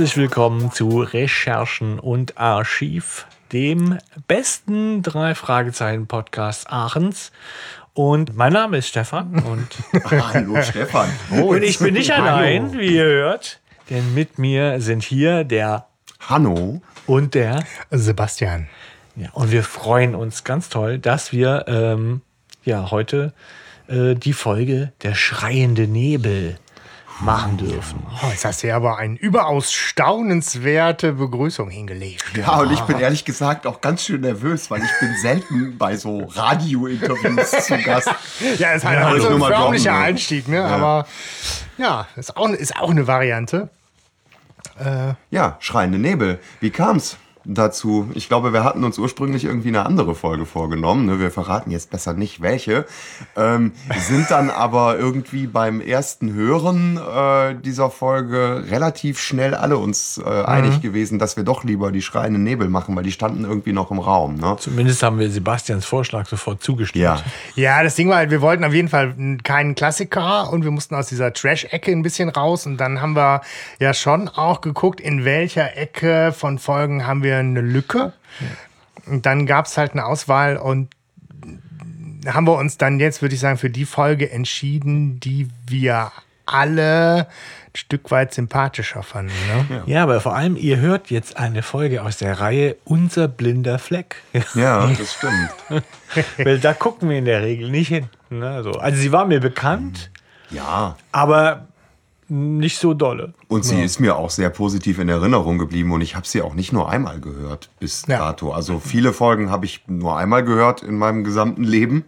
Herzlich willkommen zu Recherchen und Archiv, dem besten drei Fragezeichen Podcast Aachens. Und mein Name ist Stefan und, Hallo Stefan. und ich bin nicht allein, wie ihr hört, denn mit mir sind hier der Hanno. und der. Sebastian. Ja, und wir freuen uns ganz toll, dass wir ähm, ja heute äh, die Folge Der schreiende Nebel machen dürfen. Oh, jetzt hast du ja aber eine überaus staunenswerte Begrüßung hingelegt. Ja, und ich bin ehrlich gesagt auch ganz schön nervös, weil ich bin selten bei so Radio-Interviews zu Gast. Ja, ist halt Ja, also ein förmlicher ne? Einstieg, ne? Aber ja, ist auch, ist auch eine Variante. Ja, schreiende Nebel. Wie kam's dazu? Ich glaube, wir hatten uns ursprünglich irgendwie eine andere Folge vorgenommen. Ne? Wir verraten jetzt besser nicht welche. Ähm, sind dann aber irgendwie beim ersten Hören äh, dieser Folge relativ schnell alle uns äh, einig gewesen, dass wir doch lieber die schreiende Nebel machen, weil die standen irgendwie noch im Raum. Ne? Zumindest haben wir Sebastians Vorschlag sofort zugestimmt. Ja. Ja, das Ding war halt, wir wollten auf jeden Fall keinen Klassiker und wir mussten aus dieser Trash-Ecke ein bisschen raus. Und dann haben wir ja schon auch geguckt, in welcher Ecke von Folgen haben wir eine Lücke. Und dann gab es halt eine Auswahl und haben wir uns dann jetzt, würde ich sagen, für die Folge entschieden, die wir alle ein Stück weit sympathischer fanden. Ne? Ja, aber vor allem, ihr hört jetzt eine Folge aus der Reihe Unser blinder Fleck. Ja, das stimmt. Weil da gucken wir in der Regel nicht hin. Ne? So. Also sie war mir bekannt, Ja. aber nicht so dolle. Und sie ist mir auch sehr positiv in Erinnerung geblieben und ich habe sie auch nicht nur einmal gehört bis Ja. dato. Also viele Folgen habe ich nur einmal gehört in meinem gesamten Leben.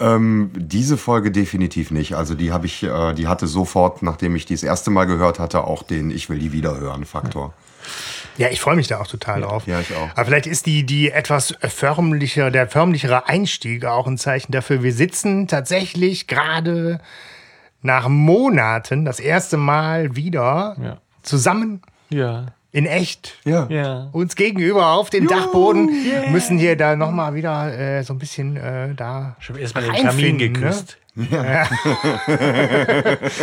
Ähm, diese Folge definitiv nicht. Also die habe ich, äh, die hatte sofort, nachdem ich die das erste Mal gehört hatte, auch den Ich will die wiederhören Faktor. Ja, ich freue mich da auch total drauf. Ja, ich auch. Aber vielleicht ist die, die etwas förmliche, der förmlichere Einstieg auch ein Zeichen dafür. Wir sitzen tatsächlich gerade nach Monaten das erste Mal wieder Ja. zusammen Ja. in echt. Ja. Ja. Uns gegenüber auf den Dachboden müssen hier da nochmal wieder äh, so ein bisschen äh, da. Ich habe erstmal den Kamin reinfinden, geküsst. Ja,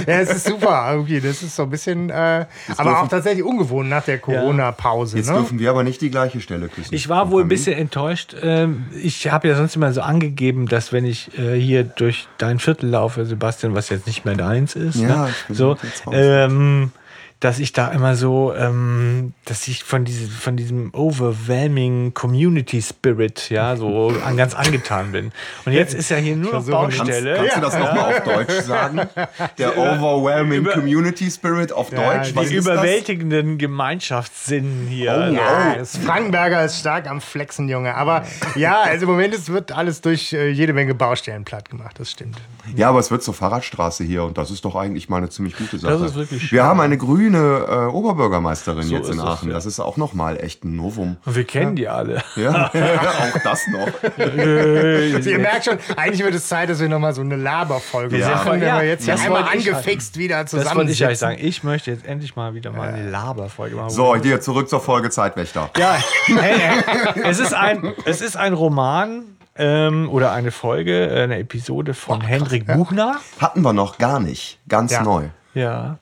es ist super irgendwie. Das ist so ein bisschen, äh, aber auch tatsächlich ungewohnt nach der Corona-Pause. Jetzt Ne? dürfen wir aber nicht die gleiche Stelle küssen. Ich war wohl ein bisschen enttäuscht. Ähm, Ich habe ja sonst immer so angegeben, dass wenn ich äh, hier durch dein Viertel laufe, Sebastian, was jetzt nicht mehr deins ist, Ja, ne? ich bin so, ähm, dass ich da immer so, ähm, dass ich von, diese, von diesem overwhelming Community Spirit, ja, so an, ganz angetan bin. Und jetzt ist ja hier nur noch versuche, Kannst, Baustelle. kannst du das nochmal auf Deutsch sagen? Der overwhelming Über- Community Spirit auf Deutsch. die Was Die ist das? überwältigenden Gemeinschaftssinn hier. Oh, Ja, oh. das Frankenberger ist stark am Flexen, Junge. Aber ja, also im Moment es wird alles durch äh, jede Menge Baustellen platt gemacht. Das stimmt. Ja, aber es wird zur Fahrradstraße hier und das ist doch eigentlich mal eine ziemlich gute Sache. Das ist wirklich schön. Wir haben eine grüne äh, Oberbürgermeisterin So jetzt in Aachen. ja. Das ist auch nochmal echt ein Novum. Und wir kennen die alle. Ja, auch das noch. Also ihr merkt schon, eigentlich wird es Zeit, dass wir nochmal so eine Laberfolge Ja. machen, wenn Ja, wir jetzt hier das einmal angefixt wieder Das wollte ich euch sagen. Ich möchte jetzt endlich mal wieder mal eine Laberfolge machen. So, hier zurück zur Folge Zeitwächter. Ja, hey, hey, es, ist ein, es ist ein Roman ähm, oder eine Folge, äh, eine Episode von Hendrik Buchner. Hatten wir noch gar nicht. Ganz Ja. neu Ja.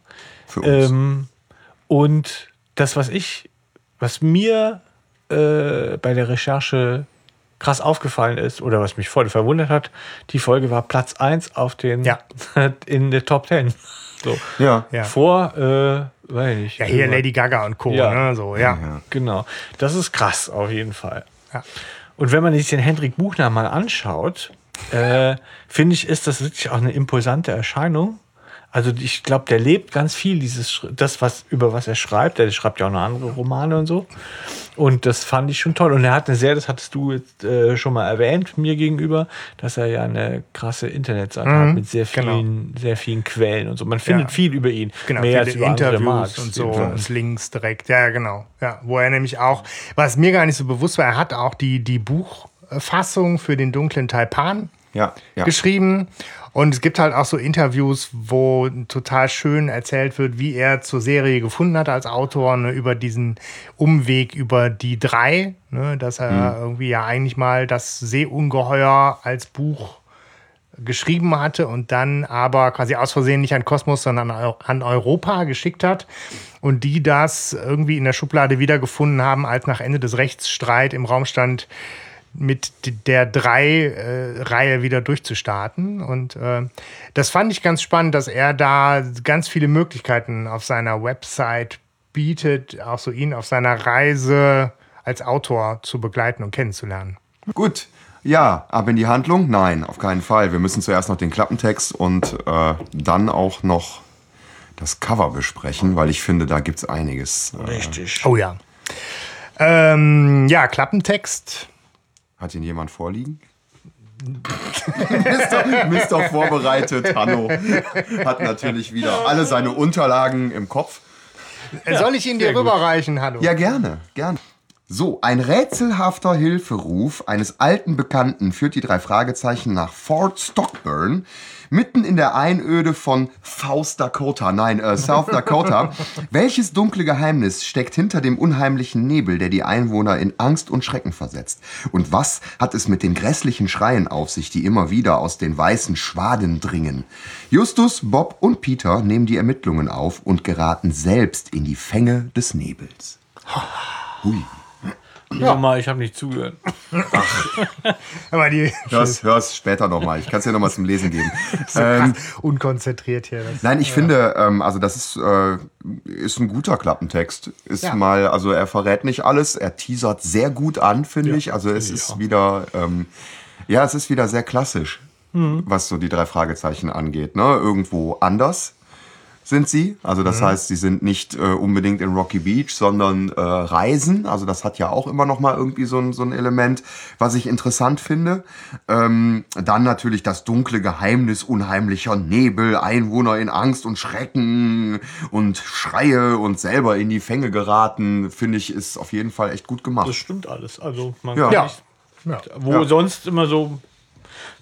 Für uns. Ähm, und das, was ich, was mir äh, bei der Recherche krass aufgefallen ist oder was mich voll verwundert hat, die Folge war Platz 1 auf den Ja. in der Top 10. So. ja. Ja. Vor, äh, weiß ich nicht. Ja, hier Lady Gaga und Co. Ja. Ne? So, ja. Genau. Das ist krass, auf jeden Fall. Ja. Und wenn man sich den Hendrik Buchner mal anschaut, äh, finde ich, ist das wirklich auch eine imposante Erscheinung. Also ich glaube, der lebt ganz viel, dieses, das, was, über was er schreibt. Er schreibt ja auch noch andere Romane und so. Und das fand ich schon toll. Und er hat eine sehr, das hattest du jetzt äh, schon mal erwähnt, mir gegenüber, dass er ja eine krasse Internetseite hat mit sehr genau. vielen, sehr vielen Quellen und so. Man findet Ja. viel über ihn. Genau, mehr als über andere Interviews Marks. und so und Links direkt. Ja, ja, genau. Ja, wo er nämlich auch, was mir gar nicht so bewusst war, er hat auch die, die Buchfassung für den dunklen Taipan Ja, ja. geschrieben. Und es gibt halt auch so Interviews, wo total schön erzählt wird, wie er zur Serie gefunden hat als Autor, ne, über diesen Umweg über die drei, ne, dass er irgendwie ja eigentlich mal das Seeungeheuer als Buch geschrieben hatte und dann aber quasi aus Versehen nicht an Kosmos, sondern an Europa geschickt hat und die das irgendwie in der Schublade wiedergefunden haben, als nach Ende des Rechtsstreit im Raum stand, mit der drei-Reihe äh, wieder durchzustarten. Und äh, das fand ich ganz spannend, dass er da ganz viele Möglichkeiten auf seiner Website bietet, auch so ihn auf seiner Reise als Autor zu begleiten und kennenzulernen. Gut. Ja, ab in die Handlung? Nein, auf keinen Fall. Wir müssen zuerst noch den Klappentext und äh, dann auch noch das Cover besprechen, weil ich finde, da gibt es einiges. Äh, Richtig. Oh ja. Ähm, ja, Klappentext hat ihn jemand vorliegen? Mister, Mister vorbereitet, Hanno hat natürlich wieder alle seine Unterlagen im Kopf. Soll ich ihn dir rüberreichen, Hanno? Ja, gerne, gerne. So, ein rätselhafter Hilferuf eines alten Bekannten führt die drei Fragezeichen nach Fort Stockburn, mitten in der Einöde von South Dakota, nein, äh, South Dakota. Welches dunkle Geheimnis steckt hinter dem unheimlichen Nebel, der die Einwohner in Angst und Schrecken versetzt? Und was hat es mit den grässlichen Schreien auf sich, die immer wieder aus den weißen Schwaden dringen? Justus, Bob und Peter nehmen die Ermittlungen auf und geraten selbst in die Fänge des Nebels. Hui. Ja. Mal, ich habe nicht zugehört. Aber die hör's, hör's später nochmal. Ich kann es dir nochmal zum Lesen geben. so ähm, unkonzentriert hier. Das, nein, ich ja. finde, ähm, also das ist, äh, ist ein guter Klappentext. Ist ja. mal, also er verrät nicht alles. Er teasert sehr gut an, finde ja. ich. Also es ist wieder, ähm, ja, es ist wieder sehr klassisch, mhm. was so die drei Fragezeichen angeht. Ne? Irgendwo anders sind sie. Also das mhm. heißt, sie sind nicht äh, unbedingt in Rocky Beach, sondern äh, reisen. Also das hat ja auch immer noch mal irgendwie so ein, so ein Element, was ich interessant finde. Ähm, dann natürlich das dunkle Geheimnis unheimlicher Nebel, Einwohner in Angst und Schrecken und Schreie und selber in die Fänge geraten, finde ich, ist auf jeden Fall echt gut gemacht. Das stimmt alles. Also man ja. kann nicht, ja. wo ja. sonst immer so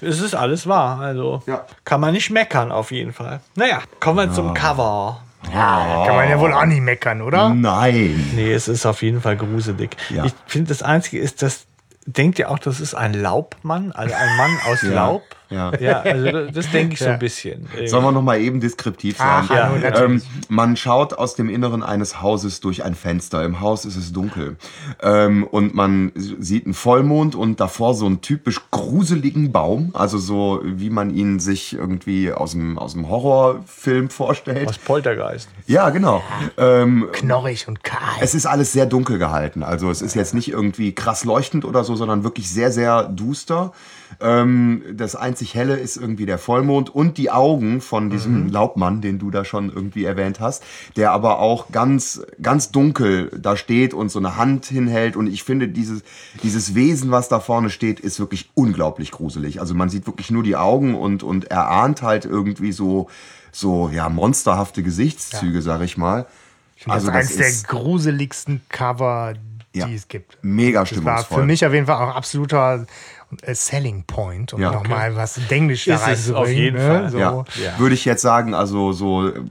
es ist alles wahr. Also ja. kann man nicht meckern, auf jeden Fall. Naja, kommen wir ja. zum Cover. Ja, kann man ja wohl auch nicht meckern, oder? Nein. Nee, es ist auf jeden Fall gruselig. Ja. Ich finde, das Einzige ist, dass denkt ihr auch, das ist ein Laubmann, also ein Mann aus ja, Laub? Ja. ja, also das, denke ich so ein bisschen. Sollen wir noch mal eben deskriptiv sein? Ach, ja, ähm, man schaut aus dem Inneren eines Hauses durch ein Fenster. Im Haus ist es dunkel. Ähm, und man sieht einen Vollmond und davor so einen typisch gruseligen Baum. Also so, wie man ihn sich irgendwie aus dem, aus dem Horrorfilm vorstellt. Aus Poltergeist. Ja, genau. Ähm, Knorrig und kahl. Es ist alles sehr dunkel gehalten. Also es ist jetzt nicht irgendwie krass leuchtend oder so, sondern wirklich sehr, sehr duster. Ähm, das einzig Helle ist irgendwie der Vollmond und die Augen von diesem mhm. Laubmann, den du da schon irgendwie erwähnt hast, der aber auch ganz, ganz dunkel da steht und so eine Hand hinhält. Und ich finde, dieses, dieses Wesen, was da vorne steht, ist wirklich unglaublich gruselig. Also man sieht wirklich nur die Augen und, und er ahnt halt irgendwie so, so ja, monsterhafte Gesichtszüge, ja. sag ich mal. Ich also das ist eines der gruseligsten Cover, die ja, es gibt. Mega stimmungsvoll. Das war für mich auf jeden Fall auch absoluter Selling Point, um ja, nochmal okay. was Englisch da reinzubringen. Auf jeden ne? Fall. So. Ja. Ja. Würde ich jetzt sagen, also so äh,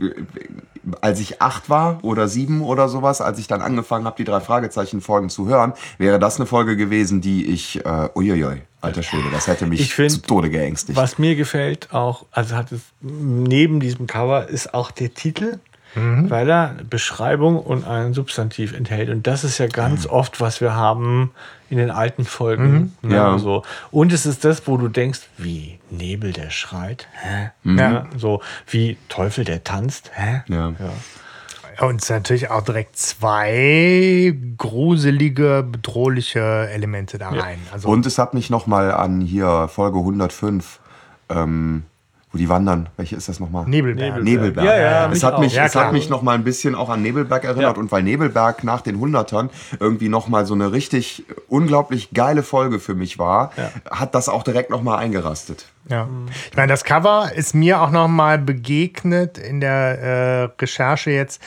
als ich acht war oder sieben oder sowas, als ich dann angefangen habe, die drei Fragezeichen-Folgen zu hören, wäre das eine Folge gewesen, die ich, äh, uiuiui, alter Schwede, das hätte mich find, zu Tode geängstigt. Was mir gefällt auch, also hat es neben diesem Cover, ist auch der Titel mhm. weil er Beschreibung und ein Substantiv enthält. Und das ist ja ganz mhm. oft, was wir haben in den alten Folgen. Mhm. Ne, ja. So. Und es ist das, wo du denkst, wie Nebel, der schreit. Hä? Mhm. Ja. So wie Teufel, der tanzt. Hä? Ja. ja. Und es sind natürlich auch direkt zwei gruselige, bedrohliche Elemente da rein. Also und es hat mich nochmal an hier Folge 105 ähm, wo die wandern. Welche ist das nochmal? Nebelberg. Nebelberg. Ja, ja, es hat mich, ja, es hat mich noch mal ein bisschen auch an Nebelberg erinnert. Ja. Und weil Nebelberg nach den Hundertern irgendwie noch mal so eine richtig unglaublich geile Folge für mich war, ja. hat das auch direkt noch mal eingerastet. Ja. Ich meine, das Cover ist mir auch noch mal begegnet in der äh, Recherche jetzt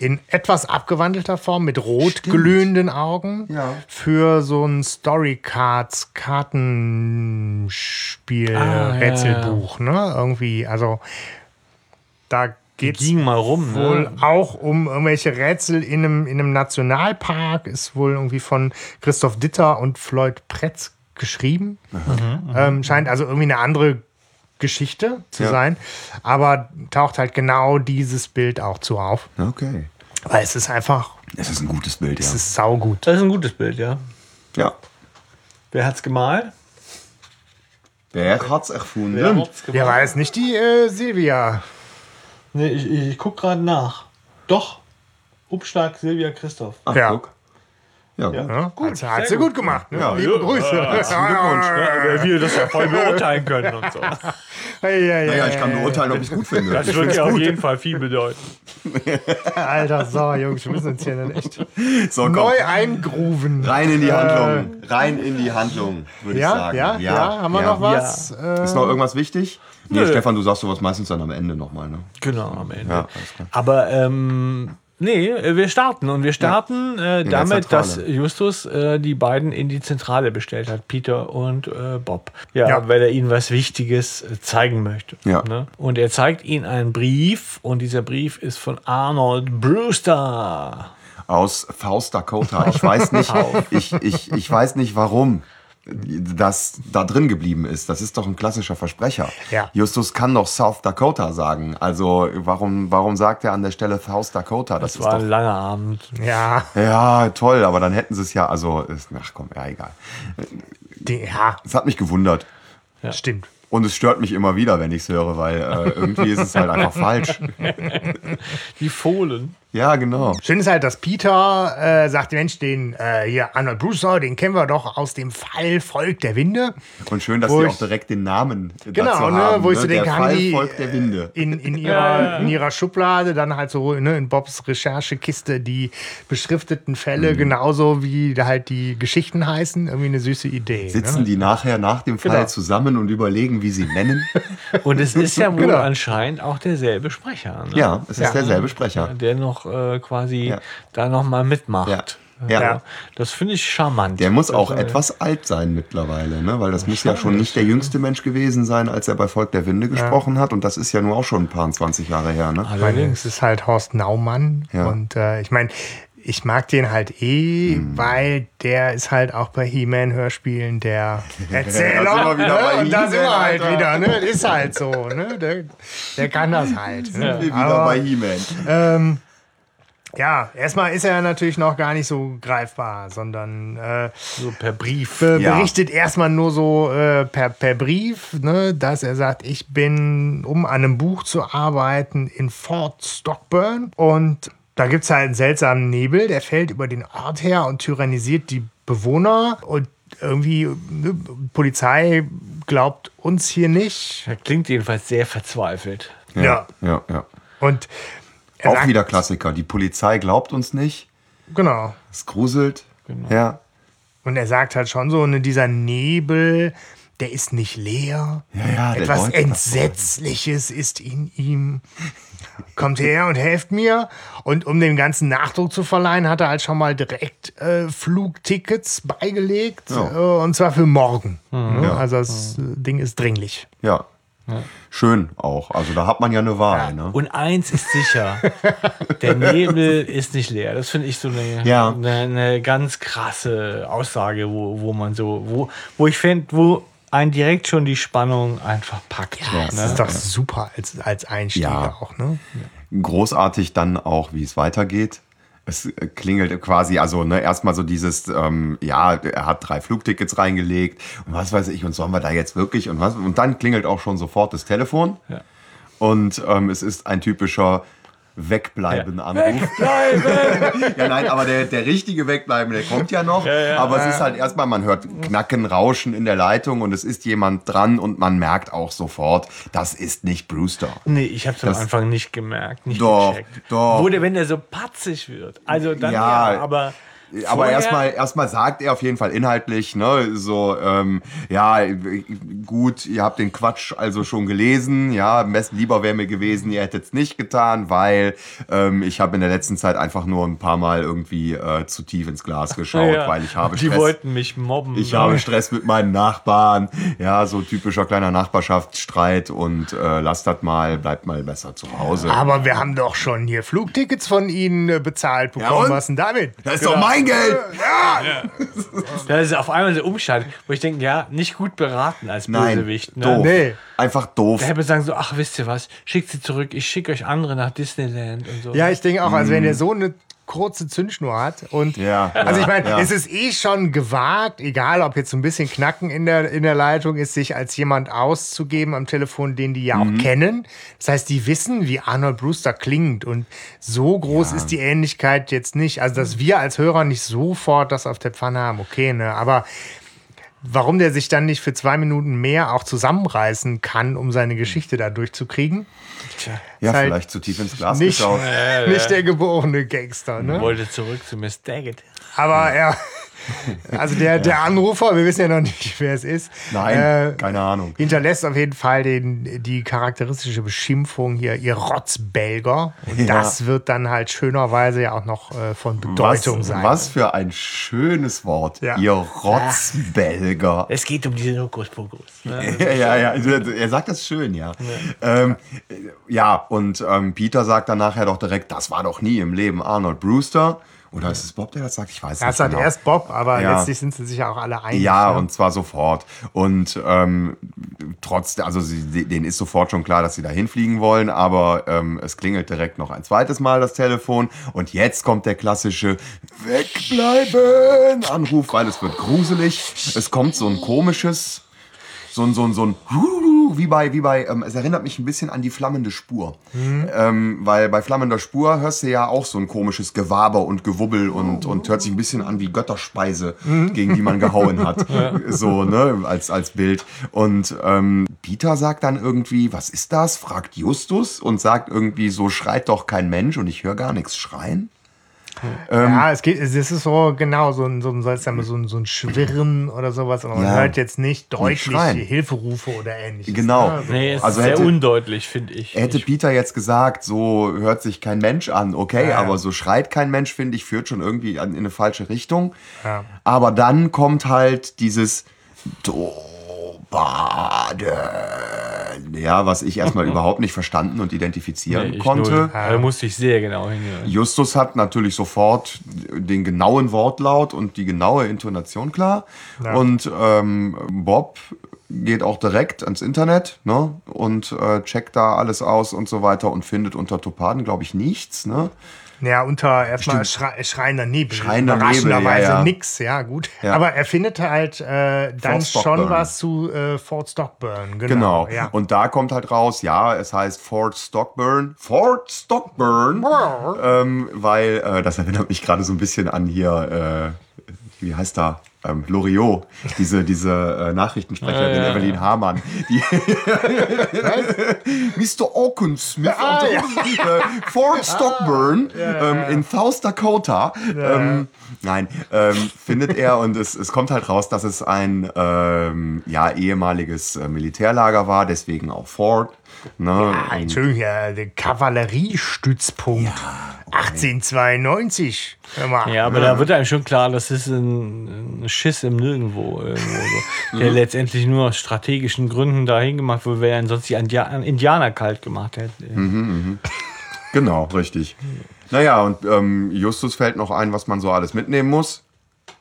in etwas abgewandelter Form mit rot Stimmt. glühenden Augen ja. für so ein Storycards Kartenspiel ah, Rätselbuch, ja. ne? Irgendwie, also da geht es mal rum, ne? wohl ne? auch um irgendwelche Rätsel in einem, in einem Nationalpark, ist wohl irgendwie von Christoph Ditter und Floyd Pretz geschrieben. Mhm, ähm, scheint also irgendwie eine andere Geschichte zu Ja. sein. Aber taucht halt genau dieses Bild auch zu auf. Okay. Weil es ist einfach, Es ist ein gutes Bild, ja. es ist saugut. Das ist ein gutes Bild, ja. ja. Wer hat's gemalt? Wer hat's erfunden? Wer hat's Ja, gemalt? war es nicht die äh, Silvia? Nee, ich, ich, ich guck gerade nach. Doch. Umschlag Silvia Christoph. Ach, Ja. guck. Ja, gut. Ja, Gut, hat, sie- hat sie gut. gut gemacht. Ne? Ja, Liebe ja, Grüße. ja, herzlichen Glückwunsch. Wer wir das ja voll beurteilen können und so. Hey, hey, Naja, ich kann beurteilen, ob ich es gut finde. Das würde ja auf jeden Fall viel bedeuten. Alter, so, Jungs, wir müssen uns hier dann echt So, neu eingrooven. Rein in die Handlung. Rein in die Handlung, würde ich Ja, sagen. ja, ja, haben wir ja. noch was? Äh, Ist noch irgendwas wichtig? Nee, Nö. Stefan, du sagst sowas meistens dann am Ende nochmal, ne? Genau, am Ende. Ja, alles klar. Aber ähm, nee, wir starten. Und wir starten äh, der damit, dass. Justus äh, die beiden in die Zentrale bestellt hat, Peter und äh, Bob. Ja, Ja. weil er ihnen was Wichtiges äh, zeigen möchte. Ja. Ne? Und er zeigt ihnen einen Brief und dieser Brief ist von Arnold Brewster. Aus Faust Dakota. Ich weiß nicht, ich, ich, ich weiß nicht, warum das da drin geblieben ist. Das ist doch ein klassischer Versprecher. Ja. Justus kann doch South Dakota sagen. Also warum, warum sagt er an der Stelle South Dakota? Das, Das ist war doch ein langer Abend. ja, Ja, toll, aber dann hätten sie es ja, also, ach komm, ja, egal. ja, Es hat mich gewundert. stimmt. Und es stört mich immer wieder, wenn ich es höre, weil äh, irgendwie ist es halt einfach falsch. Die Fohlen. Ja, genau. Schön ist halt, dass Peter äh, sagt, Mensch, den äh, hier Arnold Brewster, den kennen wir doch aus dem Fall Volk der Winde. Und schön, dass sie auch direkt den Namen Genau, dazu ne, haben. wo ich ne? so denke, haben Fall die folgt der Winde. in, in, ihrer, in ihrer Schublade dann halt so ne, in Bobs Recherchekiste die beschrifteten Fälle, genauso wie halt die Geschichten heißen. Irgendwie eine süße Idee. Sitzen ne? die nachher nach dem Fall Genau. zusammen und überlegen, wie sie nennen? Und es ist ja wohl Genau. anscheinend auch derselbe Sprecher. Ne? ja, es ist Ja. derselbe Sprecher. Der noch äh, quasi Ja. da noch mal mitmacht. Ja. Ja. Ja. Das finde ich charmant. Der muss auch Also, etwas alt sein mittlerweile, ne? weil das muss ja schon nicht der jüngste Mensch gewesen sein, als er bei Volk der Winde gesprochen hat. Und das ist ja nur auch schon ein paar 20 Jahre her. Ne? Ich meine, Allerdings. es ist halt Horst Naumann. Ja. Und äh, ich meine, ich mag den halt eh, Hm. weil der ist halt auch bei He-Man-Hörspielen der Erzähler. Da sind wir wieder ne? da sind wir halt Alter. wieder. Ne? Ist halt so. Ne? Der, der kann das halt. Ne? Wir wieder Aber, bei He-Man. ähm, ja, erstmal ist er natürlich noch gar nicht so greifbar, sondern äh, So per Brief. be Ja. berichtet erstmal nur so äh, per, per Brief, ne, dass er sagt, ich bin, um an einem Buch zu arbeiten, in Fort Stockburn. Und da gibt es halt einen seltsamen Nebel, der fällt über den Ort her und tyrannisiert die Bewohner. Und irgendwie, ne, Polizei glaubt uns hier nicht. Er klingt jedenfalls sehr verzweifelt. Ja. ja, ja. Und er Auch sagt- wieder Klassiker. Die Polizei glaubt uns nicht. Genau. Es gruselt. Genau. Ja. Und er sagt halt schon so, ne, dieser Nebel, der ist nicht leer. Ja, ja, der Etwas Entsetzliches ist in ihm. Kommt her und helft mir. Und um dem ganzen Nachdruck zu verleihen, hat er halt schon mal direkt äh, Flugtickets beigelegt. Ja. Äh, und zwar für morgen. Mhm. Ja. Also das äh, Ding ist dringlich. Ja. Schön auch. Also da hat man ja eine Wahl. Ne? Und eins ist sicher: Der Nebel ist nicht leer. Das finde ich so eine, Ja. eine, eine ganz krasse Aussage, wo, wo man so, wo, wo ich finde, wo einen direkt schon die Spannung einfach packt. Das ne? ist doch super als, als Einstieg Ja. auch. Ne? Großartig dann auch, wie es weitergeht. Es äh, klingelt quasi, also ne, erstmal so dieses, ähm, ja, er hat drei Flugtickets reingelegt und was weiß ich, und sollen wir da jetzt wirklich und was? Und dann klingelt auch schon sofort das Telefon. Ja. Und ähm, es ist ein typischer Wegbleiben-Anruf. Bleiben! Ja, nein, aber der, der richtige Wegbleiben, der kommt ja noch. aber es ist halt erstmal, man hört Knacken, Rauschen in der Leitung und es ist jemand dran und man merkt auch sofort, das ist nicht Brewster. Nee, ich habe es am Anfang nicht gemerkt, nicht Doch, gecheckt. doch. Der, wenn der so patzig wird. Also dann Ja, ja, aber. Aber erstmal erstmal sagt er auf jeden Fall inhaltlich, ne, so, ähm, ja, gut, ihr habt den Quatsch also schon gelesen, ja, am besten lieber wäre mir gewesen, ihr hättet es nicht getan, weil ähm, ich habe in der letzten Zeit einfach nur ein paar Mal irgendwie äh, zu tief ins Glas geschaut, Ja, weil ich habe Die Stress. wollten mich mobben. Ich ne? habe Stress mit meinen Nachbarn, ja, so typischer kleiner Nachbarschaftsstreit und äh, lasst das mal, bleibt mal besser zu Hause. Aber wir haben doch schon hier Flugtickets von Ihnen äh, bezahlt bekommen. und? Was denn damit? Das ist doch mein mein Geld! Da ist auf einmal so Umstand, wo ich denke, ja, nicht gut beraten als Nein, Bösewicht. Ne? doof. Nee. Einfach doof. Da hätte man sagen so, ach, wisst ihr was, schickt sie zurück, ich schicke euch andere nach Disneyland und so. Ja, ich denke auch, also wenn der so eine kurze Zündschnur hat und Ja, also ja, ich meine, ja. es ist eh schon gewagt, egal ob jetzt so ein bisschen Knacken in der, in der Leitung ist, sich als jemand auszugeben am Telefon, den die ja Mhm. auch kennen. Das heißt, die wissen, wie Arnold Brewster klingt und so groß ist die Ähnlichkeit jetzt nicht. Also, dass wir als Hörer nicht sofort das auf der Pfanne haben, okay, ne, aber warum der sich dann nicht für zwei Minuten mehr auch zusammenreißen kann, um seine Geschichte da durchzukriegen? ja, ist halt vielleicht zu tief ins Glas Nicht, geschaut. nicht der geborene Gangster, ne? Wollte zurück zu Miss Daggett. Aber er, also der, der Anrufer, wir wissen ja noch nicht, wer es ist. Nein, äh, keine Ahnung. Hinterlässt auf jeden Fall den, die charakteristische Beschimpfung hier, ihr Rotzbelger. Und Ja. das wird dann halt schönerweise ja auch noch äh, von Bedeutung was, sein. was für ein schönes Wort. Ja. Ihr Rotzbelger. Es geht um diese Hokuspokus. Ne? Ja, ja, ja. Also, Er sagt das schön, ja. Ja, ähm, ja und ähm, Peter sagt dann nachher doch direkt, das war doch nie im Leben Arnold Brewster. Oder ist es Bob, der das sagt? Ich weiß Das nicht. sagt genau. erst Bob, aber Ja. letztlich sind sie sich ja auch alle einig. Ja, ne? und zwar sofort. Und ähm, trotz, also sie, denen ist sofort schon klar, dass sie da hinfliegen wollen, aber ähm, es klingelt direkt noch ein zweites Mal das Telefon und jetzt kommt der klassische Wegbleiben Anruf, weil es wird gruselig. Es kommt so ein komisches, so ein, so ein, so ein wie bei, wie bei, ähm, es erinnert mich ein bisschen an die flammende Spur. Ähm, weil bei flammender Spur hörst du ja auch so ein komisches Gewaber und Gewubbel und, und hört sich ein bisschen an wie Götterspeise, gegen die man gehauen hat. So, ne, als, als Bild. Und ähm, Peter sagt dann irgendwie, was ist das? Fragt Justus und sagt irgendwie, so schreit doch kein Mensch und ich höre gar nichts schreien. Ja, es geht, es ist so genau so ein, so ein, so ein, so ein Schwirren oder sowas. Aber man Ja. hört jetzt nicht deutlich. Hilferufe oder ähnliches. Genau. ne? So. Nee, es Also ist sehr hätte- undeutlich, finde ich. Hätte ich Peter jetzt gesagt, so hört sich kein Mensch an, okay, Ja, ja. aber so schreit kein Mensch, finde ich, führt schon irgendwie an, in eine falsche Richtung. Ja. Aber dann kommt halt dieses Baden. Ja, was ich erstmal überhaupt nicht verstanden und identifizieren nee, konnte. null. Da musste ich sehr genau hinhören. Justus hat natürlich sofort den genauen Wortlaut und die genaue Intonation klar. Und ähm, Bob geht auch direkt ans Internet ne? und äh, checkt da alles aus und so weiter und findet unter Topaden, glaube ich, nichts. Ne? Ja, unter erstmal schrei schreiender Nebel. Schreiender Nebel, Überraschenderweise ja, ja. nix, ja, gut. Ja. Aber er findet halt äh, dann schon was zu äh, Fort Stockburn. Genau. Genau. Ja. Und da kommt halt raus, ja, es heißt Fort Stockburn. Fort Stockburn. ähm, weil, äh, das erinnert mich gerade so ein bisschen an hier, äh, wie heißt da? Ähm, Loriot, diese, diese äh, Nachrichtensprecherin Evelyn Hamann. Die Mr. Oakensmith Ah, ja. äh, Fort Stockburn ähm, in South Dakota. Ähm, nein, ähm, findet er und es, es kommt halt raus, dass es ein ähm, ja, ehemaliges äh, Militärlager war, deswegen auch Fort. Ne? Und- Entschuldigung, ja, der Kavalleriestützpunkt. 1892. Hör mal. Ja, aber da wird einem schon klar, das ist ein, ein Schiss im Nirgendwo. Irgendwo so, der letztendlich nur aus strategischen Gründen dahin gemacht wurde, weil er sonst die Indianer, kalt gemacht hätte. Genau, richtig. Naja, und ähm, Justus fällt noch ein, was man so alles mitnehmen muss.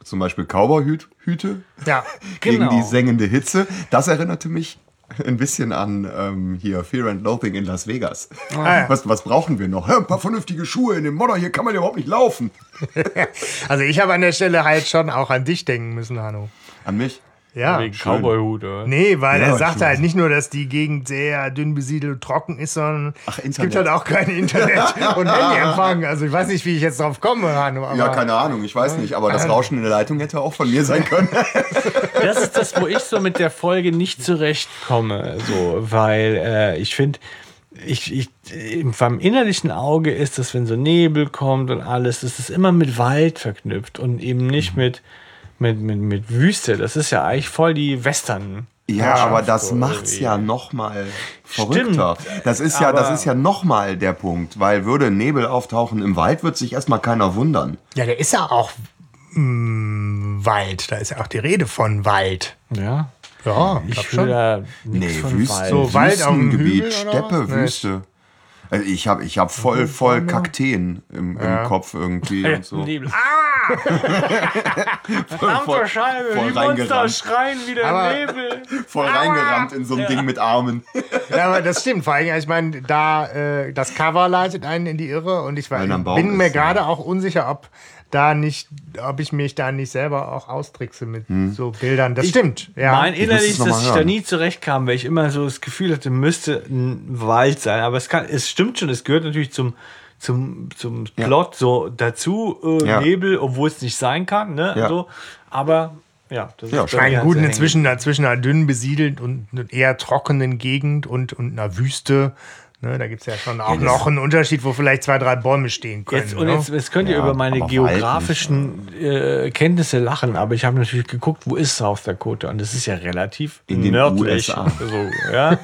Zum Beispiel Cowboy-Hüte Ja. gegen Genau. die sengende Hitze. Das erinnerte mich ein bisschen an ähm, hier Fear and Loathing in Las Vegas. ja. was, was brauchen wir noch? Hä, Ein paar vernünftige Schuhe in dem Modder, hier kann man ja überhaupt nicht laufen. Also ich habe an der Stelle halt schon auch an dich denken müssen, Hanno. An mich? Ja. Wegen schön. Cowboy-Hut. oder? Nee, weil Ja, er sagt halt nicht nur, dass die Gegend sehr dünn besiedelt und trocken ist, sondern Ach, es gibt halt auch kein Internet und Handyempfang. Also ich weiß nicht, wie ich jetzt drauf komme, Hanno. Aber Ja, keine Ahnung, ich weiß nicht, aber das Rauschen in der Leitung hätte auch von mir sein können. Das ist das, wo ich so mit der Folge nicht zurechtkomme. So, weil äh, ich finde, ich, ich, im- beim innerlichen Auge ist das, wenn so Nebel kommt und alles, das ist immer mit Wald verknüpft und eben nicht mit, mit, mit, mit Wüste. Das ist ja eigentlich voll die Western. Ja, aber das macht's irgendwie. ja noch mal verrückter. Das ist ja, das ist ja noch mal der Punkt, weil würde Nebel auftauchen im Wald, wird sich erstmal keiner wundern. Ja, der ist ja auch mm, Wald. Da ist ja auch die Rede von Wald. Ja. Ja, Ich glaub will da Nee, Wüste, Wald. So Wald oder Steppe. Wüste. Also ich habe ich hab voll, voll Kakteen im, im Kopf irgendwie und so. Nebel. Ah, Verdammte Scheibe, voll die Monster schreien wieder Aber- im Nebel. Voll reingerannt in so ein Ding mit Armen. Ja, aber das stimmt. Vor allem, ich meine, da äh, das Cover leitet einen in die Irre und ich war, bin mir ja. gerade auch unsicher, ob da nicht, ob ich mich da nicht selber auch austrickse mit so Bildern. Das stimmt. Ja. Mein innerlich, mal dass ich da nie zurechtkam, weil ich immer so das Gefühl hatte, müsste ein Wald sein. Aber es kann, es stimmt schon, es gehört natürlich zum, zum, zum Plot so dazu, äh, Ja. Nebel, obwohl es nicht sein kann, ne? Ja. So. Aber ja, das Ja, ist bei Ich gut, halt so inzwischen dazwischen einer dünn besiedelten und einer eher trockenen Gegend und, und einer Wüste. Ne, da gibt es ja schon auch noch einen Unterschied, wo vielleicht zwei, drei Bäume stehen können. Jetzt, und ne? jetzt, jetzt könnt ihr Ja, über meine geografischen äh, Kenntnisse lachen, aber ich habe natürlich geguckt, wo ist South Dakota? Und das ist ja relativ In den nördlich. USA. So, ja?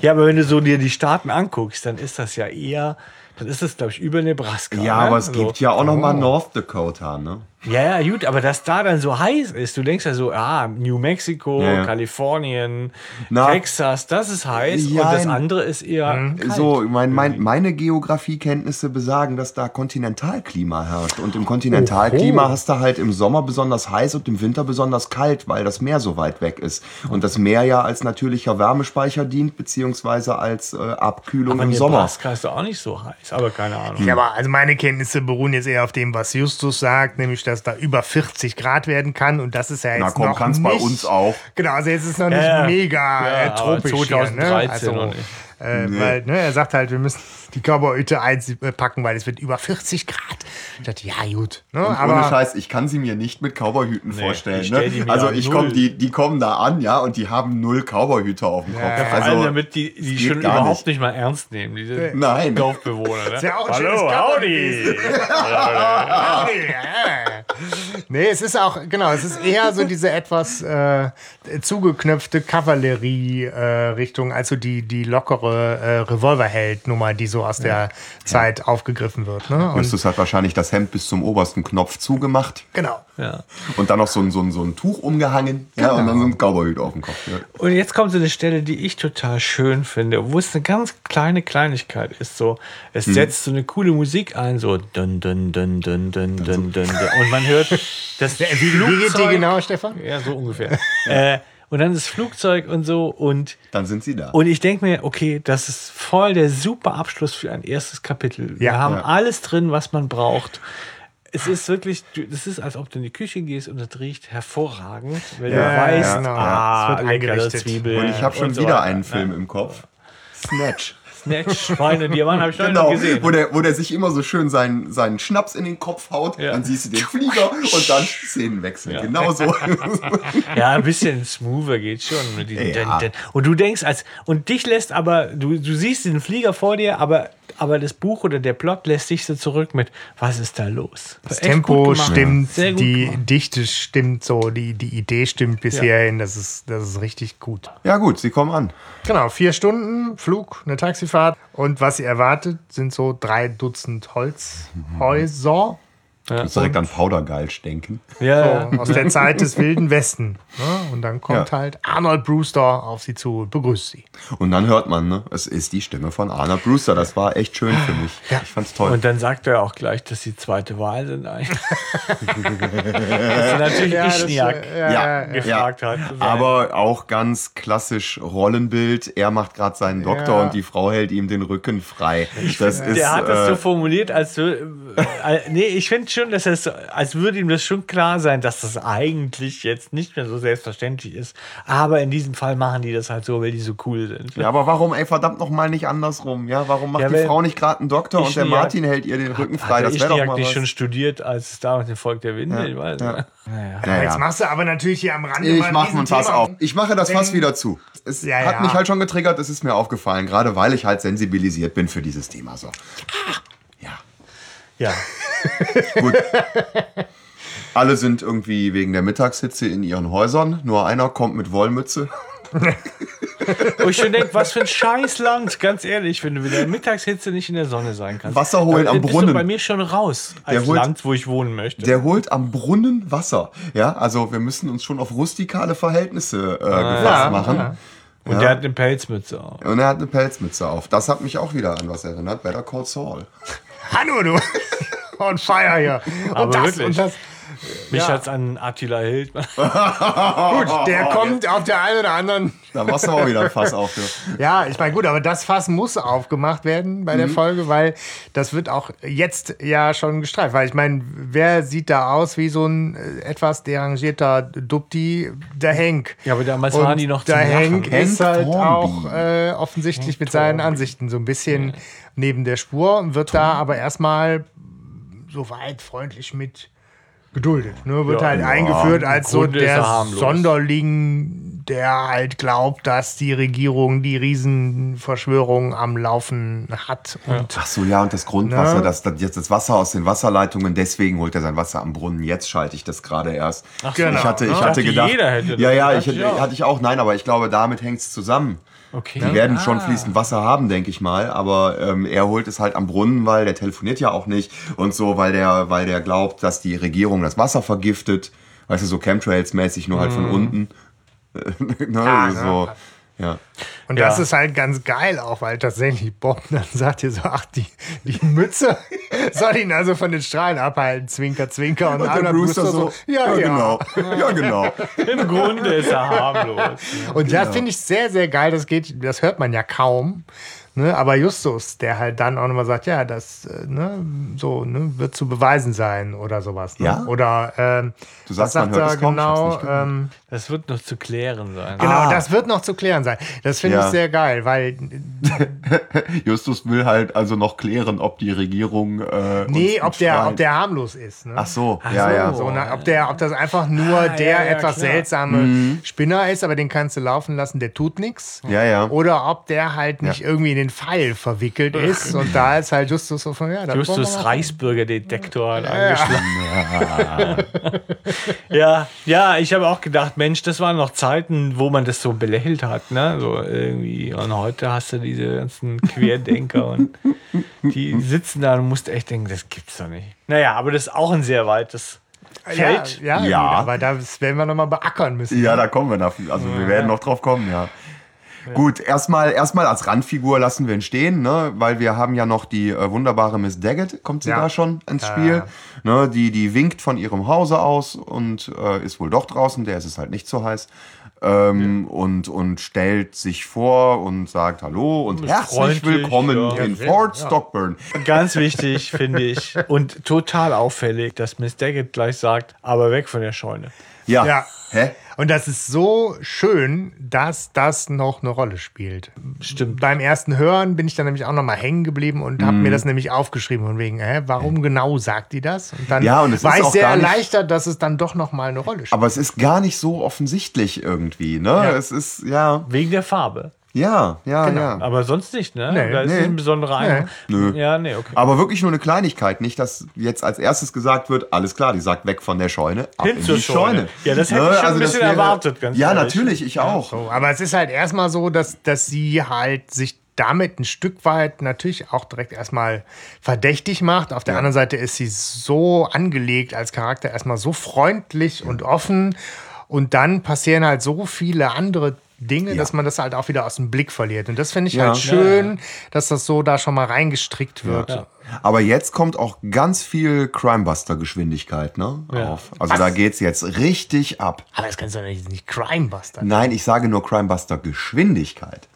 ja, aber wenn du so dir die Staaten anguckst, dann ist das ja eher, dann ist das, glaube ich, über Nebraska. Ja, ne? aber es so. gibt ja auch noch mal North Dakota, ne? Ja, ja, gut, aber dass da dann so heiß ist, du denkst ja so, ah, New Mexico, Ja, ja. Kalifornien, Na, Texas, das ist heiß ja, und das andere ist eher kalt. So, mein, mein, meine Geografiekenntnisse besagen, dass da Kontinentalklima herrscht. Und im Kontinentalklima hast du halt im Sommer besonders heiß und im Winter besonders kalt, weil das Meer so weit weg ist. Und das Meer ja als natürlicher Wärmespeicher dient, beziehungsweise als äh, Abkühlung aber im Sommer. Nebraska ist auch nicht so heiß, aber keine Ahnung. Ja, aber also meine Kenntnisse beruhen jetzt eher auf dem, was Justus sagt, nämlich, dass da über 40 Grad werden kann und das ist ja jetzt Na komm, noch kann's nicht, bei uns auch. Genau, also jetzt ist es noch nicht Ja, mega ja, äh, aber tropisch 2013 hier, ne? Also, äh, weil, ne, er sagt halt, wir müssen die Cowboyhütte einpacken, weil es wird über 40 Grad. Ich dachte, ja gut, ne? Und aber ohne Scheiß, ich kann sie mir nicht mit Cowboyhüten vorstellen. ich stell Ne? Also ich komm, die, die kommen da an, ja, und die haben null Cowboyhüte auf dem Kopf. Vor allem also, damit die, die schon überhaupt nicht. nicht. mal ernst nehmen, diese Nein. Dorfbewohner. Ne? ja auch ein schönes Hallo, howdy. Ja. Nee, es ist auch, genau, es ist eher so diese etwas äh, zugeknöpfte Kavallerie-Richtung, also die, die lockere äh, Revolverheld-Nummer, die so aus der Zeit aufgegriffen wird. Ne? Und, Justus hat wahrscheinlich das Hemd bis zum obersten Knopf zugemacht genau. Ja. und dann noch so ein, so ein, so ein Tuch umgehangen ja, und dann so ein Cowboyhüte auf dem Kopf. Ja. Und jetzt kommt so eine Stelle, die ich total schön finde, wo es eine ganz kleine Kleinigkeit ist. So, es Mhm. setzt so eine coole Musik ein, so dun dun dun dun dun dun dun, dun. und man hört das Wie, wie geht die genau, Stefan? Ja, so ungefähr. äh, und dann das Flugzeug und so und Dann sind sie da. Und ich denke mir, okay, das ist voll der super Abschluss für ein erstes Kapitel. Wir Ja. haben Ja. alles drin, was man braucht. Es ist wirklich, du- es ist, als ob du in die Küche gehst und es riecht hervorragend, weil du Ja, weißt, ja, genau. ah, Es wird eingerichtet. Zwiebeln. und ich habe schon so wieder einen Film im Kopf. Snatch. Snatch, Schweine, Diamant habe ich Genau, nicht gesehen. wo der, wo der sich immer so schön seinen, seinen Schnaps in den Kopf haut, Ja. dann siehst du den Flieger und dann Szenenwechsel. Ja. Genau so. Ja, ein bisschen smoother geht schon. Ja. Und du denkst, als und dich lässt aber, du, du siehst den Flieger vor dir, aber, aber das Buch oder der Plot lässt dich so zurück mit, was ist da los? Das Echt Tempo stimmt, gut die gemacht. Dichte stimmt so, die, die Idee stimmt bis Ja. hierhin. Das ist, das ist richtig gut. ja gut, sie kommen an. Genau, vier Stunden Flug, eine Taxifahrt. Und was sie erwartet, sind so drei Dutzend Holzhäuser. Ich muss direkt an Powdergeilsch denken. Ja, So, aus der Zeit des Wilden Westen. Ne? Und dann kommt Ja. halt Arnold Brewster auf sie zu und begrüßt sie. Und dann hört man, ne, es ist die Stimme von Arnold Brewster. Das war echt schön für mich. Ich fand's toll. Und dann sagt er auch gleich, dass sie zweite Wahl sind eigentlich. das ist natürlich Ja, Ischniak äh, ja, ja, ja. gefragt hat. Aber auch ganz klassisch Rollenbild. Er macht gerade seinen Doktor Ja. und die Frau hält ihm den Rücken frei. Das ist, Der hat das so äh, formuliert, als so, äh, nee, ich finde schon, dass es, als würde ihm das schon klar sein, dass das eigentlich jetzt nicht mehr so selbstverständlich ist. Aber in diesem Fall machen die das halt so, weil die so cool sind. ja, aber warum, ey, verdammt nochmal nicht andersrum? Ja, warum macht Ja, die Frau nicht gerade einen Doktor und der Martin hält ihr den Rücken frei? Das wäre doch mal was. schon studiert, als es damals den Volk der Winde? Ich weiß ja. nicht. Naja. Ja, Jetzt ja. machst du aber natürlich hier am Rande Ich mache ein Fass auf. Ich mache das Fass wieder zu. Es Ja, hat ja. mich halt schon getriggert, es ist mir aufgefallen, gerade weil ich halt sensibilisiert bin für dieses Thema. So. Ja. Ja. Gut. Alle sind irgendwie wegen der Mittagshitze in ihren Häusern. Nur einer kommt mit Wollmütze. Wo ich schon denke, was für ein Scheißland, ganz ehrlich, wenn du in der Mittagshitze nicht in der Sonne sein kannst. Wasser holen Dann am bist Brunnen. Du bei mir schon raus als Der holt- Land, wo ich wohnen möchte. Der holt am Brunnen Wasser. Ja, also wir müssen uns schon auf rustikale Verhältnisse äh, gefasst ja, machen. ja. Und der hat eine Pelzmütze auf. Und er hat eine Pelzmütze auf. Das hat mich auch wieder an was erinnert. Better Call Saul. Hanno, du. On fire hier. Und das und das. Mich hat's an Attila Hildmann. Gut, der kommt auf der einen oder anderen. Da machst du auch wieder ein Fass auf. Ja, ich meine, gut, aber das Fass muss aufgemacht werden bei der Mhm. Folge, weil das wird auch jetzt ja schon gestreift. Weil ich meine, wer sieht da aus wie so ein äh, etwas derangierter Dupti? Der Henk. Ja, aber damals Und waren die noch Der. Henk ist halt Thornby. auch äh, offensichtlich mit seinen Ansichten so ein bisschen neben der Spur und wird da aber erstmal soweit freundlich mit geduldet. Ne? Wird Ja, halt ja, eingeführt als so er der. Sonderling, der halt glaubt, dass die Regierung die Riesenverschwörung am Laufen hat. Und Ach so, ja, und das Grundwasser, Ne? das, das, jetzt das Wasser aus den Wasserleitungen, deswegen holt er sein Wasser am Brunnen. Jetzt schalte ich das gerade erst. Ach so. Genau, ich hatte, ne? ich Ich hatte dachte, gedacht. jeder hätte das. ja, ja, ich, hatte ich auch. Nein, aber ich glaube, damit hängt es zusammen. Okay. Die werden Ah. schon fließend Wasser haben, denke ich mal, aber ähm, er holt es halt am Brunnen, weil der telefoniert ja auch nicht und so, weil der, weil der glaubt, dass die Regierung das Wasser vergiftet, weißt du, so Chemtrails-mäßig, nur halt von Mhm. unten. ne, Ah, so, ja. Und Ja. das ist halt ganz geil auch, weil tatsächlich Bob dann sagt hier so, ach, die, die Mütze soll ihn also von den Strahlen abhalten, zwinker, zwinker. Und, Und der Arnold Brewster so, ja, ja. genau, ja, genau. Im Grunde ist er harmlos. Und das finde ich sehr, sehr geil. Das geht, das hört man ja kaum. Ne? Aber Justus, der halt dann auch nochmal sagt, ja, das äh, ne, so, ne, wird zu beweisen sein oder sowas. Ne? Ja? Oder ähm, Du sagst, was man hört er es kaum, genau? nicht gehört. Ähm, Das wird noch zu klären sein. genau, Ah. das wird noch zu klären sein. Das finde Ja. ich sehr geil, weil Justus will halt also noch klären, ob die Regierung. Äh, Nee, uns ob der, ob der harmlos ist. Ne? Ach so, ja, ja. So, ne, ob, der, ob das einfach nur Ah, der ja, ja, etwas klar. seltsame Spinner ist, aber den kannst du laufen lassen, der tut nichts. Ja, ja. Oder ob der halt nicht irgendwie in den Pfeil verwickelt ist. Und da ist halt Justus so von, ja, Justus Reichsbürgerdetektor hat angeschlagen. Ja, ja, ich habe auch gedacht, Mensch, das waren noch Zeiten, wo man das so belächelt hat, ne? So irgendwie. Und heute hast du diese ganzen Querdenker und die sitzen da und musst echt denken, das gibt's doch nicht. Naja, aber das ist auch ein sehr weites Ja, Feld. ja, Ja. Gut, aber das werden wir nochmal beackern müssen. Ja, da kommen wir dafür. Also wir werden noch drauf kommen, ja. Gut, erstmal erstmal als Randfigur lassen wir ihn stehen, ne? weil wir haben ja noch die äh, wunderbare Miss Daggett, kommt sie Ja. da schon ins Spiel. Ne? Die, die winkt von ihrem Hause aus und äh, ist wohl doch draußen, der ist es halt nicht so heiß. Ähm, und, und stellt sich vor und sagt Hallo und herzlich freundlich, willkommen ja. in Fort ja. Stockburn. Ganz wichtig, finde ich. Und total auffällig, dass Miss Daggett gleich sagt, aber weg von der Scheune. Ja. Ja. Hä? Und das ist so schön, dass das noch eine Rolle spielt. Stimmt. Beim ersten Hören bin ich dann nämlich auch noch mal hängen geblieben und habe Mhm. mir das nämlich aufgeschrieben von wegen, hä, warum genau sagt die das? Und dann Ja, und es war ist ich auch sehr erleichtert, dass es dann doch noch mal eine Rolle spielt. Aber es ist gar nicht so offensichtlich irgendwie, ne? Ja. Es ist, ja, Wegen der Farbe. Ja, ja, Genau. ja. Aber sonst nicht, ne? Nee. da ist Nee. ein besonderer Eindruck. Nö. Ja, nee, okay. Aber wirklich nur eine Kleinigkeit. Nicht, dass jetzt als erstes gesagt wird, alles klar, die sagt weg von der Scheune, ab Hin in zur die Scheune. Scheune. Ne? Ja, das hätte ich schon ein das bisschen erwartet, ganz Ja, ehrlich. natürlich, ich auch. So, aber es ist halt erstmal so, dass, dass sie halt sich damit ein Stück weit natürlich auch direkt erstmal verdächtig macht. Auf der anderen Seite ist sie so angelegt als Charakter erstmal so freundlich und offen. Und dann passieren halt so viele andere Dinge, dass man das halt auch wieder aus dem Blick verliert. Und das finde ich Ja. halt schön, dass das so da schon mal reingestrickt wird. Aber jetzt kommt auch ganz viel Crimebuster-Geschwindigkeit ne, Ja. auf. Also da geht's jetzt richtig ab. Aber das kannst du nicht, nicht Crimebuster. Nein, ich sage nur Crimebuster-Geschwindigkeit.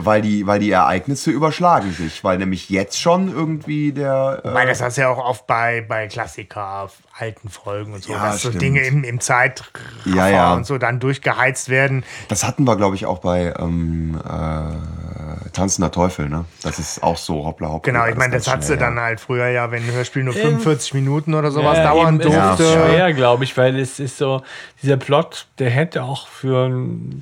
Weil die, weil die Ereignisse überschlagen sich, weil nämlich jetzt schon irgendwie der. Äh, Weil das hast du ja auch oft bei, bei Klassiker, alten Folgen und so, Ja, dass so stimmt. Dinge im, im Zeitraffer Ja, ja. und so dann durchgeheizt werden. Das hatten wir, glaube ich, auch bei ähm, äh, Tanzender Teufel, ne? Das ist auch so hoppla hoppla. Genau, ich meine, das hat sie schnell, dann ja. halt früher ja, wenn ein Hörspiel nur 45 Minuten oder sowas Ja, dauern eben, durfte. schwer, glaube ich, weil es ist so, dieser Plot, der hätte auch für,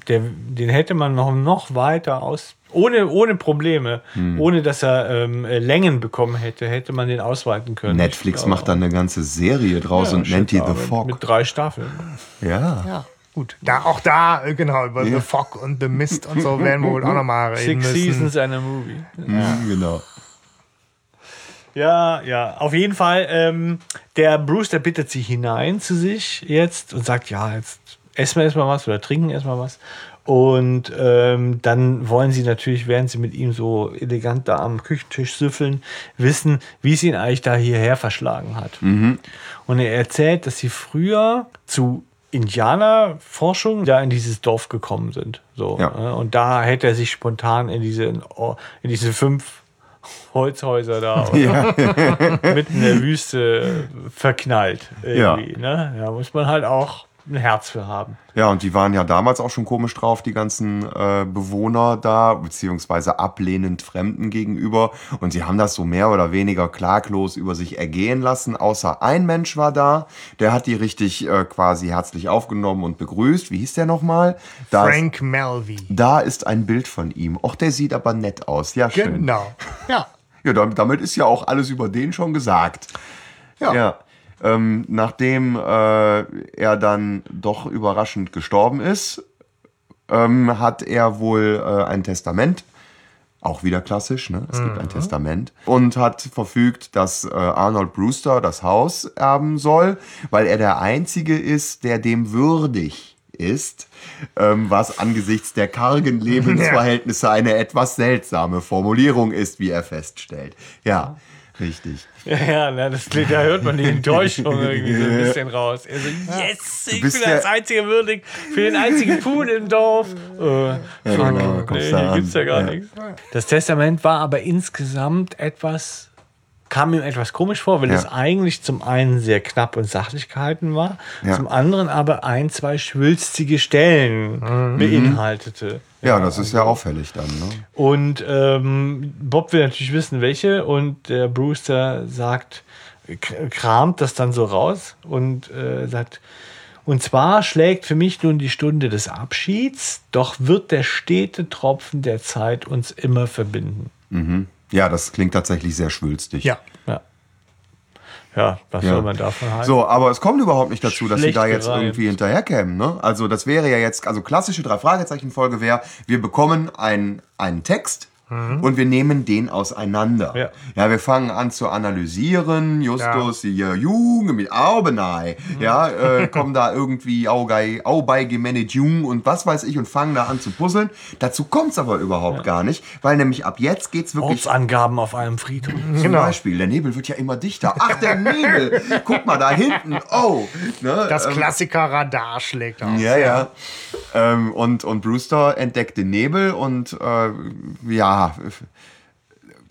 der, den hätte man noch, noch weiter aus, ohne, ohne Probleme, Hm. ohne dass er ähm, äh, Längen bekommen hätte, hätte man den ausweiten können. Netflix glaube macht dann eine ganze Serie draus Ja, und nennt die The Fog. Mit drei Staffeln. ja. Ja, gut. Da, auch da, äh, genau, über The Fog und The Mist und so werden wir wohl auch nochmal reden Six müssen. Seasons and a Movie. Mhm, genau. Ja, ja, auf jeden Fall. Ähm, der Bruce, der bittet sie hinein zu sich jetzt und sagt, ja, jetzt essen wir erstmal was oder trinken erstmal was. Und ähm, dann wollen sie natürlich, während sie mit ihm so elegant da am Küchentisch süffeln, wissen, wie es ihn eigentlich da hierher verschlagen hat. Und er erzählt, dass sie früher zu Indianerforschung da in dieses Dorf gekommen sind. So, Ja. ne? Und da hätte er sich spontan in diese, in diese fünf Holzhäuser da mitten in der Wüste verknallt. Irgendwie, ne? Da muss man halt auch ein Herz für haben. Ja, und die waren ja damals auch schon komisch drauf, die ganzen äh, Bewohner da, beziehungsweise ablehnend Fremden gegenüber. Und sie haben das so mehr oder weniger klaglos über sich ergehen lassen. Außer ein Mensch war da, der hat die richtig äh, quasi herzlich aufgenommen und begrüßt. Wie hieß der nochmal? Da Frank Melvey. da ist ein Bild von ihm. Och, der sieht aber nett aus. Ja, schön. Genau. Ja. Ja, damit, damit ist ja auch alles über den schon gesagt. Ja. Ja. Ähm, nachdem äh, er dann doch überraschend gestorben ist, ähm, hat er wohl äh, ein Testament, auch wieder klassisch, ne? es gibt ein Testament, und hat verfügt, dass äh, Arnold Brewster das Haus erben soll, weil er der Einzige ist, der dem würdig ist, ähm, was angesichts der kargen Lebensverhältnisse eine etwas seltsame Formulierung ist, wie er feststellt. Ja, richtig. Ja, ja na, das, da hört man die Enttäuschung irgendwie so ein bisschen raus. Er so, yes, ich bin als Einziger würdig für den einzigen Puhn im Dorf. Äh, genau, nee, kommst da hier gibt's ja gar Ja. nichts. Das Testament war aber insgesamt etwas, kam ihm etwas komisch vor, weil Ja. es eigentlich zum einen sehr knapp und sachlich gehalten war, Ja. zum anderen aber ein, zwei schwülstige Stellen beinhaltete. Ja, das ist ja auffällig dann. Ne? Und ähm, Bob will natürlich wissen, welche. Und der Brewster sagt, kramt das dann so raus und äh, sagt, und zwar schlägt für mich nun die Stunde des Abschieds, doch wird der stete Tropfen der Zeit uns immer verbinden. Ja, das klingt tatsächlich sehr schwülstig. Ja. Ja. Ja, was Ja. soll man davon halten? So, aber es kommt überhaupt nicht dazu, dass sie Schlecht da jetzt gereimt. irgendwie hinterherkämen. Ne? Also das wäre ja jetzt, also klassische drei Fragezeichen Folge wäre, wir bekommen ein, einen Text und wir nehmen den auseinander. Ja. ja, wir fangen an zu analysieren, Justus, hier, Junge mit Aubenei, ja, äh, kommen da irgendwie Augei, Aubei gemanagt Jung und was weiß ich und fangen da an zu puzzeln. Dazu kommt es aber überhaupt gar nicht, weil nämlich ab jetzt geht's wirklich Ortsangaben auf einem Friedhof. zum Genau. Beispiel, der Nebel wird ja immer dichter. Ach, der Nebel! Guck mal da hinten. Oh! Ne, Das ähm, Klassiker-Radar schlägt aus. ja, ja. Ähm, und, und Brewster entdeckt den Nebel und äh, ja,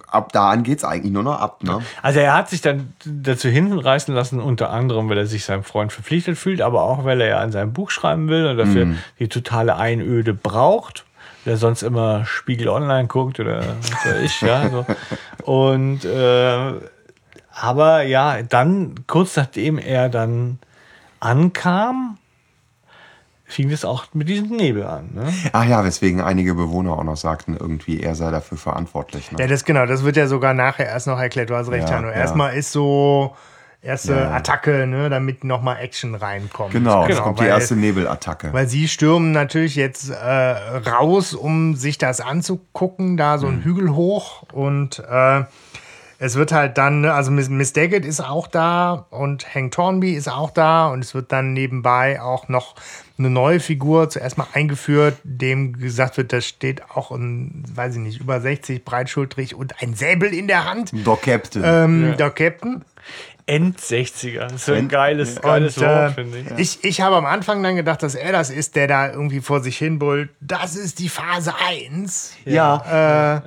ab da an geht's eigentlich nur noch ab. Ne? Also er hat sich dann dazu hinreißen lassen, unter anderem, weil er sich seinem Freund verpflichtet fühlt, aber auch, weil er ja an seinem Buch schreiben will und dafür die totale Einöde braucht. Der sonst immer Spiegel Online guckt oder was weiß ich, ja. So. Und äh, aber ja, dann, kurz nachdem er dann ankam, fing es auch mit diesem Nebel an. Ne? Ach ja, weswegen einige Bewohner auch noch sagten, irgendwie er sei dafür verantwortlich. Ne? Ja, das genau, das wird ja sogar nachher erst noch erklärt. Du hast recht, Ja, Hanno. ja. Erstmal ist so erste Ja, ja. Attacke, ne, damit nochmal Action reinkommt. Genau, es Genau, kommt die weil- erste Nebelattacke. Weil sie stürmen natürlich jetzt äh, raus, um sich das anzugucken, da so ein Hügel hoch. Und äh, es wird halt dann, ne, also Miss, Miss Daggett ist auch da und Hank Thornby ist auch da. Und es wird dann nebenbei auch noch eine neue Figur zuerst mal eingeführt, dem gesagt wird, da steht auch ein, weiß ich nicht, über 60, breitschultrig und ein Säbel in der Hand. Doc Captain. Ähm, Der Captain. End-60er. Das ist so ein geiles, geiles Und, äh, Wort, finde ich. ich, ich habe am Anfang dann gedacht, dass er das ist, der da irgendwie vor sich hin brüllt. Das ist die Phase 1. ja,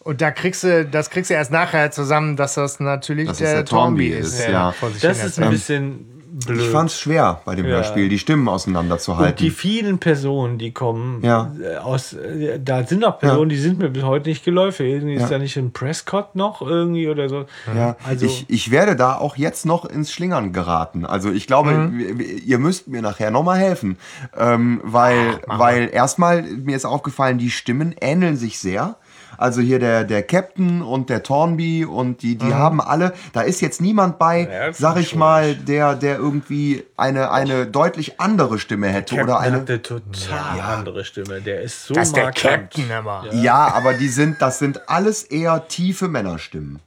Und da kriegst du, das kriegst du erst nachher zusammen, dass das natürlich Dass der, der Thornby ist, ist. der ja. vor sich Das ist ein erzählt. bisschen blöd. ich fand's schwer bei dem Ja. Hörspiel, die Stimmen auseinanderzuhalten. Und die vielen Personen, die kommen, Ja. äh, aus, äh, da sind auch Personen, die sind mir bis heute nicht geläufig. Irgendwie Ist Ja. da nicht ein Prescott noch irgendwie oder so? Ja, Also- ich, ich werde da auch jetzt noch ins Schlingern geraten. Also ich glaube, Mhm. ihr müsst mir nachher nochmal helfen. Ähm, weil, weil erstmal, mir ist aufgefallen, die Stimmen ähneln sich sehr. Also hier der, der Captain und der Thornby und die, die haben alle, da ist jetzt niemand bei, Mhm. Ja, sag ist ich mal, der, der irgendwie eine, eine deutlich andere Stimme hätte Captain oder eine. hat eine total andere Stimme. Der ist so Das ist der markant. Captain immer. Ja, aber die sind, das sind alles eher tiefe Männerstimmen.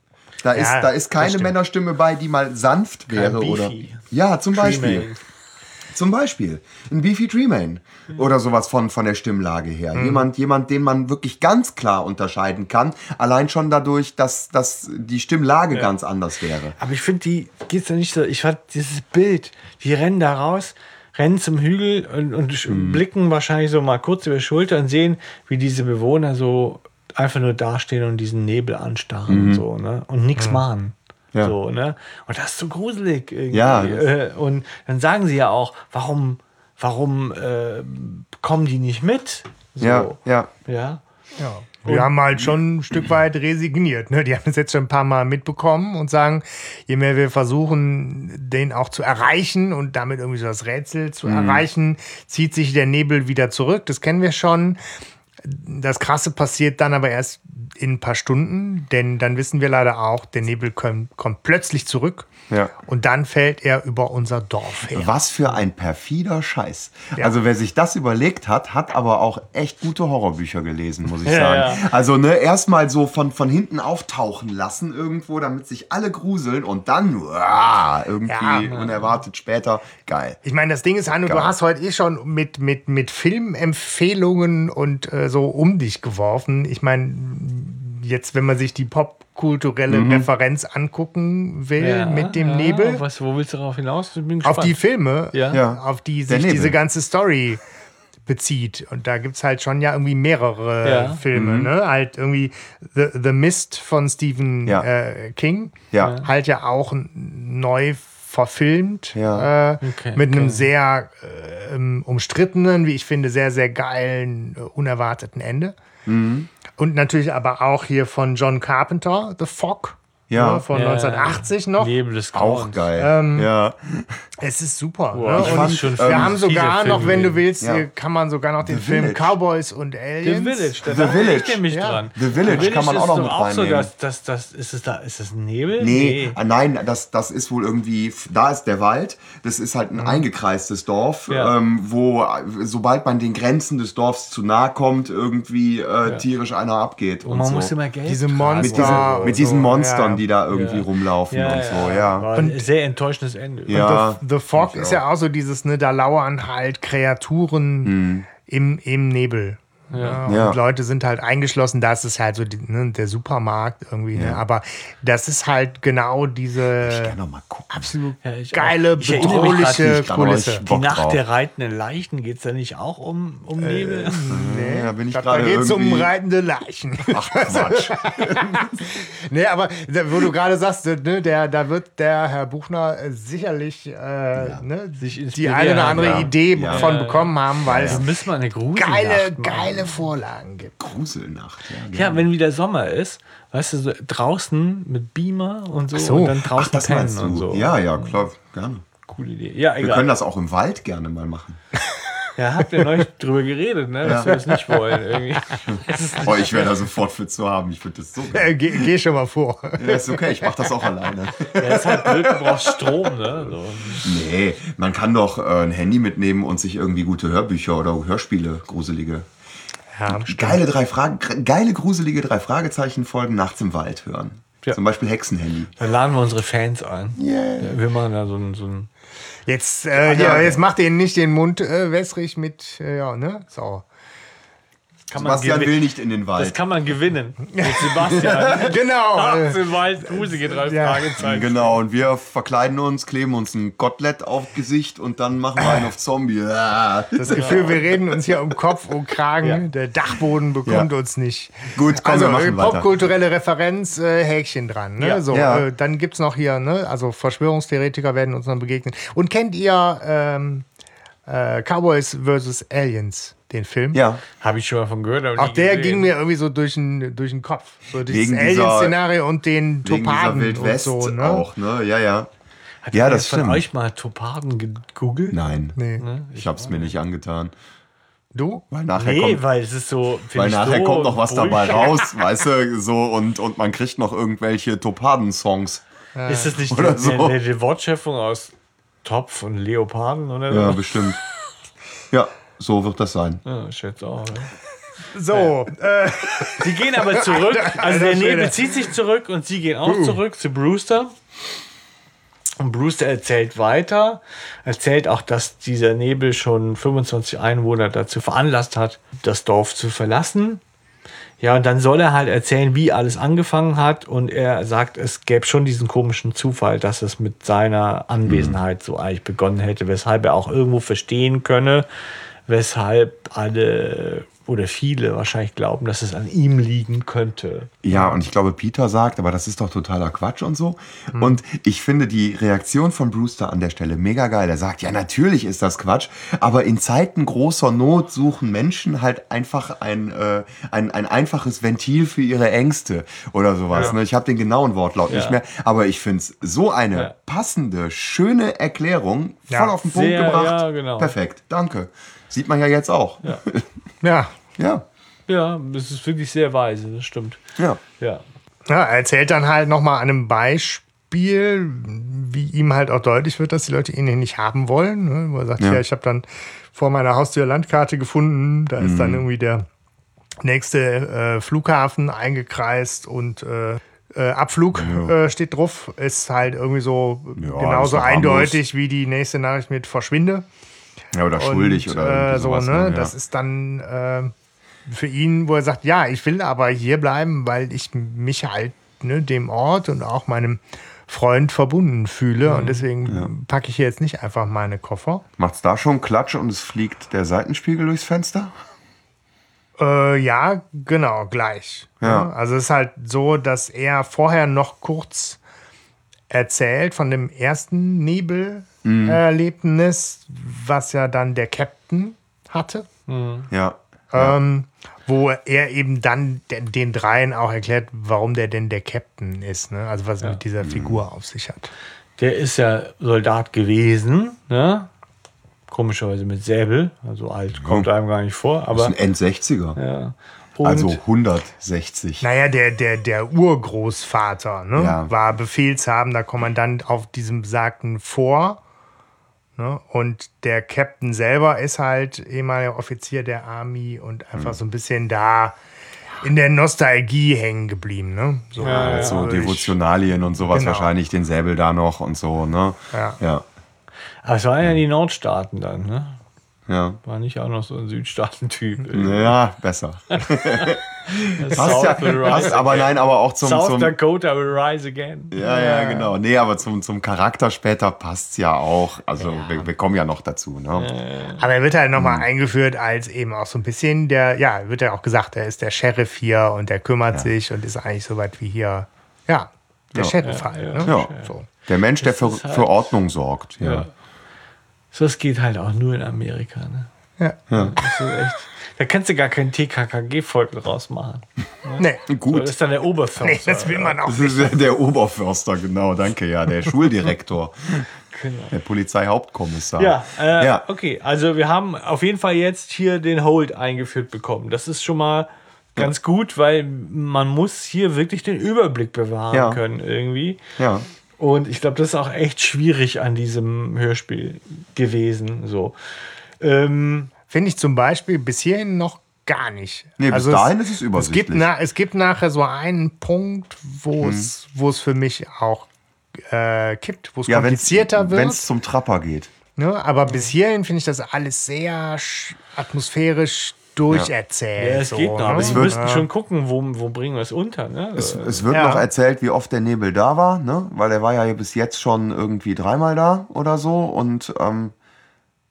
Da ist, Ja, da ist keine. Männerstimme bei, die mal sanft wäre oder. Beefy. Ja, zum Beispiel. Zum Beispiel ein Beefy Tremaine oder sowas von, von der Stimmlage her. Jemand, jemand, den man wirklich ganz klar unterscheiden kann. Allein schon dadurch, dass, dass die Stimmlage ganz anders wäre. Aber ich finde, die geht's ja nicht so. Ich fand dieses Bild, die rennen da raus, rennen zum Hügel und, und Mhm. blicken wahrscheinlich so mal kurz über die Schulter und sehen, wie diese Bewohner so einfach nur dastehen und diesen Nebel anstarren und so, ne? Und nichts machen. Mhm. Ja. So, ne? Und das ist so gruselig irgendwie. Ja, und dann sagen sie ja auch, warum, warum äh, kommen die nicht mit? So. Ja, ja. Ja. Ja. Wir haben halt schon ein Stück weit resigniert. Ne? Die haben es jetzt schon ein paar Mal mitbekommen und sagen, je mehr wir versuchen, den auch zu erreichen und damit irgendwie so das Rätsel zu erreichen, zieht sich der Nebel wieder zurück. Das kennen wir schon. Das Krasse passiert dann aber erst in ein paar Stunden, denn dann wissen wir leider auch, der Nebel kommt, plötzlich zurück Ja. und dann fällt er über unser Dorf her. Was für ein perfider Scheiß. Ja. Also wer sich das überlegt hat, hat aber auch echt gute Horrorbücher gelesen, muss ich sagen. ja. Also ne, erstmal so von, von hinten auftauchen lassen irgendwo, damit sich alle gruseln und dann uah, irgendwie unerwartet später. Geil. Ich meine, das Ding ist, Hanno, du Geil. hast heute eh schon mit, mit, mit Filmempfehlungen und äh, so um dich geworfen. Ich meine, jetzt, wenn man sich die popkulturelle Mhm. Referenz angucken will ja mit dem ja. Nebel, Was, wo willst du darauf hinaus? Auf die. Filme, Ja. Auf die sich Nebel. diese ganze Story bezieht. Und da gibt es halt schon ja irgendwie mehrere Ja. Filme, ne? Halt irgendwie The, The Mist von Stephen Mhm. Ja. äh, King. Ja. Halt ja auch neu verfilmt. Ja. Äh, Okay, mit einem okay. sehr äh, umstrittenen, wie ich finde, sehr, sehr geilen, äh, unerwarteten Ende. Mhm. Und natürlich aber auch hier von John Carpenter, The Fog. Ja. ne, von Ja. 1980 noch. Nebel des Auch geil. Ähm, ja. Es ist super. Boah, ne? ich fand schon wir ähm, haben sogar noch, wenn du willst, Ja. hier kann man sogar noch den The Film Village. Cowboys und The Aliens. Village, da The Village. ich nämlich Ja. dran. The Village kann man auch noch mit auch so, reinnehmen. dass, dass, dass, ist, es da, ist das ein Nebel? Nee, äh, nein, das, das ist wohl irgendwie, da ist der Wald, das ist halt ein eingekreistes Dorf, Ja. ähm, wo, sobald man den Grenzen des Dorfs zu nahe kommt, irgendwie äh, tierisch einer abgeht. Und Und, man so. muss immer Geld Diese. Monster. mit diesen, so, mit diesen so, Monstern, ja. Die da irgendwie Ja. rumlaufen ja, und so, ja. Ein sehr enttäuschendes Ende. Ja. The, The Fog ist ja auch so dieses, ne, da lauern halt Kreaturen im, im Nebel. Ja. und Ja. Leute sind halt eingeschlossen, das ist halt so die, ne, der Supermarkt irgendwie. Ne? Aber das ist halt genau diese absolut Ja, ich geile, auch. Ich bedrohliche Kulisse. Die Nacht drauf. der reitenden Leichen geht es da nicht auch um, um Nebel? Nee, da bin ich Da gerade geht es um reitende Leichen. Ach Quatsch. nee, aber da, wo du gerade sagst, ne, der, da wird der Herr Buchner äh, sicherlich äh, ne, Sich die eine oder andere ja. Idee Ja. von bekommen haben, weil es müssen wir eine Gruselnacht geile, machen. Geile Vorlagen gibt. Gruselnacht, ja. Ja, wenn wieder Sommer ist, weißt du, so draußen mit Beamer und so, so. und dann Ach, draußen das pennen und so. Ja, ja, klar, gerne. Coole Idee. Ja, Wir egal. können das auch im Wald gerne mal machen. ja, habt ihr neulich drüber geredet, ne? Dass wir das nicht wollen. Irgendwie. Oh, ich wäre da sofort für zu haben. Ich finde das so. Äh, geh, geh schon mal vor. Ja, ist okay, ich mache das auch alleine. Ja, ist halt blöd, du brauchst Strom, ne? So. Nee, man kann doch äh, ein Handy mitnehmen und sich irgendwie gute Hörbücher oder Hörspiele, gruselige. Ja, Geile drei Fragen, geile gruselige drei Fragezeichen Folgen nachts im Wald hören. Ja. Zum Beispiel Hexenhandy. Dann laden wir unsere Fans ein. Yeah. Ja, wir machen da so ein, so ein Jetzt, äh, ja, ja, jetzt macht ihr nicht den Mund äh, wässrig mit, äh, ja, ne? So. Kann Sebastian will nicht in den Das Wald. kann man gewinnen. Mit Sebastian. genau. Nachts im Wald, gruselige drei Ja. Fragezeichen. Genau, und wir verkleiden uns, kleben uns ein Kotelett auf Gesicht und dann machen wir einen auf Zombie. Das Gefühl, wir reden uns hier um Kopf und Kragen. Ja. Der Dachboden bekommt Ja. uns nicht. Gut, komm, also wir machen weiter. popkulturelle Referenz, äh, Häkchen dran. Ne? Ja. So, Ja. Äh, dann gibt es noch hier, ne? also Verschwörungstheoretiker werden uns noch begegnen. Und kennt ihr ähm, äh, Cowboys vs. Aliens, den Film? Ja, Habe ich schon mal von gehört. Auch der gesehen. ging mir irgendwie so durch den, durch den Kopf. So dieses Alien-Szenario und den Topaden Wild und West so. Ne? auch, ne? Ja, ja. Hat Ja, das von stimmt. euch mal Topaden gegoogelt? Nein, Nee. ich hab's mir nicht angetan. Du? Weil nachher Nee, kommt, weil es ist so. weil ich nachher so kommt noch was dabei raus, weißt du, so und, und man kriegt noch irgendwelche Topaden-Songs. Ist das nicht Oder die, so. die, die Wortschöpfung aus Topf und Leoparden oder Ja, so? bestimmt. Ja, so wird das sein. Ja, ich schätze auch. Ne? So, äh, Sie gehen aber zurück. Also der Nebel zieht sich zurück und sie gehen auch zurück zu Brewster. Und Brewster erzählt weiter, erzählt auch, dass dieser Nebel schon 25 Einwohner dazu veranlasst hat, das Dorf zu verlassen. Ja, und dann soll er halt erzählen, wie alles angefangen hat. Und er sagt, es gäbe schon diesen komischen Zufall, dass es mit seiner Anwesenheit so eigentlich begonnen hätte, weshalb er auch irgendwo verstehen könne, weshalb alle oder viele wahrscheinlich glauben, dass es an ihm liegen könnte. Ja, und ich glaube, Peter sagt, aber das ist doch totaler Quatsch und so. Mhm. Und ich finde die Reaktion von Brewster an der Stelle mega geil. Er sagt, ja, natürlich ist das Quatsch, aber in Zeiten großer Not suchen Menschen halt einfach ein, äh, ein, ein einfaches Ventil für ihre Ängste oder sowas. Ja. Ne? Ich habe den genauen Wortlaut ja. nicht mehr, aber ich finde es so eine ja. passende, schöne Erklärung, voll auf den Punkt Sehr, gebracht. Genau. Perfekt, danke. Sieht man ja jetzt auch. Ja. ja. Ja. Ja, das ist wirklich sehr weise, das stimmt. Ja. Ja. ja er erzählt dann halt nochmal an einem Beispiel, wie ihm halt auch deutlich wird, dass die Leute ihn hier nicht haben wollen. Ne? Wo er sagt, ja, ja ich habe dann vor meiner Haustür Landkarte gefunden, da ist mhm. dann irgendwie der nächste äh, Flughafen eingekreist und äh, äh, Abflug ja. äh, steht drauf. Ist halt irgendwie so ja, genauso eindeutig wie die nächste Nachricht mit Verschwinde. Ja, oder schuldig und, oder äh, so, sowas, ne? Ja. Das ist dann äh, für ihn, wo er sagt, ja, ich will aber hier bleiben, weil ich mich halt ne, dem Ort und auch meinem Freund verbunden fühle. Mhm. Und deswegen ja. packe ich hier jetzt nicht einfach meine Koffer. Macht's da schon Klatsch und es fliegt der Seitenspiegel durchs Fenster? Äh, ja, genau, gleich. Ja. Also es ist halt so, dass er vorher noch kurz erzählt von dem ersten Nebelerlebnis, mhm. was ja dann der Captain hatte. Mhm. Ja. Ähm, wo er eben dann den, den, dreien auch erklärt, warum der denn der Captain ist, ne? Also was ja. mit dieser Figur mhm. auf sich hat. Der ist ja Soldat gewesen, ne? Komischerweise mit Säbel, also alt kommt oh. einem gar nicht vor. Aber, das ist ein End-60er. Ja. Und, also 160. Naja, der, der, der Urgroßvater ne, ja. war befehlshabender Kommandant auf diesem besagten Vor. Ne, und der Captain selber ist halt ehemaliger Offizier der Army und einfach mhm. so ein bisschen da in der Nostalgie hängen geblieben. Ne? So, ja, ja. so Devotionalien und sowas genau. wahrscheinlich, den Säbel da noch und so. Ne? Ja. ja. Aber es waren ja die Nordstaaten dann, ne? Ja. War nicht auch noch so ein Südstaaten-Typ. Ja, besser. passt ja, passt, aber nein, aber auch zum. South zum, Dakota will rise again. Ja, ja, genau. Nee, aber zum, zum Charakter später passt es ja auch. Also, ja. Wir, wir, kommen ja noch dazu. Ne? Aber er wird halt nochmal mhm. eingeführt als eben auch so ein bisschen der, ja, wird ja auch gesagt, er ist der Sheriff hier und der kümmert ja. sich und ist eigentlich so weit wie hier, ja, der Sheriff halt. Ne? Ja. So. Der Mensch, der für, halt, für Ordnung sorgt. ja. So, es geht halt auch nur in Amerika. Ne? Ja. ja. Echt, da kannst du gar keinen TKKG-Folgen rausmachen. Ne? Nee, gut. So, das ist dann der Oberförster. Nee, das will man auch Das ist nicht. der Oberförster, genau, danke, ja, der Schuldirektor. Genau. Der Polizeihauptkommissar. Ja, äh, ja, okay. Also wir haben auf jeden Fall jetzt hier den Hold eingeführt bekommen. Das ist schon mal ganz ja. gut, weil man muss hier wirklich den Überblick bewahren ja. können irgendwie. Ja. Und ich glaube, das ist auch echt schwierig an diesem Hörspiel gewesen. So. Ähm, Finde ich zum Beispiel bis hierhin noch gar nicht. Nee, bis also dahin es, ist es übersichtlich. Es gibt, na, es gibt nachher so einen Punkt, wo hm. es, wo es für mich auch äh, kippt, wo es ja, komplizierter wird. Wenn es zum Trapper geht. Ne, aber bis hierhin finde ich das alles sehr atmosphärisch durcherzählt. Ja, es geht noch, aber ne? sie müssten schon gucken, wo, wo bringen wir es unter. Ne? Es, es wird ja. noch erzählt, wie oft der Nebel da war, ne? weil er war ja bis jetzt schon irgendwie dreimal da oder so und ähm,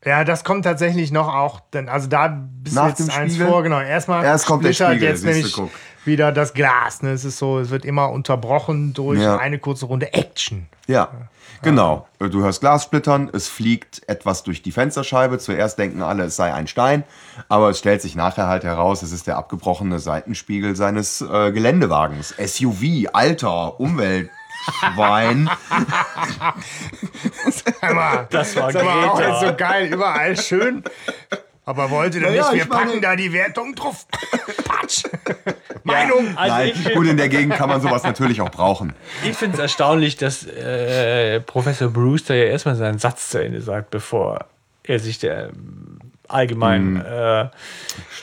ja, das kommt tatsächlich noch auch, denn also da bist Nach jetzt eins Spiegel? vor, genau. Erstmal Erst kommt der Spiegel, jetzt nämlich wieder das Glas. Ne? Es ist so, es wird immer unterbrochen durch ja. eine kurze Runde Action. Ja. Genau. Du hörst Glas splittern, es fliegt etwas durch die Fensterscheibe. Zuerst denken alle, es sei ein Stein, aber es stellt sich nachher halt heraus, es ist der abgebrochene Seitenspiegel seines äh, Geländewagens. SUV, alter, Umwelt. Schwein. das war, das war auch jetzt so geil, überall schön. Aber wollte der ja, nicht, wir packen da die Wertung drauf. Patsch. Meinung. Ja, also Nein, gut, in der Gegend kann man sowas natürlich auch brauchen. Ich finde es erstaunlich, dass äh, Professor Brewster ja erstmal seinen Satz zu Ende sagt, bevor er sich der allgemein mm. äh,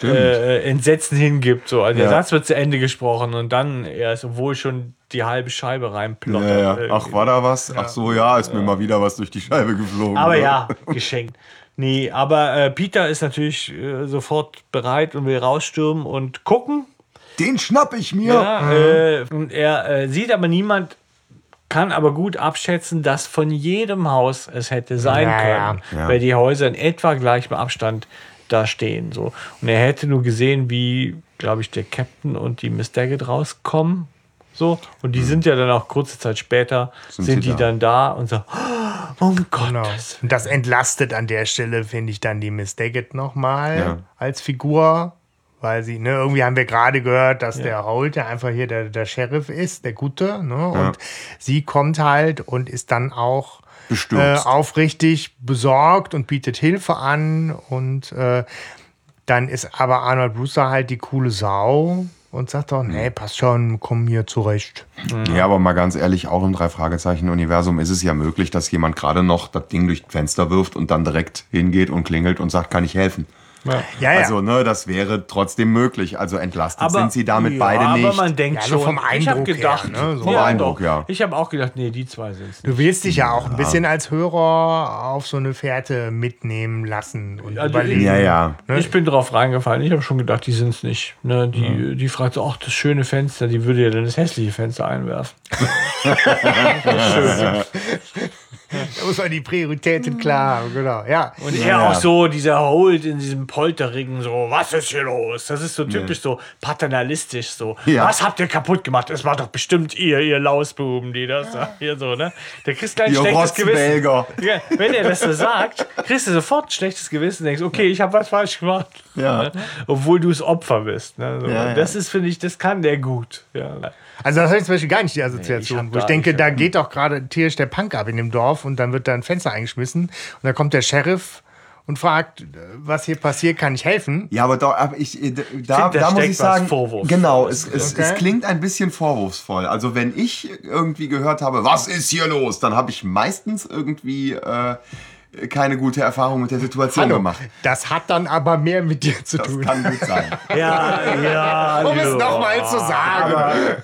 äh, Entsetzen hingibt. So. Also ja. Der Satz wird zu Ende gesprochen und dann erst, obwohl schon die halbe Scheibe reinplottert. Ja, ja. Ach, war da was? Ach so, ja, ist mir mal wieder was durch die Scheibe geflogen. Aber ja, geschenkt. Nee, aber äh, Peter ist natürlich äh, sofort bereit und will rausstürmen und gucken. Den schnapp ich mir. Ja, äh, und er äh, sieht aber niemand, kann aber gut abschätzen, dass von jedem Haus es hätte sein ja. können, Ja. weil die Häuser in etwa gleichem Abstand da stehen. So. Und er hätte nur gesehen, wie, glaube ich, der Captain und die Miss Daggett rauskommen. So. Und die sind ja dann auch kurze Zeit später, sind, Sind sie die da. dann da und so, oh Gott. Genau. Und das entlastet an der Stelle, finde ich, dann die Miss Daggett nochmal Ja. als Figur. Weil sie, ne, irgendwie haben wir gerade gehört, dass der Holt ja einfach hier der, der Sheriff ist, der Gute, ne? Und sie kommt halt und ist dann auch äh, aufrichtig besorgt und bietet Hilfe an. Und äh, dann ist aber Arnold Brewster halt die coole Sau und sagt doch, nee, passt schon, komm hier zurecht. Ja, aber mal ganz ehrlich, auch im Drei-Fragezeichen-Universum ist es ja möglich, dass jemand gerade noch das Ding durch Fenster wirft und dann direkt hingeht und klingelt und sagt, kann ich helfen? Ja. Ja, ja. Also, ne, das wäre trotzdem möglich. Also entlastet sind sie damit ja, beide aber nicht. man denkt Ja, schon, vom ich habe Eindruck gedacht, her, ne, so. Vom Eindruck, doch. ja. Ich habe auch gedacht, nee, die zwei sind es. Du willst dich ja auch ein bisschen als Hörer auf so eine Fährte mitnehmen lassen und Also überlegen. ja, ja. Ich bin drauf reingefallen. Ich habe schon gedacht, die sind es nicht. Ne, die, die fragt so, ach, das schöne Fenster, die würde ja dann das hässliche Fenster einwerfen. Da muss man die Prioritäten klar haben, genau. Ja. Und er auch so, dieser Holt in diesem Polterring, so, was ist hier los? Das ist so typisch so paternalistisch, so. Ja. Was habt ihr kaputt gemacht? Es war doch bestimmt ihr, ihr Lausbuben, die das da hier so, ne? Der kriegst gleich ein Ihr schlechtes Gewissen. Ja, wenn er das so sagt, kriegst du sofort ein schlechtes Gewissen und denkst, okay, ich habe was falsch gemacht. Ja. Ne? Obwohl du das Opfer bist. Ne? So. Ja, ja. Das ist, finde ich, das kann der gut. Ja. Also das habe ich zum Beispiel gar nicht die ich Assoziation, hab wo ich da- denke, ich da geht doch gerade tierisch der Punk ab in dem Dorf und dann wird da ein Fenster eingeschmissen und dann kommt der Sheriff und fragt, äh, was hier passiert, kann ich helfen? Ja, aber da, aber ich, äh, da, da da muss ich sagen, genau, es, es, Okay. es klingt ein bisschen vorwurfsvoll. Also wenn ich irgendwie gehört habe, was ist hier los, dann habe ich meistens irgendwie äh, keine gute Erfahrung mit der Situation gemacht. das hat dann aber mehr mit dir zu Das tun. kann gut sein. Ja, ja. Um es ja. nochmal zu sagen.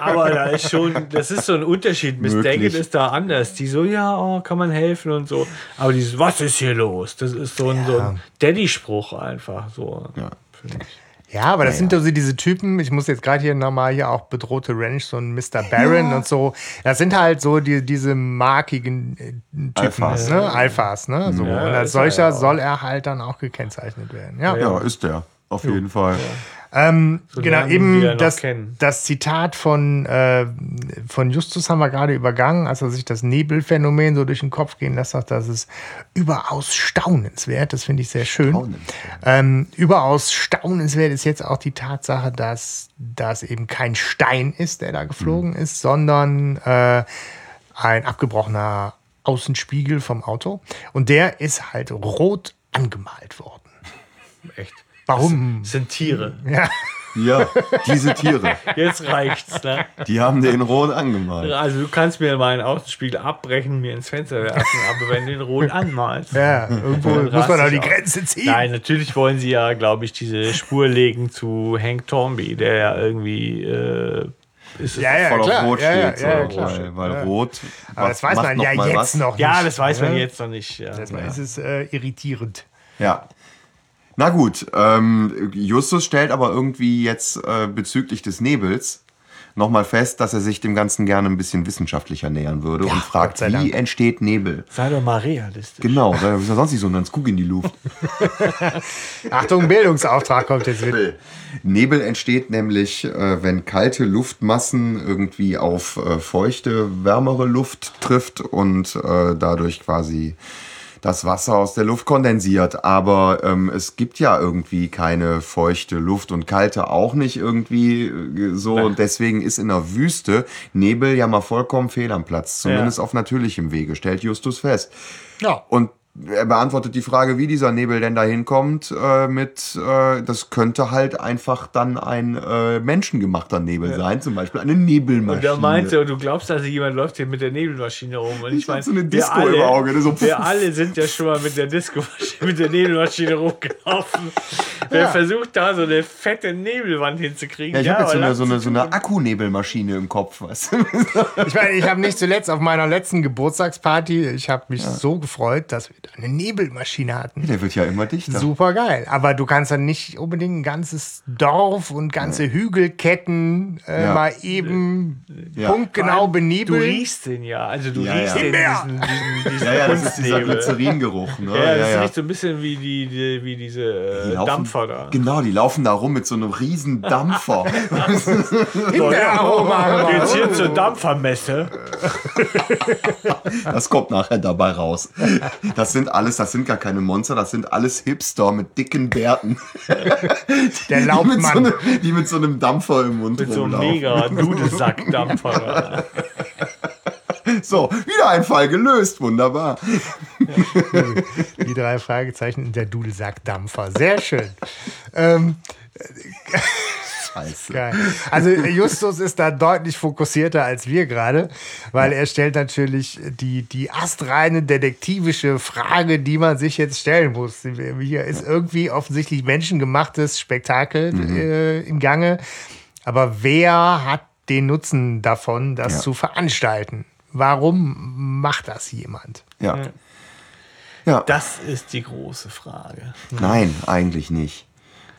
Aber da ist schon, das ist so ein Unterschied. Miss. Daggett ist da anders. Die so, ja, oh, kann man helfen und so. Aber dieses, was ist hier los? Das ist so ein, so ein Daddy-Spruch einfach. So. Ja. finde ich. Ja, aber das sind doch so diese Typen, ich muss jetzt gerade hier nochmal hier auch bedrohte Ranch, so ein Mr. Baron und so. Das sind halt so die, diese markigen äh, Typen, Alphas. ne? Alphas, ne? So. Ja, und als er solcher ja auch. soll er halt dann auch gekennzeichnet werden. Ja. Ja, ist der. Auf jeden Fall. Ähm, genau, eben das, das Zitat von, äh, von Justus haben wir gerade übergangen, als er sich das Nebelphänomen so durch den Kopf gehen lässt, sagt, das ist überaus staunenswert. Das finde ich sehr schön. Ähm, überaus staunenswert ist jetzt auch die Tatsache, dass das eben kein Stein ist, der da geflogen Mhm. ist, sondern äh, ein abgebrochener Außenspiegel vom Auto. Und der ist halt rot angemalt worden. Echt. Warum? Das sind Tiere. Ja. Ja, diese Tiere, Jetzt reicht's, ne? die haben den rot angemalt. Also du kannst mir meinen Außenspiegel abbrechen, mir ins Fenster werfen, aber wenn du den rot anmalst. Ja, irgendwo muss man auch die. Grenze ziehen. Nein, natürlich wollen sie ja, glaube ich, diese Spur legen zu Hank Tornby, der ja irgendwie äh, ist Ja, ja, Voll klar. auf Rot ja, ja, steht, ja, ja, klar. weil, weil Ja. Rot. Aber das weiß macht man ja jetzt was. noch Ja, nicht. das weiß man jetzt noch nicht. Ja. Erstmal ist es äh, irritierend. Ja. Na gut, ähm, Justus stellt aber irgendwie jetzt äh, bezüglich des Nebels nochmal fest, dass er sich dem Ganzen gerne ein bisschen wissenschaftlicher nähern würde und fragt, wie Dank. entsteht Nebel? Sei doch mal realistisch. Genau, weil ist ja sonst nicht so, dann Skug in die Luft. Achtung, Bildungsauftrag kommt jetzt wieder. Nebel entsteht nämlich, äh, wenn kalte Luftmassen irgendwie auf äh, feuchte, wärmere Luft trifft und äh, dadurch quasi das Wasser aus der Luft kondensiert. Aber ähm, es gibt ja irgendwie keine feuchte Luft und kalte auch nicht irgendwie äh, so. Und deswegen ist in der Wüste Nebel ja mal vollkommen fehl am Platz. Zumindest auf natürlichem Wege, stellt Justus fest. Ja. Und er beantwortet die Frage, wie dieser Nebel denn da hinkommt, äh, mit, äh, das könnte halt einfach dann ein äh, menschengemachter Nebel sein, zum Beispiel eine Nebelmaschine. Und er meinte, du glaubst also, jemand läuft hier mit der Nebelmaschine rum. Und ich, Ich hab meine, so eine wir Disco alle, im Auge, ne, so wir alle sind ja schon mal mit der Disco, mit der Nebelmaschine rumgelaufen. Wer versucht da so eine fette Nebelwand hinzukriegen? ja, ich habe jetzt so eine, so, eine, so es eine Akkunebelmaschine im Kopf, weißt du? Ich meine, ich habe nicht zuletzt auf meiner letzten Geburtstagsparty, ich habe mich so gefreut, dass wir da eine Nebelmaschine hatten. Der wird ja immer dichter. Super geil. Aber du kannst dann nicht unbedingt ein ganzes Dorf und ganze Hügelketten äh, Ja. mal eben Ja. punktgenau Du benebeln. riechst den ja. Also du Ja, riechst ja. den, diesen, diesen, diesen Ja, ja, das ist dieser Kunstnebel. Glyceringeruch. Ne? Ja, das riecht so ein bisschen wie, die, die, wie diese Die äh, laufen- Dampfer da. Genau, die laufen da rum mit so einem riesen Dampfer. Himbeeraroma. Jetzt hier zur Dampfermesse. Das kommt nachher dabei raus. Das sind alles, das sind gar keine Monster, das sind alles Hipster mit dicken Bärten. Der Die mit, so Laubmann. einem, die mit so einem Dampfer im Mund Mit so einem rumlaufen. mega Dudelsack-Dampfer. da. So, wieder ein Fall gelöst. Wunderbar. Die drei Fragezeichen und der Dudelsackdampfer. Sehr schön. Ähm, Scheiße. Geil. Also Justus ist da deutlich fokussierter als wir gerade, weil er stellt natürlich die, die astreine detektivische Frage, die man sich jetzt stellen muss. Hier ist irgendwie offensichtlich menschengemachtes Spektakel äh, im Gange, aber wer hat den Nutzen davon, das Ja. zu veranstalten? Warum macht das jemand? Ja. Ja, Das ist die große Frage. nein, eigentlich nicht.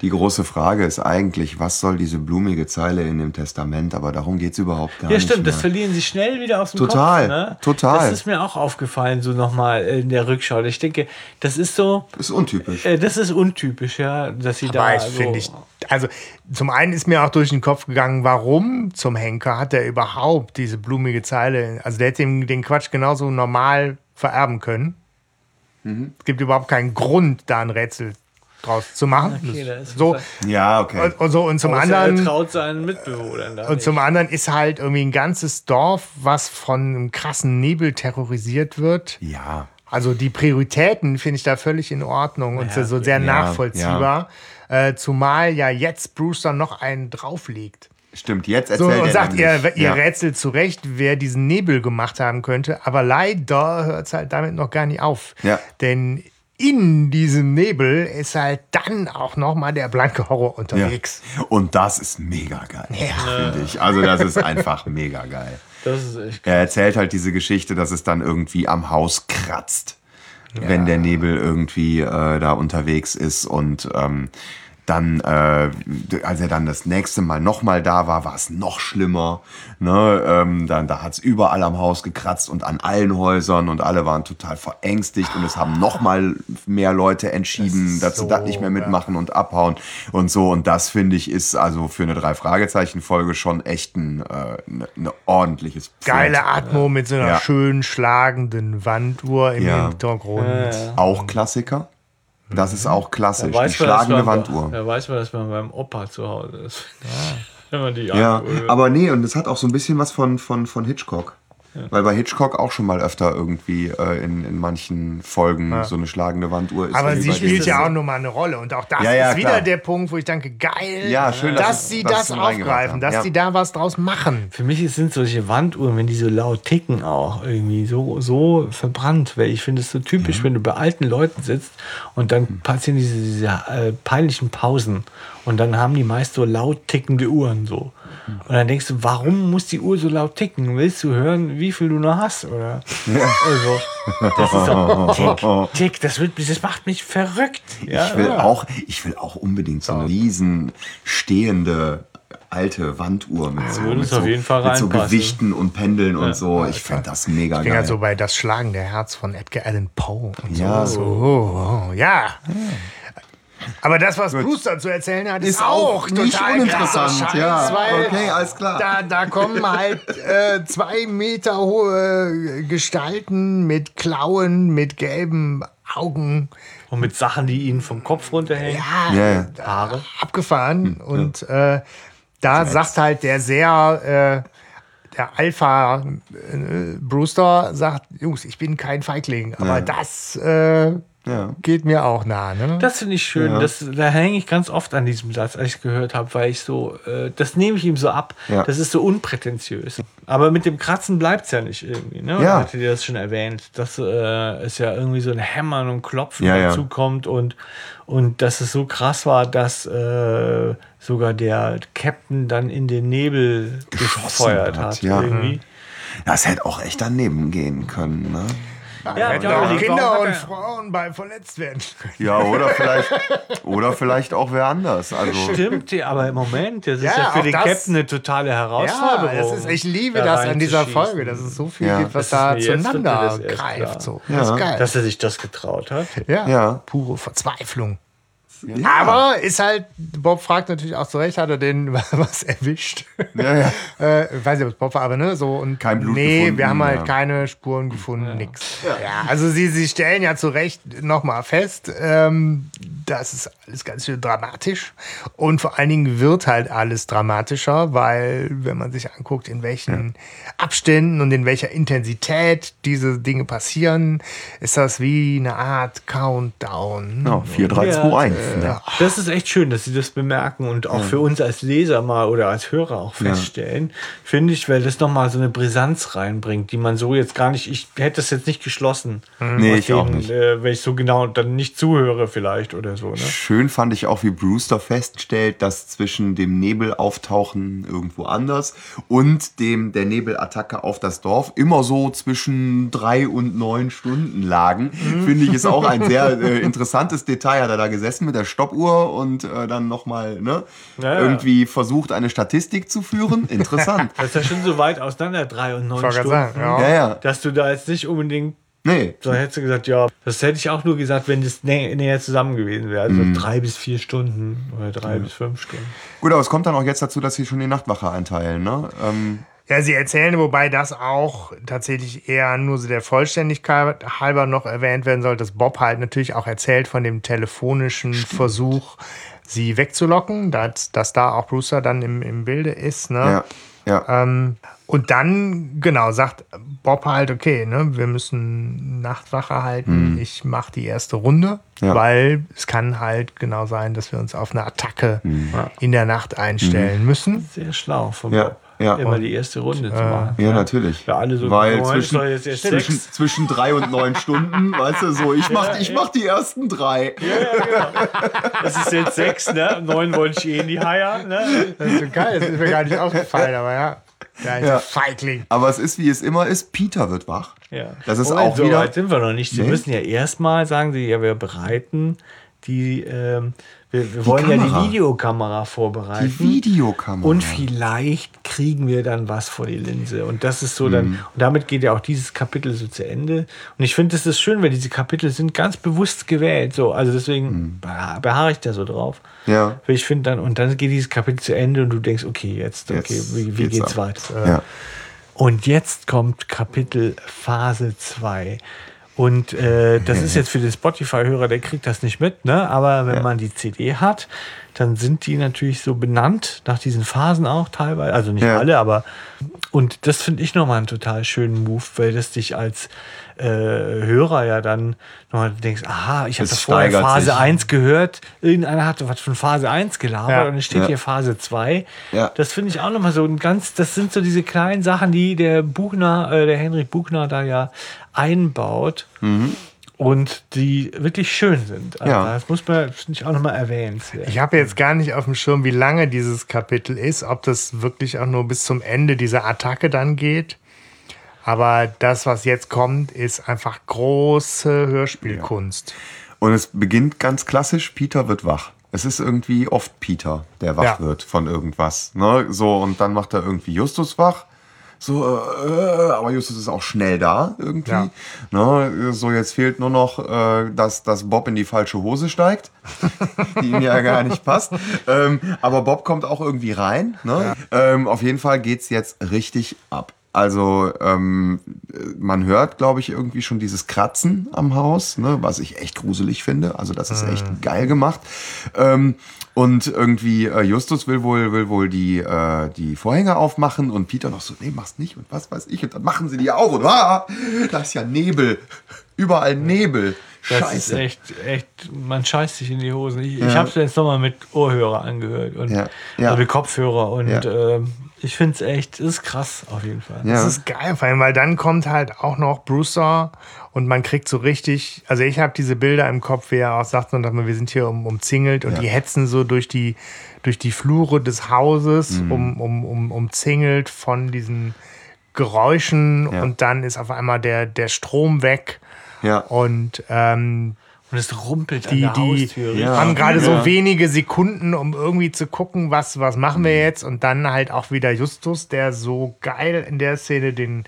Die große Frage ist eigentlich, was soll diese blumige Zeile in dem Testament? Aber darum geht es überhaupt gar Ja, nicht. stimmt, das mehr. verlieren sie schnell wieder aus dem Total, Kopf. Ne? total. Das ist mir auch aufgefallen, so nochmal in der Rückschau. Ich denke, das ist so, ist untypisch. äh, das ist untypisch, ja, dass sie da Dabei so, finde ich, also zum einen ist mir auch durch den Kopf gegangen, warum zum Henker hat er überhaupt diese blumige Zeile? Also der hätte ihm den Quatsch genauso normal vererben können. Mhm. Es gibt überhaupt keinen Grund, da ein Rätsel draus zu machen. Okay, so, Ja, okay. und, und so und zum anderen Er traut seinen Mitbewohnern da und nicht. zum anderen ist halt irgendwie ein ganzes Dorf, was von einem krassen Nebel terrorisiert wird. Ja. Also die Prioritäten finde ich da völlig in Ordnung und Ja, so sehr ja, nachvollziehbar. Äh, zumal ja jetzt Brewster noch einen drauflegt. Stimmt, jetzt So, erzählt und er sagt, ihr, ihr ja. rätselt zurecht, wer diesen Nebel gemacht haben könnte. Aber leider hört es halt damit noch gar nicht auf. Ja. Denn in diesem Nebel ist halt dann auch noch mal der blanke Horror Ja. unterwegs. Und das ist mega geil, finde ich. Also das ist einfach mega geil. Das ist echt Er erzählt halt diese Geschichte, dass es dann irgendwie am Haus kratzt, wenn der Nebel irgendwie äh, da unterwegs ist und ähm, dann, äh, als er dann das nächste Mal nochmal da war, war es noch schlimmer. Ne? Ähm, dann, da hat es überall am Haus gekratzt und an allen Häusern und alle waren total verängstigt und es haben nochmal mehr Leute entschieden, dass sie das nicht mehr mitmachen und abhauen und so. Und das finde ich ist also für eine Drei-Fragezeichen-Folge schon echt ein äh, ne, ne ordentliches Pfund. Geile Atmo mit so einer Ja. schön schlagenden Wanduhr im Ja. Hintergrund. Auch Klassiker. Das ist auch klassisch. Die schlagende man, Wanduhr. Da weiß man, dass man beim Opa zu Hause ist. Wenn man die Ja, aber nee, und es hat auch so ein bisschen was von, von, von Hitchcock. Weil bei Hitchcock auch schon mal öfter irgendwie äh, in, in manchen Folgen so eine schlagende Wanduhr ist. Aber sie spielt ja auch nur mal eine Rolle. Und auch das Ja, ja, ist wieder klar. der Punkt, wo ich denke, geil, Ja, schön, dass dass sie das reingebracht aufgreifen, dass Ja. sie da was draus machen. Für mich sind solche Wanduhren, wenn die so laut ticken, auch irgendwie so, so verbrannt. Weil ich finde es so typisch, wenn du bei alten Leuten sitzt und dann passieren diese, diese äh, peinlichen Pausen. Und dann haben die meist so laut tickende Uhren so. Und dann denkst du, warum muss die Uhr so laut ticken? Willst du hören, wie viel du noch hast? Oder? Also, das ist doch tick, tick, das, wird, das macht mich verrückt. Ja, Ich will, ja. auch, ich will auch unbedingt so eine riesen stehende alte Wanduhr mit so, würde mit so, auf jeden Fall mit so. Gewichten und Pendeln und so. Ich finde das mega Ich bin geil. halt so bei Das Schlagen der Herz von Edgar Allan Poe. Und Ja. so. so. Oh, ja. Aber das, was Brewster zu erzählen hat, ist, Ist auch auch nicht total uninteressant, Scheiß, ja. weil Okay, alles klar. Da, da kommen halt äh, zwei Meter hohe Gestalten mit Klauen, mit gelben Augen. Und mit Sachen, die ihnen vom Kopf runterhängen. Ja, Ja, ja. Haare. abgefahren. Und äh, da sagt halt der sehr, äh, der Alpha äh, Brewster sagt, Jungs, ich bin kein Feigling, aber das äh, Ja. geht mir auch nah. Ne? Das finde ich schön. Ja. Das, da hänge ich ganz oft an diesem Satz, als ich gehört habe, weil ich so, äh, das nehme ich ihm so ab. Ja. Das ist so unprätentiös. Aber mit dem Kratzen bleibt es ja nicht irgendwie. Ne? Ja. Hatte dir das schon erwähnt, dass äh, es ja irgendwie so ein Hämmern und Klopfen Ja, ja. dazu kommt und, und dass es so krass war, dass äh, sogar der Captain dann in den Nebel Geschossen gefeuert hat, hat. ja. Irgendwie. Das hätte auch echt daneben gehen können, ne? Ja, hab auch überlegt, Kinder und Frauen bei verletzt werden. Ja, oder vielleicht, oder vielleicht auch wer anders. Also, Stimmt, ja, aber im Moment, das ist Ja, ja, für den das- Captain eine totale Herausforderung. Ja, ist, ich liebe da das an dieser. Folge, dass es so viel Ja. gibt, was da zueinander greift. So. Ja. Das ist geil. Dass er sich das getraut hat. ja. Ja. pure Verzweiflung. Ja. Aber ist halt, Bob fragt natürlich auch zu Recht, hat er den was erwischt? Ja, ja. äh, weiß nicht, ob es Bob war, aber ne, so und Kein Blut nee, gefunden, wir haben halt ja. keine Spuren gefunden, nix. Ja, also sie, sie stellen ja zu Recht nochmal fest, ähm, das ist alles ganz schön dramatisch und vor allen Dingen wird halt alles dramatischer, weil wenn man sich anguckt, in welchen Abständen und in welcher Intensität diese Dinge passieren, ist das wie eine Art Countdown. Genau, 4, 3, Ja, 2, 1. äh, ne? Das ist echt schön, dass sie das bemerken und auch für uns als Leser mal oder als Hörer auch feststellen, finde ich, weil das nochmal so eine Brisanz reinbringt, die man so jetzt gar nicht, ich hätte das jetzt nicht geschlossen. Nee, aus ich auch nicht. Äh, wenn ich so genau dann nicht zuhöre vielleicht oder so. Ne? Schön fand ich auch, wie Brewster feststellt, dass zwischen dem Nebelauftauchen irgendwo anders und dem der Nebelattacke auf das Dorf immer so zwischen drei und neun Stunden lagen. Finde ich ist auch ein sehr äh, interessantes Detail. Hat er da gesessen mit der Stoppuhr und äh, dann nochmal ne, Ja, ja. irgendwie versucht, eine Statistik zu führen. Interessant. Das ist ja schon so weit auseinander, drei und neun Stunden, sagen, ja. ja, ja. dass du da jetzt nicht unbedingt Nee. so hättest du gesagt, ja, das hätte ich auch nur gesagt, wenn das nä näher zusammen gewesen wäre. Also drei bis vier Stunden oder drei bis fünf Stunden. Gut, aber es kommt dann auch jetzt dazu, dass sie schon die Nachtwache einteilen. Ne? Ähm, Ja, sie erzählen, wobei das auch tatsächlich eher nur so der Vollständigkeit halber noch erwähnt werden soll, dass Bob halt natürlich auch erzählt von dem telefonischen Versuch, sie wegzulocken, dass, dass da auch Brewster dann im, im Bilde ist. Ne? ja. Ja. Ähm, und dann, genau, sagt Bob halt, okay, ne, wir müssen Nachtwache halten. Ich mache die erste Runde, Ja. weil es kann halt genau sein, dass wir uns auf eine Attacke in der Nacht einstellen müssen. Sehr schlau von Ja, Bob. Ja. Immer die erste Runde zu machen. Ja, natürlich. Ja, alle so, Weil Moment, zwischen, zwischen, zwischen drei und neun Stunden, weißt du, so, ich mach, ich ja. mach die ersten drei. Das ist jetzt sechs, ne? Neun wollte ich eh in die Haier, ne? Das ist so geil, das ist mir gar nicht aufgefallen, aber ja. Ja. Feigling. Aber es ist, wie es immer ist, Peter wird wach. Ja. Das ist Moment, auch so wieder- weit sind wir noch nicht. Sie Nee. müssen ja erstmal, sagen sie, ja, wir bereiten die, ähm, wir, wir wollen ja Kamera. die Videokamera vorbereiten. Die Videokamera. Und vielleicht kriegen wir dann was vor die Linse. Und das ist so dann, Mhm. und damit geht ja auch dieses Kapitel so zu Ende. Und ich finde, es ist schön, weil diese Kapitel sind ganz bewusst gewählt. So, also deswegen beha- beharre ich da so drauf. Mhm. Ja. Weil ich finde dann, und dann geht dieses Kapitel zu Ende und du denkst, okay, jetzt, okay, Jetzt wie, wie geht's geht's, weiter? Ja. Und jetzt kommt Kapitel Phase 2. Und äh, das ist jetzt für den Spotify-Hörer, der kriegt das nicht mit, ne? Aber wenn Ja. man die CD hat, dann sind die natürlich so benannt, nach diesen Phasen auch teilweise. Also nicht Ja. alle, aber. Und das finde ich nochmal einen total schönen Move, weil das dich als äh, Hörer ja dann nochmal denkst, aha, ich habe das vorher Phase sich. 1 gehört, irgendeiner hat was von Phase 1 gelabert Ja. und es steht Ja. hier Phase 2. Ja. Das finde ich auch nochmal so ein ganz, das sind so diese kleinen Sachen, die der Buchner, äh, der Henrik Buchner da ja einbaut und die wirklich schön sind. Also Ja. Das muss man, finde ich, auch nochmal erwähnt. Ich habe jetzt gar nicht auf dem Schirm, wie lange dieses Kapitel ist, ob das wirklich auch nur bis zum Ende dieser Attacke dann geht. Aber das, was jetzt kommt, ist einfach große Hörspielkunst. Und es beginnt ganz klassisch, Peter wird wach. Es ist irgendwie oft Peter, der wach Ja. wird von irgendwas. Ne? So, und dann macht er irgendwie Justus wach. So, äh, aber Justus ist auch schnell da irgendwie. Ja. Ne? So, jetzt fehlt nur noch, äh, dass, dass Bob in die falsche Hose steigt, die ihm ja gar nicht passt. Ähm, aber Bob kommt auch irgendwie rein. Ne? Ähm, auf jeden Fall geht's jetzt richtig ab. Also ähm, man hört, glaube ich, irgendwie schon dieses Kratzen am Haus, ne, was ich echt gruselig finde. Also das ist echt geil gemacht. Ähm, und irgendwie äh, Justus will wohl, will wohl die, äh, die Vorhänge aufmachen und Peter noch so, nee, mach's nicht und was weiß ich. Und dann machen sie die auf und ah, da ist ja Nebel. Überall Nebel. Das Scheiße. ist echt, echt, man scheißt sich in die Hosen. Ich, ich habe es jetzt nochmal mit Ohrhörer angehört und Ja, ja. oder Kopfhörer und Ja. ähm, ich finde es echt, ist krass auf jeden Fall. Ja. Das ist geil, vor allem, weil dann kommt halt auch noch Brewster und man kriegt so richtig, also ich habe diese Bilder im Kopf, wie er auch sagt, und wir sind hier um, umzingelt und Ja. die hetzen so durch die, durch die Flure des Hauses, Mhm. um, um, um, umzingelt von diesen Geräuschen Ja. und dann ist auf einmal der, der Strom weg Ja. und ähm, Und es rumpelt die, an der die Haustür. Ja. haben gerade Ja. so wenige Sekunden, um irgendwie zu gucken, was, was machen wir jetzt. Und dann halt auch wieder Justus, der so geil in der Szene den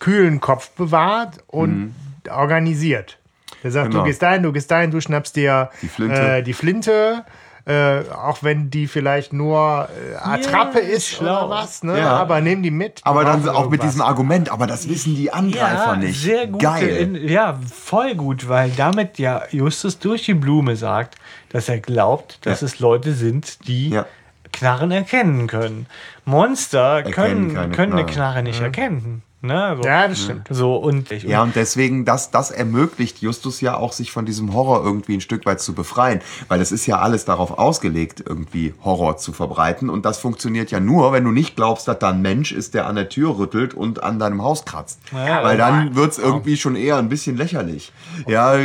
kühlen Kopf bewahrt und organisiert. Der sagt, Genau. du gehst dahin, du gehst dahin, du schnappst dir Die Flinte. Äh, die Flinte äh, auch wenn die vielleicht nur äh, Attrappe Ja, ist schlau. oder was, ne? Ja. aber nehmen die mit. Aber dann auch mit irgendwas. diesem Argument, aber das wissen die Angreifer ja, nicht. Sehr gut. Geil. In, ja, voll gut, weil damit ja Justus durch die Blume sagt, dass er glaubt, dass Ja. es Leute sind, die Ja. Knarren erkennen können. Monster Erkennen können, können eine Knarre. Knarre nicht erkennen. Ne? So, Ja, das stimmt. So und Ja, und deswegen, das, das ermöglicht Justus ja auch, sich von diesem Horror irgendwie ein Stück weit zu befreien. Weil es ist ja alles darauf ausgelegt, irgendwie Horror zu verbreiten. Und das funktioniert ja nur, wenn du nicht glaubst, dass da ein Mensch ist, der an der Tür rüttelt und an deinem Haus kratzt. Ja, Weil dann aber- wird's irgendwie schon eher ein bisschen lächerlich. Ja,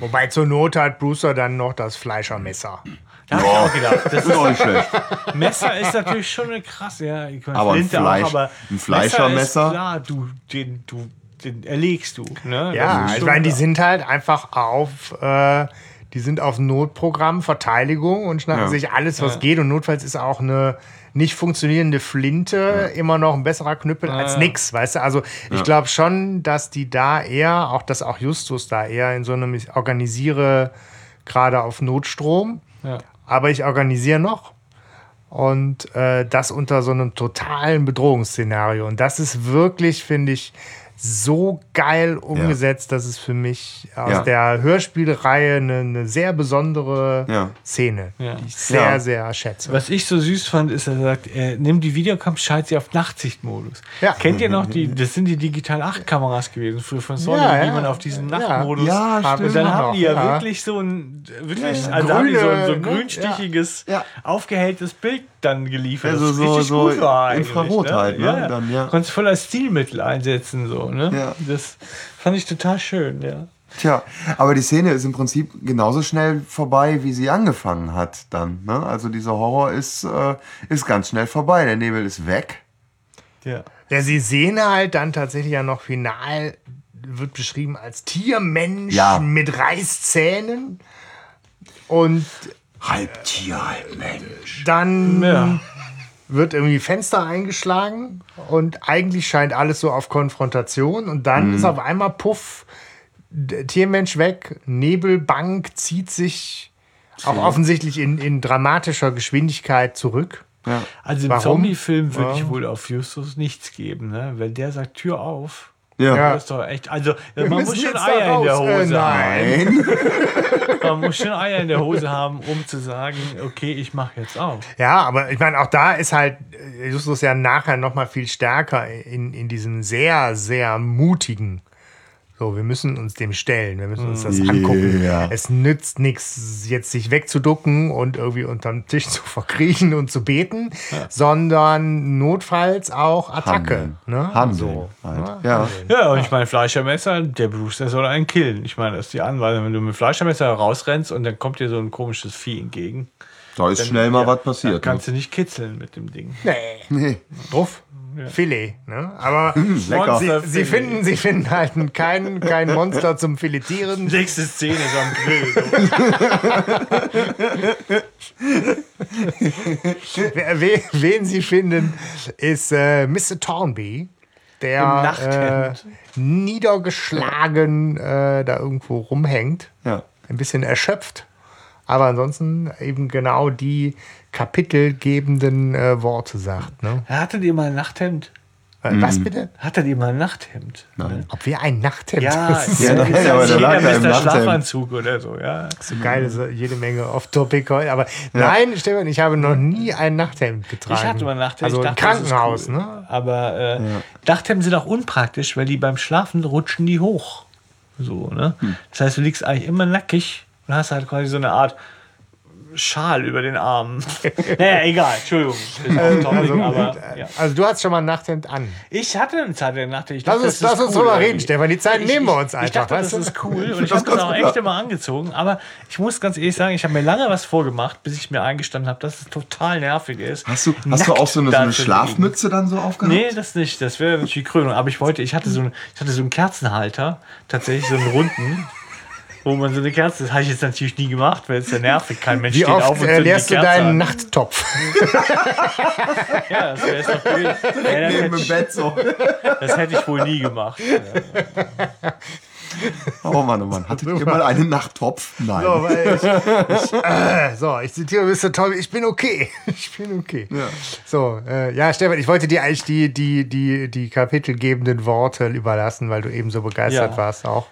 Wobei zur Not hat Brewster dann noch das Fleischermesser. Da hab ich auch gedacht. Das ist auch nicht schlecht. Messer ist natürlich schon eine krasse, ja. Ich meine, Aber ein Flinte Fleisch- auch, aber ein Fleischermesser? Klar, du, den, du, den erlegst du. Ne? Ja, ich meine, die sind halt einfach auf, äh, die sind auf Notprogramm, Verteidigung und schnappen Ja. sich alles, was geht. Und notfalls ist auch eine nicht funktionierende Flinte immer noch ein besserer Knüppel als nix, weißt du? Also ich glaube schon, dass die da eher, auch dass auch Justus da eher in so einem, ich organisiere gerade auf Notstrom, Ja. Aber ich organisiere noch. Und äh, das unter so einem totalen Bedrohungsszenario. Und das ist wirklich, finde ich, so geil umgesetzt, dass es für mich aus Ja. der Hörspielreihe eine, eine sehr besondere Ja. Szene, Ja. die ich sehr, Ja. sehr schätze. Was ich so süß fand, ist, er sagt, er nimmt die Videocam, schaltet sie auf Nachtsichtmodus. Ja. Kennt ihr noch die, das sind die Digital 8 Kameras gewesen, früher von Sony, Ja, die ja. man auf diesen Ja. Nachtmodus. Ja, stimmt. Und dann haben die ja, ja. wirklich so ein, wirklich, Ja, also die so, ein- so ein grüne, ne? grünstichiges, Ja. aufgehelltes Bild dann geliefert. Also das so- richtig so gut war eigentlich, Infrarot halt, ne? Dann, ja. Konntest voll als Stilmittel einsetzen, so, ne? Ja. Das fand ich total schön, ja. Tja, aber die Szene ist im Prinzip genauso schnell vorbei, wie sie angefangen hat dann. Ne? Also dieser Horror ist, äh, ist ganz schnell vorbei. Der Nebel ist weg. ja. Ja, sie sehen halt dann tatsächlich ja noch final, wird beschrieben als Tiermensch Ja. mit Reißzähnen. Und Halb Tier, halb Mensch. Dann Ja. wird irgendwie Fenster eingeschlagen und eigentlich scheint alles so auf Konfrontation und dann ist auf einmal Puff, Tiermensch weg, Nebelbank zieht sich auch offensichtlich in, in dramatischer Geschwindigkeit zurück. Ja. Also im? Zombie-Film würde ich wohl auf Justus nichts geben, ne? Wenn der sagt Tür auf. Ja. Ja. Das ist doch echt. Also man müssen muss schon Eier in der raus. Hose Äh, haben. nein. Man muss schon Eier in der Hose haben, um zu sagen, okay, ich mache jetzt auf. Ja, aber ich meine, auch da ist halt äh, Justus ja nachher noch mal viel stärker in, in diesem sehr, sehr mutigen. So, wir müssen uns dem stellen, wir müssen uns das angucken. Ja. Es nützt nichts, jetzt sich wegzuducken und irgendwie unterm Tisch zu verkriechen und zu beten, sondern notfalls auch Attacke. Handeln. Ne? Handeln So, halt. ne? Ja. Ja, und ich meine, Fleischermesser, der Bruce, der soll einen killen. Ich meine, das ist die Anweisung. Wenn du mit Fleischermesser rausrennst und dann kommt dir so ein komisches Vieh entgegen, Da ist dann, schnell mal ja, was dann passiert. Ne? kannst du nicht kitzeln mit dem Ding. Nee, Nee. Ruff. Filet, ne? Aber lecker. sie, sie, finden, sie finden halt kein, kein Monster zum Filetieren. Nächste Szene ist am Grill. Wer- we- Wen sie finden, ist äh, Mr. Thornby, Im der äh, niedergeschlagen äh, da irgendwo rumhängt. Ja. Ein bisschen erschöpft. Aber ansonsten eben genau die kapitelgebenden äh, Worte sagt. Ne? Hattet ihr mal ein Nachthemd? Äh, Was bitte? Hat er immer ein Nachthemd? Nein. Ob wir ein Nachthemd Ja, Das ist ja, ist aber ja da lag im. Schlafanzug oder so, ja. so geil, so jede Menge off-topic heute. Aber nein, Stefan, ich habe noch nie ein Nachthemd getragen. Ich hatte mal ein Nachthemd. Also ich im dachte, ist Krankenhaus, cool. ne? Aber äh, Nachthemden sind auch unpraktisch, weil die beim Schlafen rutschen die hoch. So, ne? Hm. Das heißt, du liegst eigentlich immer nackig und hast halt quasi so eine Art Schal über den Armen. naja, egal, Entschuldigung. Topic, Also, aber, äh, ja. also du hast schon mal ein Nachthemd an. Ich hatte eine Zeit lang Nachthemd. Ich Lass uns, das lass uns cool drüber reden, irgendwie. Stefan. Die Zeit Ich- nehmen wir uns einfach. Ich dachte, weißt das du? ist cool und ich habe das auch echt immer angezogen. Aber ich muss ganz ehrlich sagen, ich habe mir lange was vorgemacht, bis ich mir eingestanden habe, dass es total nervig ist. Hast du, hast du auch so eine, so eine. Schlafmütze dann so aufgehabt? Nee, das nicht. Das wäre natürlich die Krönung. Aber ich wollte, ich hatte so einen, ich hatte so einen Kerzenhalter, tatsächlich so einen runden, wo man so eine Kerze, das habe ich jetzt natürlich nie gemacht, weil es ja nervig. Kein Mensch Wie steht auf oft und äh, zündet die leerst du Kerze deinen an. Nachttopf? Ja, das wäre noch blöd. Ja, das, Neben hätte dem ich, Bett so. das hätte ich wohl nie gemacht. Oh Mann, oh Mann. Hattet ihr mal einen Nachttopf? Nein. So, weil ich, ich, äh, so, ich zitiere Mr. Tommy, ich bin okay. Ich bin okay. So, äh, ja, Stefan, ich wollte dir eigentlich die, die, die, die kapitelgebenden Worte überlassen, weil du eben so begeistert Ja. warst auch.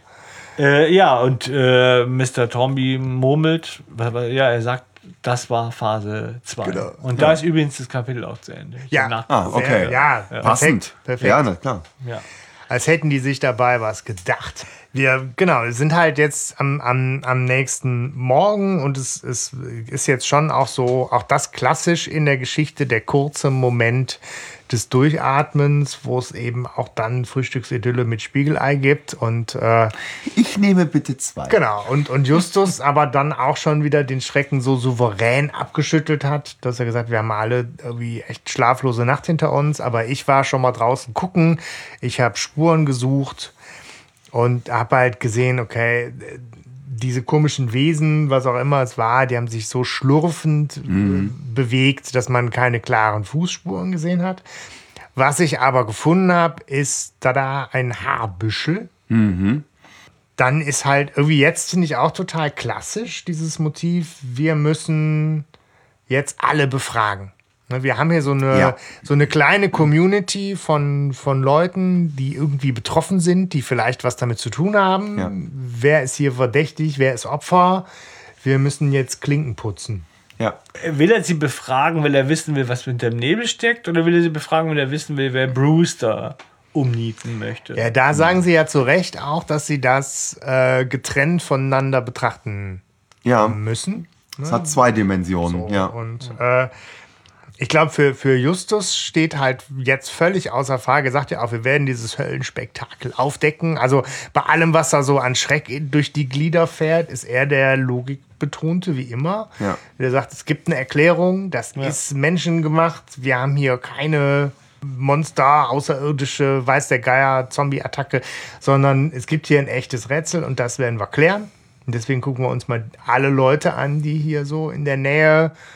Äh, ja, und äh, Mr. Tomby murmelt, ja, er sagt, das war Phase 2. Genau. Und da ist übrigens das Kapitel auch zu Ende. Ja. Ah, okay. Sehr, ja, Passend. perfekt, perfekt. Ja, na klar. ja. Als hätten die sich dabei was gedacht. Wir, genau, wir sind halt jetzt am, am, am nächsten Morgen und es, es ist jetzt schon auch so, auch das klassisch in der Geschichte, der kurze Moment des Durchatmens, wo es eben auch dann Frühstücksidylle mit Spiegelei gibt und äh, Ich nehme bitte zwei. Genau, und, und Justus aber dann auch schon wieder den Schrecken so souverän abgeschüttelt hat, dass er gesagt, wir haben alle irgendwie echt schlaflose Nacht hinter uns, aber ich war schon mal draußen gucken, ich habe Spuren gesucht und habe halt gesehen, okay, diese komischen Wesen, was auch immer es war, die haben sich so schlurfend äh, bewegt, dass man keine klaren Fußspuren gesehen hat. Was ich aber gefunden habe, ist da da ein Haarbüschel dann ist halt irgendwie jetzt, finde ich auch total klassisch, dieses Motiv, wir müssen jetzt alle befragen. Ne, Wir haben hier so eine, Ja. so eine kleine Community von, von Leuten, die irgendwie betroffen sind, die vielleicht was damit zu tun haben. Ja. Wer ist hier verdächtig, wer ist Opfer? Wir müssen jetzt Klinken putzen. Ja. Will er sie befragen, weil er wissen will, was hinter dem Nebel steckt? Oder will er sie befragen, weil er wissen will, wer da umnieten möchte? Ja, da sagen sie ja zu Recht auch, dass sie das äh, getrennt voneinander betrachten Ja. müssen. Es hat zwei Dimensionen. Ja. Und äh, ich glaube, für, für Justus steht halt jetzt völlig außer Frage, sagt ja auch, wir werden dieses Höllenspektakel aufdecken. Also bei allem, was da so an Schreck durch die Glieder fährt, ist er der Logikbetonte, wie immer. Ja. Der sagt, es gibt eine Erklärung, das ist menschengemacht. Wir haben hier keine Monster, außerirdische, weiß der Geier, Zombie-Attacke, sondern es gibt hier ein echtes Rätsel und das werden wir klären. Und deswegen gucken wir uns mal alle Leute an, die hier so in der Nähe äh,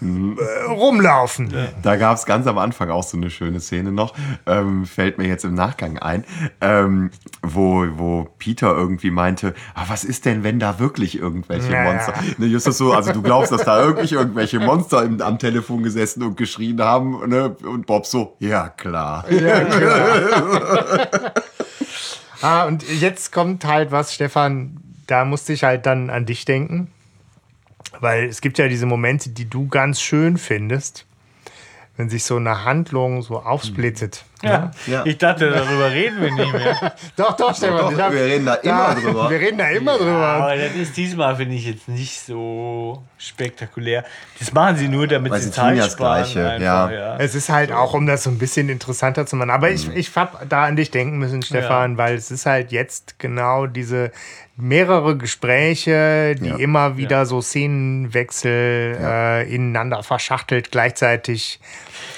rumlaufen. Da gab es ganz am Anfang auch so eine schöne Szene noch, ähm, fällt mir jetzt im Nachgang ein, ähm, wo, wo Peter irgendwie meinte, ah, was ist denn, wenn da wirklich irgendwelche Ja, Monster... ja. Ne, Justus so, also du glaubst, dass da wirklich irgendwelche Monster im, am Telefon gesessen und geschrien haben ne? und Bob so, ja klar. Ah, und jetzt kommt halt was, Stefan, da musste ich halt dann an dich denken. Weil es gibt ja diese Momente, die du ganz schön findest, wenn sich so eine Handlung so aufsplittet. Ja. Ja. Ich dachte, darüber reden wir nicht mehr. Doch, doch, Stefan. Wir reden da immer drüber. Wir reden da immer drüber. Aber das ist diesmal, finde ich, jetzt nicht so spektakulär. Das machen sie nur, damit Weil sie Zeit ja das sparen. Gleiche, einfach, ja. Es ist halt auch, um das so ein bisschen interessanter zu machen. Aber ich, ich hab da an dich denken müssen, Stefan, weil es ist halt jetzt genau diese mehrere Gespräche, die Ja. immer wieder so Szenenwechsel äh, ineinander verschachtelt gleichzeitig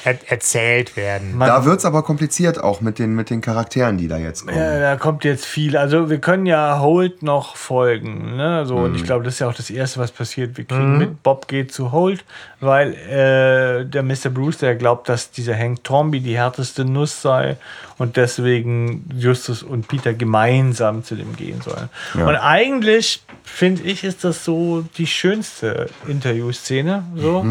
er erzählt werden. Da wird es aber kompliziert auch mit den, mit den Charakteren, die da jetzt kommen. Ja, da kommt jetzt viel. Also wir können ja Holt noch folgen. Ne? So, Und ich glaube, das ist ja auch das Erste, was passiert. Wir kriegen mit, Bob geht zu Holt, weil äh, der Mr. Bruce, der glaubt, dass dieser Hank Tormby die härteste Nuss sei und deswegen Justus und Peter gemeinsam zu dem gehen sollen. Und eigentlich, finde ich, ist das so die schönste Interviewszene. So.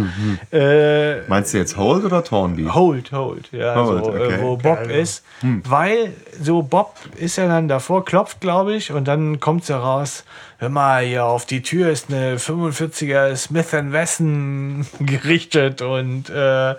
Äh, Meinst du jetzt Holt oder Thornby? Hold, hold, ja, Holt, so, okay. äh, so Bob also. ist, weil so Bob ist ja dann davor, klopft, glaube ich, und dann kommt sie raus, hör mal, hier auf die Tür ist eine 45er Smith Wesson gerichtet und äh,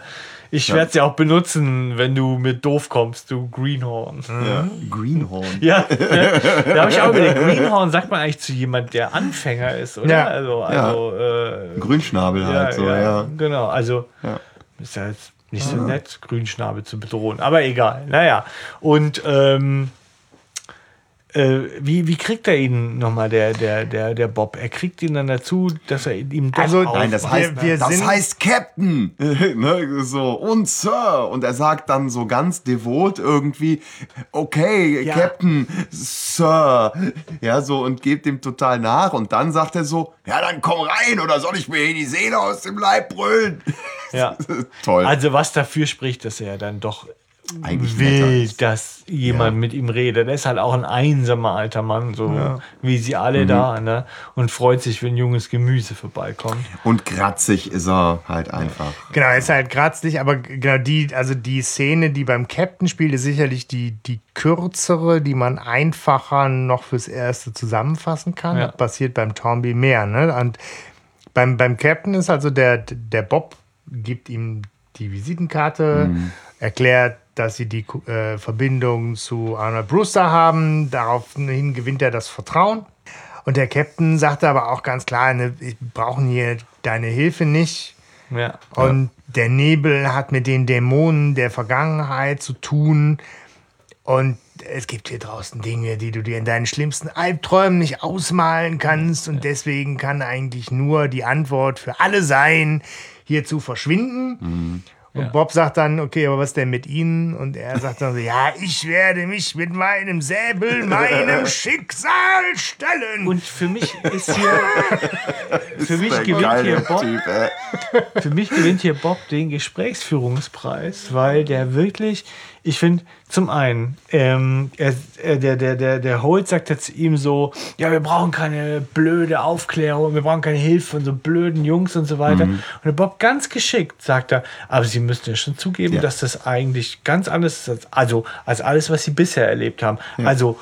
ich werde sie auch benutzen, wenn du mit doof kommst, du Greenhorn. Ja. Greenhorn. Ja, da habe ich auch überlegt, Greenhorn sagt man eigentlich zu jemand, der Anfänger ist, oder? Ja. Also, also äh, Grünschnabel halt so, ja. Genau, also Ja. ist ja jetzt nicht so nett, Grünschnabel zu bedrohen, aber egal. Naja, und ähm, äh, wie, wie kriegt er ihn nochmal, der, der, der, der Bob? Er kriegt ihn dann dazu, dass er ihm doch Also, auf- Nein, das Wir- heißt, wir das sind- heißt Captain. ne, so, und Sir. Und er sagt dann so ganz devot irgendwie, okay, Ja. Captain, Sir. Ja, so, und gibt ihm total nach. Und dann sagt er so, ja, dann komm rein, oder soll ich mir hier die Seele aus dem Leib brüllen? ja. Toll. Also was dafür spricht, dass er dann doch Eigentlich will, ist. dass jemand mit ihm redet. Er ist halt auch ein einsamer alter Mann, so wie sie Mhm. alle da, ne? Und freut sich, wenn junges Gemüse vorbeikommt. Und kratzig ist er halt einfach. Genau, er ist halt kratzig, aber genau die, also die Szene, die beim Captain spielt, ist sicherlich die, die kürzere, die man einfacher noch fürs Erste zusammenfassen kann. Ja. Das passiert beim Tomby mehr. Ne? Und beim, beim Captain ist also der, der Bob gibt ihm die Visitenkarte, erklärt, dass sie die äh, Verbindung zu Arnold Brewster haben. Daraufhin gewinnt er das Vertrauen. Und der Captain sagte aber auch ganz klar, ne, wir brauchen hier deine Hilfe nicht. Ja. Und der Nebel hat mit den Dämonen der Vergangenheit zu tun. Und es gibt hier draußen Dinge, die du dir in deinen schlimmsten Albträumen nicht ausmalen kannst. Und deswegen kann eigentlich nur die Antwort für alle sein, hier zu verschwinden. Und Ja. Bob sagt dann, okay, aber was denn mit Ihnen? Und er sagt dann so, ja, ich werde mich mit meinem Säbel meinem Schicksal stellen. Und für mich ist hier, für mich gewinnt hier Bob, Typ, für mich gewinnt hier Bob den Gesprächsführungspreis, weil der wirklich, ich finde, zum einen, ähm, er, er, der, der, der, der Holt sagt jetzt zu ihm so, ja, wir brauchen keine blöde Aufklärung, wir brauchen keine Hilfe von so blöden Jungs und so weiter. Mhm. Und der Bob ganz geschickt sagt er, aber sie müssen ja schon zugeben, Ja. dass das eigentlich ganz anders ist, als, also, als alles, was sie bisher erlebt haben. Also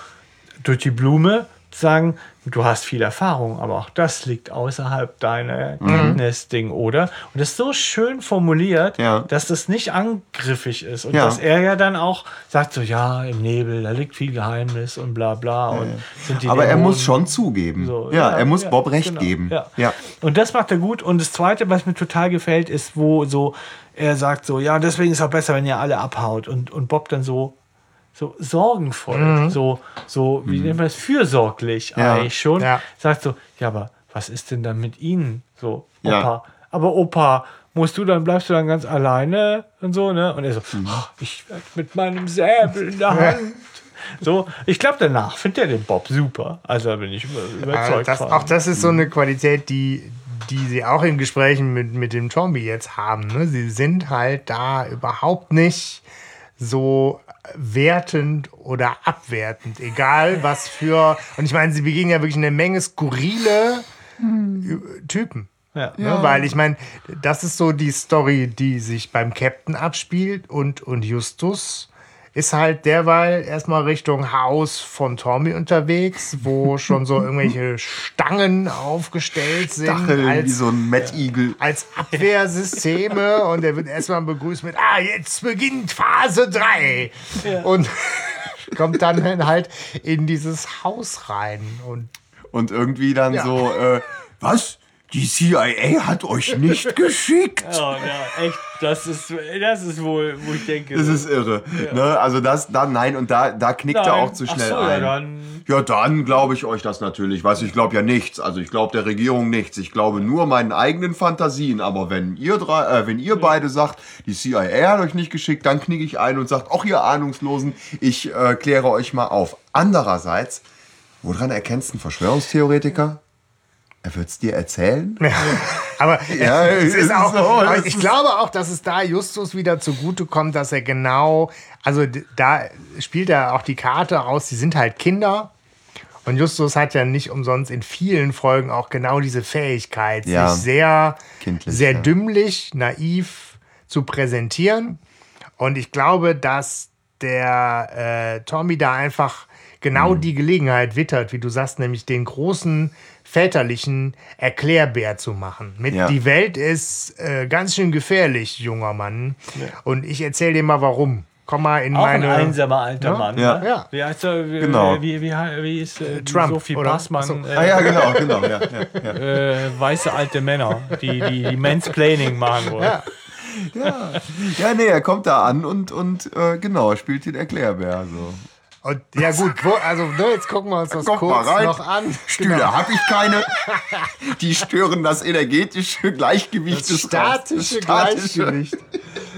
durch die Blume sagen, du hast viel Erfahrung, aber auch das liegt außerhalb deiner Mhm. Kenntnisding, oder? Und das ist so schön formuliert, Ja. dass das nicht angriffig ist. Und Ja. dass er ja dann auch sagt so, ja, im Nebel, da liegt viel Geheimnis und bla bla. Und sind die Aber er Dämonen- muss schon zugeben. so, ja, er muss ja, Bob recht genau, geben. Ja. ja. Und das macht er gut. Und das Zweite, was mir total gefällt, ist, wo so er sagt so, ja, deswegen ist es auch besser, wenn ihr alle abhaut. Und, und Bob dann so, so sorgenvoll, so, so, wie nennt man das, fürsorglich Ja. eigentlich schon, Ja. sagt so, ja, aber was ist denn dann mit ihnen? So, Ja. Opa. Aber Opa, musst du dann, bleibst du dann ganz alleine und so, ne? Und er so, Mhm. "Ach, ich werd mit meinem Säbel in der Hand. So, ich glaube, danach findet er den Bob super. Also da bin ich über- überzeugt. das, auch das ist so eine Qualität, die, die sie auch in Gesprächen mit, mit dem Zombie jetzt haben. Ne? Sie sind halt da überhaupt nicht so wertend oder abwertend. Egal was für. Und ich meine, sie begegnen ja wirklich eine Menge skurrile Typen. Ja. Ne? Weil ich meine, das ist so die Story, die sich beim Captain abspielt und, und Justus ist halt derweil erstmal Richtung Haus von Tommy unterwegs, wo schon so irgendwelche Stangen aufgestellt sind Stacheln wie als, so ein Mettigel. als Abwehrsysteme und er wird erstmal begrüßt mit, ah, jetzt beginnt Phase 3 und kommt dann halt in dieses Haus rein und Und irgendwie dann Ja. so, äh, was? Die CIA hat euch nicht geschickt. Oh, ja, echt, das ist, das ist wohl, wo ich denke. Das ist irre. Ne? Also das, dann nein, und da, da knickt er nein. auch zu schnell so, ein. Ja, dann, Ja, dann glaube ich euch das natürlich. Weißt du, ich glaube ja nichts. Also ich glaube der Regierung nichts. Ich glaube nur meinen eigenen Fantasien. Aber wenn ihr drei, äh, wenn ihr beide sagt, die CIA hat euch nicht geschickt, dann knicke ich ein und sagt, auch ihr Ahnungslosen, ich äh, kläre euch mal auf. Andererseits, woran erkennst du einen Verschwörungstheoretiker? Er wird es dir erzählen? Aber Ja, es ist auch, so, ich glaube auch, dass es da Justus wieder zugute kommt, dass er genau, also da spielt er auch die Karte aus, die sind halt Kinder. Und Justus hat ja nicht umsonst in vielen Folgen auch genau diese Fähigkeit, Ja. sich sehr, Kindlich, sehr ja. dümmlich, naiv zu präsentieren. Und ich glaube, dass der äh, Tommy da einfach genau die Gelegenheit wittert, wie du sagst, nämlich den großen väterlichen Erklärbär zu machen. Mit Ja. die Welt ist äh, ganz schön gefährlich, junger Mann. Und ich erzähle dir mal warum. Komm mal in Auch meine. ein einsamer alter Ja? Mann. Ja. Ne? Ja. Wie heißt er? Wie, Genau. Wie, wie, wie ist äh, Trump, Sophie oder? Passmann? Achso. Äh, Ah ja, genau, genau. Ja, ja, ja. äh, weiße alte Männer, die, die, die Mansplaining machen wollen. Ja. ja, nee, er kommt da an und, und äh, genau, spielt den Erklärbär. So. Und ja gut, wo, also ne, jetzt gucken wir uns das Kommt kurz noch an. Stühle Genau. habe ich keine. Die stören das energetische Gleichgewicht Das des statische. Das Gleichgewicht.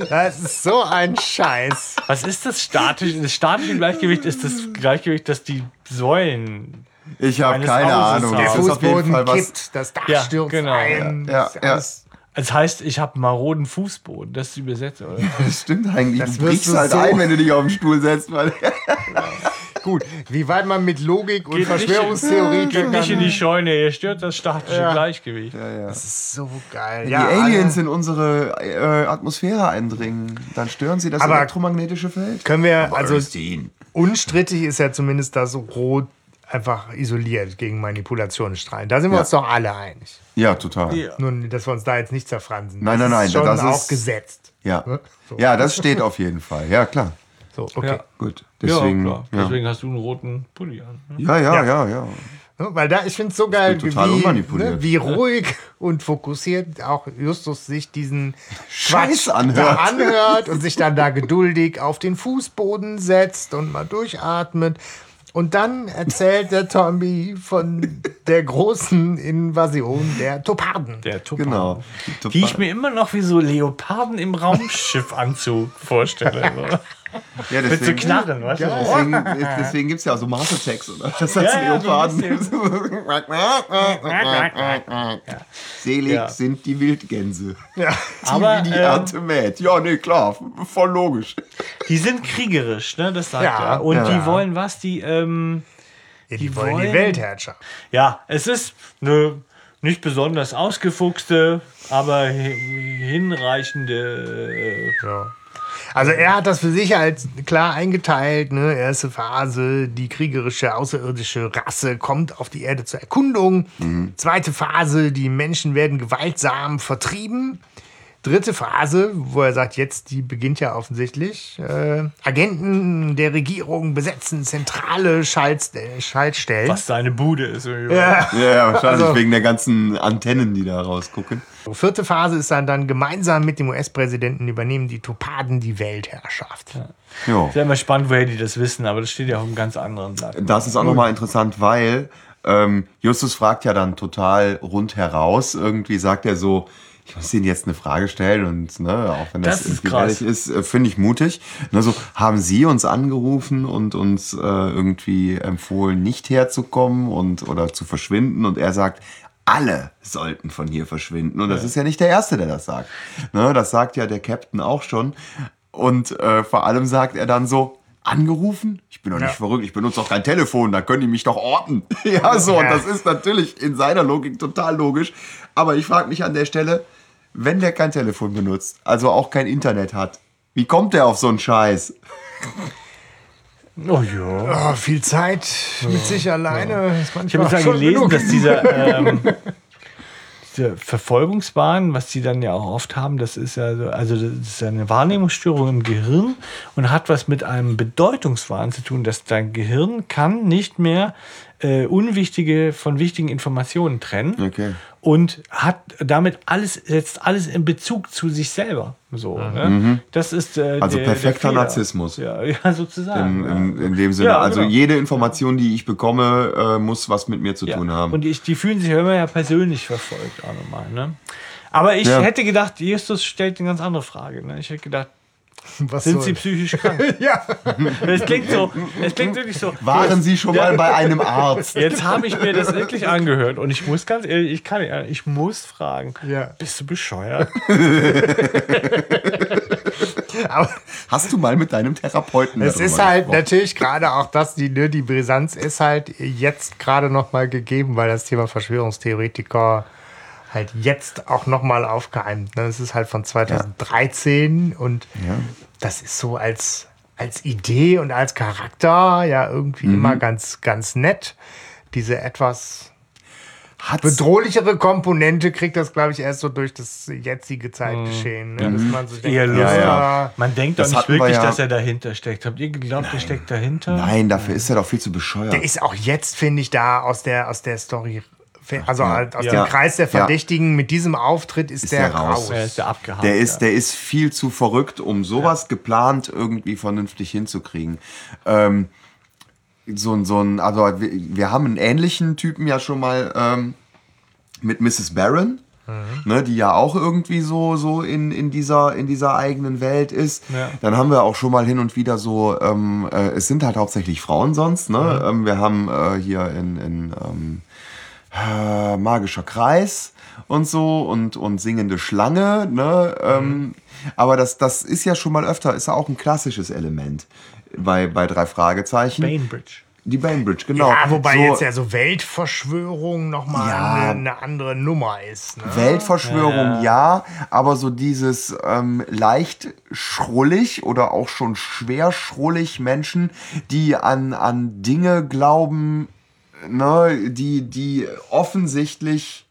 Das ist so ein Scheiß. Was ist das statische? Das statische Gleichgewicht ist das Gleichgewicht, das die Säulen. Ich habe Eines keine Hauses Ahnung. Der ist auf jeden Fußboden Fall was. kippt, das Dach Ja, stürzt genau. ein. Ja, das ist ja. Das heißt, ich habe maroden Fußboden. Das ist die Übersetzung, oder? Das stimmt eigentlich. Das du brichst du halt so- ein, wenn du dich auf den Stuhl setzt. Weil Gut, wie weit man mit Logik und Geht nicht- Verschwörungstheorie Geht nicht in die Scheune, ihr stört das statische Ja. Gleichgewicht. Das ist so geil. die ja, Aliens alle- in unsere äh, Atmosphäre eindringen, dann stören sie das Aber- elektromagnetische Feld. können wir, also Bernstein. unstrittig ist ja zumindest das Rot einfach isoliert gegen Manipulationsstrahlen. Da sind wir Ja. uns doch alle einig. Ja, total. Ja. Nur, dass wir uns da jetzt nicht zerfransen. Nein, das nein, nein, Ist schon das auch ist- gesetzt. Ja. So. ja, das steht auf jeden Fall. Ja, klar. So, okay. Ja. Gut. Deswegen, ja, klar. ja, Deswegen hast du einen roten Pulli an. ne? ja, ja, ja, ja. Ne, Weil da, ich finde es so geil, wie, ne, wie ruhig und fokussiert auch Justus sich diesen Scheiß anhört. Da anhört und sich dann da geduldig auf den Fußboden setzt und mal durchatmet. Und dann erzählt der Tommy von der großen Invasion der Toparden. Der Tupan. Genau. Die ich mir immer noch wie so Leoparden im Raumschiffanzug vorstelle. Ja, Mit so deswegen, Knarren, weißt du? deswegen, deswegen gibt es ja auch so Mars Attacks, oder? Das heißt Ja, ja, Leoparden. Selig Ja. sind die Wildgänse. Ja. Die Aber, wie die ähm, Ernte mäht. Ja, nee, klar. Voll logisch. Die sind kriegerisch, ne? Das sagt Ja, er. Und ja. die wollen was? Die, ähm, Ja, die, Die wollen die Weltherrschaft. ja, es ist eine nicht besonders ausgefuchste, aber hi- hinreichende. äh, Ja. Also er hat das für sich als klar eingeteilt. Ne? Erste Phase, die kriegerische außerirdische Rasse kommt auf die Erde zur Erkundung. Zweite Phase, die Menschen werden gewaltsam vertrieben. Dritte Phase, wo er sagt, jetzt, die beginnt ja offensichtlich. Äh, Agenten der Regierung besetzen zentrale Schaltst Schaltstellen. Was seine Bude ist. Ja. Ja, ja wahrscheinlich Also- wegen der ganzen Antennen, die da rausgucken. Vierte Phase ist dann, dann gemeinsam mit dem US-Präsidenten übernehmen die Topaden die Weltherrschaft. Ja. Ist ja immer spannend, woher die das wissen, aber das steht ja auf einem ganz anderen Blatt. Das ist auch nochmal interessant, weil ähm, Justus fragt ja dann total rundheraus. Irgendwie sagt er so, ich muss Ihnen jetzt eine Frage stellen und ne, auch wenn das, Das ist ehrlich ist, äh, finde ich mutig. Ne, so, haben Sie uns angerufen und uns äh, irgendwie empfohlen, nicht herzukommen und oder zu verschwinden? Und er sagt, alle sollten von hier verschwinden. Und das ist ja nicht der Erste, der das sagt. Ne, das sagt ja der Captain auch schon. Und äh, vor allem sagt er dann so, angerufen? Ich bin doch nicht Ja. verrückt, ich benutze doch kein Telefon, da können die mich doch orten. ja, so, und Ja. das ist natürlich in seiner Logik total logisch. Aber ich frage mich an der Stelle, wenn der kein Telefon benutzt, also auch kein Internet hat, wie kommt der auf so einen Scheiß? Oh ja. Oh, viel Zeit mit sich alleine. ist Ich habe manchmal jetzt ja gelesen, genug. dass dieser, ähm, diese Verfolgungswahn, was die dann ja auch oft haben, das ist ja so, also das ist ja eine Wahrnehmungsstörung im Gehirn und hat was mit einem Bedeutungswahn zu tun, dass dein Gehirn kann nicht mehr äh, unwichtige von wichtigen Informationen trennen Okay. und hat damit alles setzt alles in Bezug zu sich selber. So, ne? Das ist äh, Also der, perfekter der. Narzissmus. Ja, ja sozusagen. In, in, in dem Sinne, Ja, also genau. jede Information, die ich bekomme, äh, muss was mit mir zu Ja. tun haben. Und ich, die fühlen sich ja immer ja persönlich verfolgt auch nochmal. Ne? Aber ich Ja. hätte gedacht, Justus stellt eine ganz andere Frage. Ne? Ich hätte gedacht, Was sind soll- sie psychisch krank? Ja, Es klingt so, es klingt wirklich so. Waren Sie schon mal bei einem Arzt? Jetzt habe ich mir das wirklich angehört und ich muss ganz ehrlich, ich kann, ich muss fragen, Ja. bist du bescheuert? aber Hast du mal mit deinem Therapeuten es ist halt gesprochen? natürlich gerade auch das, die, ne, die Brisanz ist halt jetzt gerade noch mal gegeben, weil das Thema Verschwörungstheoretiker halt jetzt auch noch mal aufgeheimt. Ne? Es ist halt von 2013 und das ist so als als Idee und als Charakter ja irgendwie Mhm. immer ganz, ganz nett. Diese etwas Hat's, bedrohlichere Komponente kriegt das, glaube ich, erst so durch das jetzige Zeitgeschehen. Ne? Dass man so denkt, Eher ja, ja. Man denkt doch Das nicht hatten wir wirklich, ja- dass er dahinter steckt. Habt ihr geglaubt, der steckt dahinter? nein, dafür ist er doch viel zu bescheuert. Der ist auch jetzt, finde ich, da aus der, aus der Story, also Ja. aus Ja. dem Kreis der Ja. Verdächtigen mit diesem Auftritt ist, Ist der, der raus. raus. Er ist der abgehauen. Der ist, ja. der ist viel zu verrückt, um sowas geplant irgendwie vernünftig hinzukriegen. Ähm, so, ein- so ein, also wir, wir haben einen ähnlichen Typen ja schon mal ähm, mit Mrs. Barron, ne, die ja auch irgendwie so, so in, in, dieser, in dieser eigenen Welt ist. Ja. Dann haben wir auch schon mal hin und wieder so, ähm, äh, es sind halt hauptsächlich Frauen sonst. Ne? Ähm, wir haben äh, hier in, in ähm, äh, magischer Kreis und so und, und singende Schlange. Ne? Ähm, aber das, das ist ja schon mal öfter, ist ja auch ein klassisches Element bei, bei drei Fragezeichen. Bainbridge. Die Bainbridge, genau. Ja, wobei so, jetzt ja so Weltverschwörung nochmal Ja. eine, eine andere Nummer ist. Ne? Weltverschwörung ja. aber so dieses ähm, leicht schrullig oder auch schon schwer schrullig Menschen, die an, an Dinge glauben, ne, die, die offensichtlich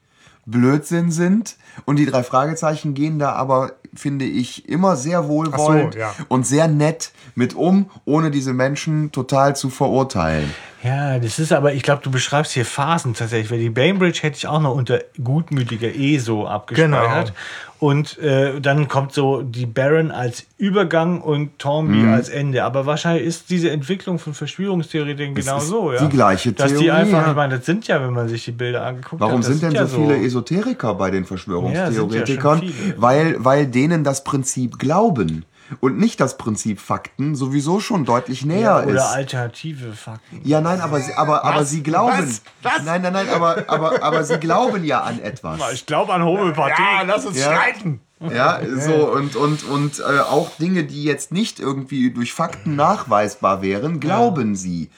Blödsinn sind. Und die drei Fragezeichen gehen da aber, finde ich, immer sehr wohlwollend ja. und sehr nett mit um, ohne diese Menschen total zu verurteilen. Ja, das ist aber, ich glaube, du beschreibst hier Phasen tatsächlich, weil die Bainbridge hätte ich auch noch unter gutmütiger ESO abgespeichert. Genau. Und äh, dann kommt so die Baron als Übergang und Tormby Mhm. als Ende. Aber wahrscheinlich ist diese Entwicklung von Verschwörungstheorien genau so, ja. die gleiche Dass die Theorie, einfach, ja. ich meine, das sind ja, wenn man sich die Bilder angeguckt Warum hat, das sind denn ja so viele Esoteriker bei den Verschwörungstheoretikern? ja weil, weil denen das Prinzip Glauben und nicht das Prinzip Fakten sowieso schon deutlich näher ja, oder ist. alternative Fakten. Ja, nein, aber sie, aber, aber sie glauben. Was? Was? Nein, nein, nein, aber, aber, aber sie glauben ja an etwas. Ich glaube an Homöopathie. Ja, lass uns Ja. streiten. Ja, so und, und, und äh, auch Dinge, die jetzt nicht irgendwie durch Fakten nachweisbar wären, glauben sie.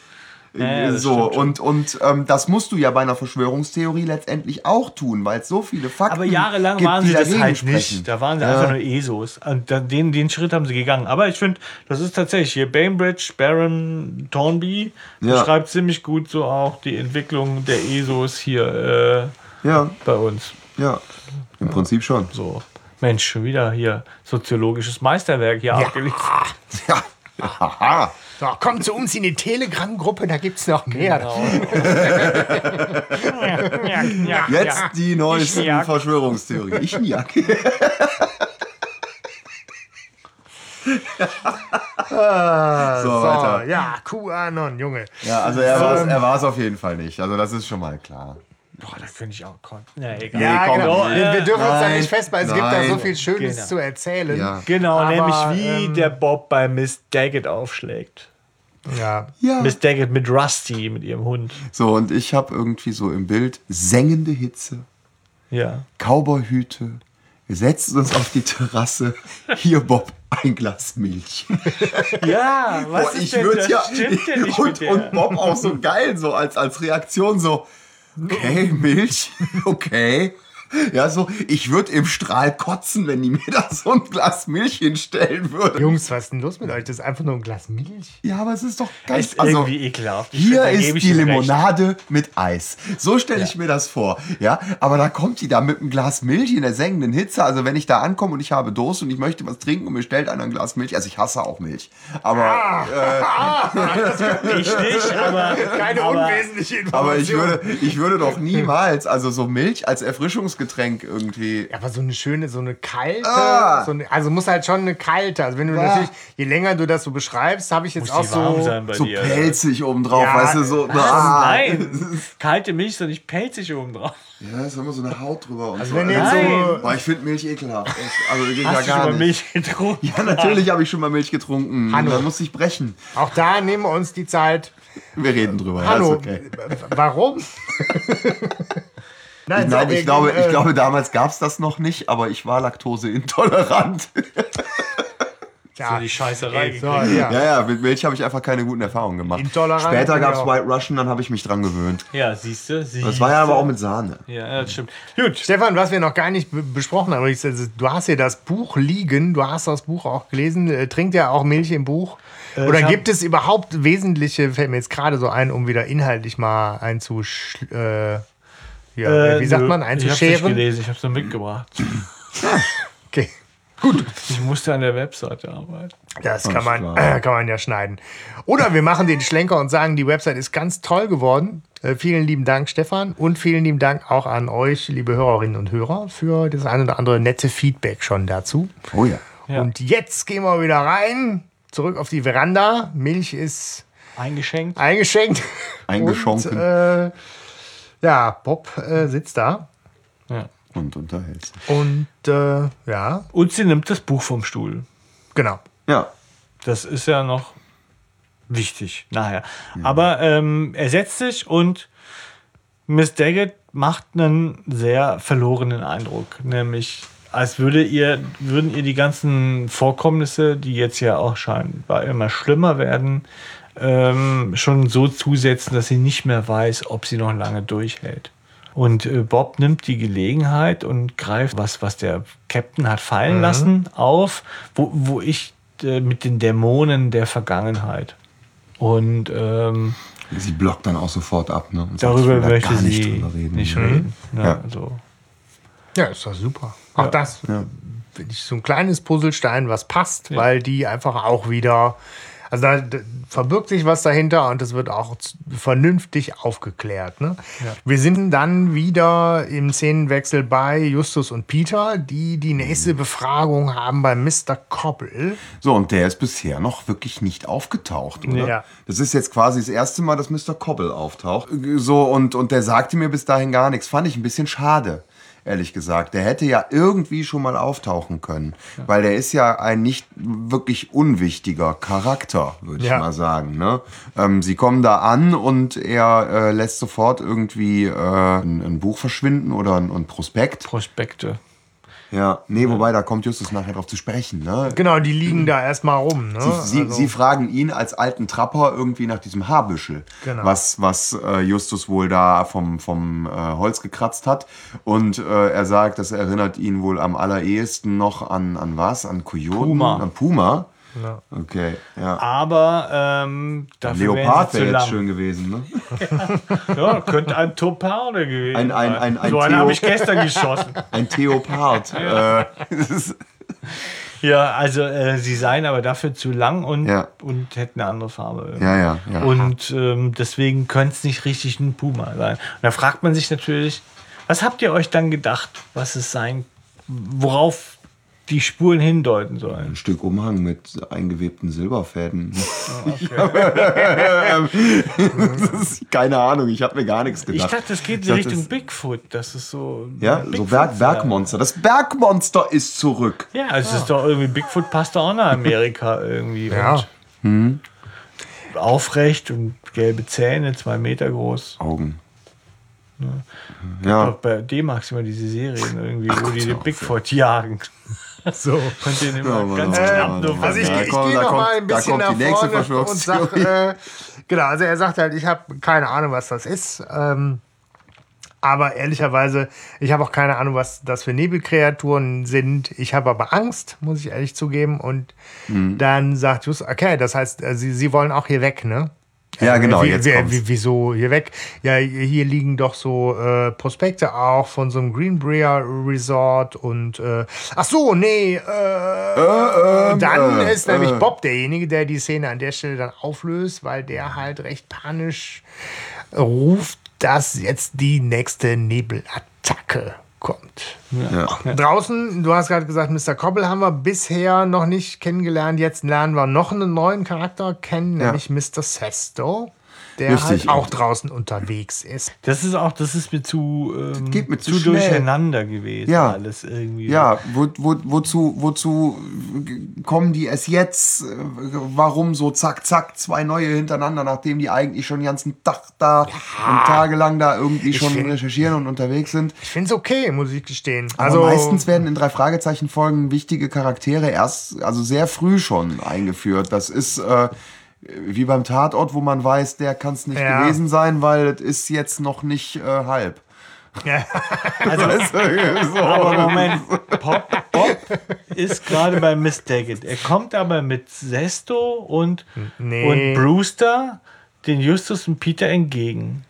Ja, Äh, so, stimmt und, und ähm, das musst du ja bei einer Verschwörungstheorie letztendlich auch tun, weil es so viele Fakten Aber jahrelang gibt, waren die sie das halt sprechen. nicht. Da waren sie einfach nur ESOs. Und den, den Schritt haben sie gegangen. Aber ich finde, das ist tatsächlich hier Bainbridge, Baron Thornby Ja. beschreibt ziemlich gut so auch die Entwicklung der ESOs hier äh, Ja, bei uns. ja, im Prinzip schon. So. Mensch, schon wieder hier soziologisches Meisterwerk hier abgeliefert. Ja, haha. So, komm zu uns in die Telegram-Gruppe, da gibt es noch mehr. Ja, Jetzt die neuesten Ischniak. Verschwörungstheorien. Ich nie. so, So, weiter. ja, QAnon, Junge. Ja, also er war es er war's auf jeden Fall nicht. Also das ist schon mal klar. Boah, da finde ich auch kon. Na, egal. Ja, komm, genau. nee. wir, wir dürfen uns da Nein, nicht festbeißen. Es gibt da nein. so viel Schönes Genau. zu erzählen. Ja. Genau, Aber, nämlich wie ähm, der Bob bei Miss Daggett aufschlägt. Ja. Ja. Miss Daggett mit Rusty, mit ihrem Hund. So, und ich habe irgendwie so im Bild sengende Hitze, Ja. Cowboyhüte. Wir setzen uns auf die Terrasse. Hier, Bob, ein Glas Milch. Ja, was Boah, ist ich denn, würde das ja. stimmt ja nicht und, mit der. und Bob auch so geil, so als, als Reaktion so. Okay, Milch, okay. Ja, so, ich würde im Strahl kotzen, wenn die mir da so ein Glas Milch hinstellen würden. Jungs, was ist denn los mit euch? Das ist einfach nur ein Glas Milch. Ja, aber es ist doch Das ganz ist also, irgendwie ekelhaft. Ich Hier ist die ihm recht. Limonade mit Eis. So stelle ich mir das vor. Ja, aber da kommt die da mit einem Glas Milch in der sengenden Hitze. Also wenn ich da ankomme und ich habe Durst und ich möchte was trinken und mir stellt einer ein Glas Milch. Also ich hasse auch Milch. Aber, Ah. Ich nicht, aber. Keine aber, unwesentliche Information. aber ich würde, ich würde doch niemals, also so Milch als Erfrischungsgetränk irgendwie. Ja, aber so eine schöne, so eine kalte, Ah. so eine, also muss halt schon eine kalte. Also wenn du Ah. natürlich, je länger du das so beschreibst, habe ich jetzt Muss auch die warm so. sein bei So dir. pelzig obendrauf, Ja, weißt du, so. Ah. Nein, kalte Milch, so nicht pelzig oben drauf. Ja, ist immer so eine Haut drüber. Und Also so. wenn jetzt Nein. so. Boah, ich finde Milch ekelhaft. Also geht Hast ja du schon gar mal nicht. Milch getrunken? Ja, natürlich habe ich schon mal Milch getrunken. Hanno. Da muss ich brechen. Auch da nehmen wir uns die Zeit. Wir reden drüber. Hallo, Ja, ist okay. warum? Nein, Nein, so, ich glaube, ich äh, glaube, damals gab es das noch nicht, aber ich war laktoseintolerant. Ja, die Scheißerei. So, ja. Ja, ja, mit Milch habe ich einfach keine guten Erfahrungen gemacht. Intolerant Später gab es ich. White Russian, dann habe ich mich dran gewöhnt. Ja, siehst du. Das war ja aber auch mit Sahne. Ja, das stimmt. Gut. Stefan, was wir noch gar nicht be- besprochen haben, ist, also, du hast hier das Buch liegen, du hast das Buch auch gelesen, äh, trinkt ja auch Milch im Buch? Äh, ich Oder gibt es überhaupt wesentliche, fällt mir jetzt gerade so ein, um wieder inhaltlich mal einzusch... Äh, ja, Äh, wie sagt man? Ich hab's nicht Einzuscheren? gelesen, ich hab's nur mitgebracht. Okay. Ich musste an der Webseite arbeiten. Das kann man, äh, kann man ja schneiden. Oder wir machen den Schlenker und sagen, die Website ist ganz toll geworden. Äh, vielen lieben Dank, Stefan. Und vielen lieben Dank auch an euch, liebe Hörerinnen und Hörer, für das ein oder andere nette Feedback schon dazu. Oh ja. Ja. Und jetzt gehen wir wieder rein, zurück auf die Veranda. Milch ist Eingeschenkt. eingeschenkt. Eingeschonken. Und, äh, ja, Bob äh, sitzt da. Ja. Und unterhält sich. Und äh, ja, Und sie nimmt das Buch vom Stuhl. genau. Ja. Das ist ja noch wichtig nachher. Aber ähm, er setzt sich und Miss Daggett macht einen sehr verlorenen Eindruck. Nämlich, als würde ihr, würden ihr die ganzen Vorkommnisse, die jetzt ja auch scheinbar immer schlimmer werden, ähm, schon so zusetzen, dass sie nicht mehr weiß, ob sie noch lange durchhält. Und äh, Bob nimmt die Gelegenheit und greift was, was der Captain hat fallen lassen, auf, wo, wo ich äh, mit den Dämonen der Vergangenheit. Und ähm, Sie blockt dann auch sofort ab. Ne? Und sagt, darüber da möchte gar sie nicht drüber reden. nicht reden. Ja, Ja. Also, Ja, ist doch super. Auch das Ja. finde ich so ein kleines Puzzlestein, was passt, weil die einfach auch wieder. Also da verbirgt sich was dahinter und es wird auch vernünftig aufgeklärt. Ne? Wir sind dann wieder im Szenenwechsel bei Justus und Peter, die die nächste Befragung haben bei Mr. Koppel. So, und der ist bisher noch wirklich nicht aufgetaucht, oder? Ja. Das ist jetzt quasi das erste Mal, dass Mr. Koppel auftaucht. So, und, und der sagte mir bis dahin gar nichts. Fand ich ein bisschen schade, ehrlich gesagt. Der hätte ja irgendwie schon mal auftauchen können. Weil der ist ja ein nicht wirklich unwichtiger Charakter, würde Ja. ich mal sagen. Ne? Ähm, sie kommen da an und er äh, lässt sofort irgendwie äh, ein, ein Buch verschwinden oder ein, ein Prospekt. Prospekte. Ja, nee, wobei, da kommt Justus nachher drauf zu sprechen. Ne? Genau, die liegen da erstmal rum. Ne? Sie, sie, Also- sie fragen ihn als alten Trapper irgendwie nach diesem Haarbüschel, Genau. was, was äh, Justus wohl da vom, vom äh, Holz gekratzt hat. Und äh, er sagt, das erinnert ihn wohl am allerersten noch an, an was? An Kojoten? Puma. An Puma? Okay, ja. Aber ähm, dafür Leopard wäre jetzt schön gewesen, ne? Ja, könnte ein Toparde gewesen Ein- ein- ein- ein so einen habe ich gestern geschossen. Ein Theopard. äh, das ist- Ja, also äh, sie seien aber dafür zu lang und, Ja. und hätten eine andere Farbe. ja, ja, ja. Und ähm, deswegen könnte es nicht richtig ein Puma sein. Und da fragt man sich natürlich, was habt ihr euch dann gedacht, was es sein, worauf die Spuren hindeuten sollen? ein Stück Umhang mit eingewebten Silberfäden. das ist, keine Ahnung, ich habe mir gar nichts Ich gedacht. dachte, das geht in Ich dachte, Richtung das- Bigfoot. Das ist so. Ja, Bigfoot so Berg, Bergmonster. Das Bergmonster ist zurück. Ja, also es ist doch irgendwie, Bigfoot passt doch auch nach Amerika irgendwie. Ja. Und aufrecht und gelbe Zähne, zwei Meter groß. Augen. Auch Ja, bei D-Max immer diese Serien irgendwie, wo die den Bigfoot jagen. So. Und den immer Ja, ganz Mann, knapp nur. Also ich, ich komm, gehe noch kommt- mal ein da bisschen nach nächste vorne und sag, Verschwörungstheorie. äh, genau, also er sagt halt, ich habe keine Ahnung, was das ist. Ähm, aber ehrlicherweise, ich habe auch keine Ahnung, was das für Nebelkreaturen sind. Ich habe aber Angst, muss ich ehrlich zugeben. Und Mhm. dann sagt Just, okay, das heißt, äh, sie, sie wollen auch hier weg, ne? Ja, genau, Wie, jetzt wie, wieso hier weg? Ja, hier liegen doch so äh, Prospekte auch von so einem Greenbrier Resort und äh, ach so, nee, äh, dann äh, ist nämlich äh. Bob derjenige, der die Szene an der Stelle dann auflöst, weil der halt recht panisch ruft, dass jetzt die nächste Nebelattacke kommt. ja. Draußen, du hast gerade gesagt, Mr. Koppel haben wir bisher noch nicht kennengelernt. Jetzt lernen wir noch einen neuen Charakter kennen, Ja. nämlich Mr. Sesto. Der Richtig. halt auch draußen unterwegs ist. Das ist auch, das ist mir zu, ähm, geht mir zu zu schnell. durcheinander gewesen. Ja. Alles irgendwie. Ja, wo, wo, wozu, wozu kommen die erst jetzt? Warum so zack, zack, zwei neue hintereinander, nachdem die eigentlich schon den ganzen Tag da und tagelang da irgendwie schon find- recherchieren und unterwegs sind? Ich finde es okay, muss ich gestehen. Aber Also meistens werden in drei Fragezeichen-Folgen wichtige Charaktere erst, also sehr früh schon eingeführt. Das ist äh, wie beim Tatort, wo man weiß, der kann es nicht Ja. gewesen sein, weil es ist jetzt noch nicht äh, halb. Ja. Also, Weißt du, so. aber Moment, Bob, Bob ist gerade bei Miss Daggett. Er kommt aber mit Sesto und, Nee. und Brewster den Justus und Peter entgegen.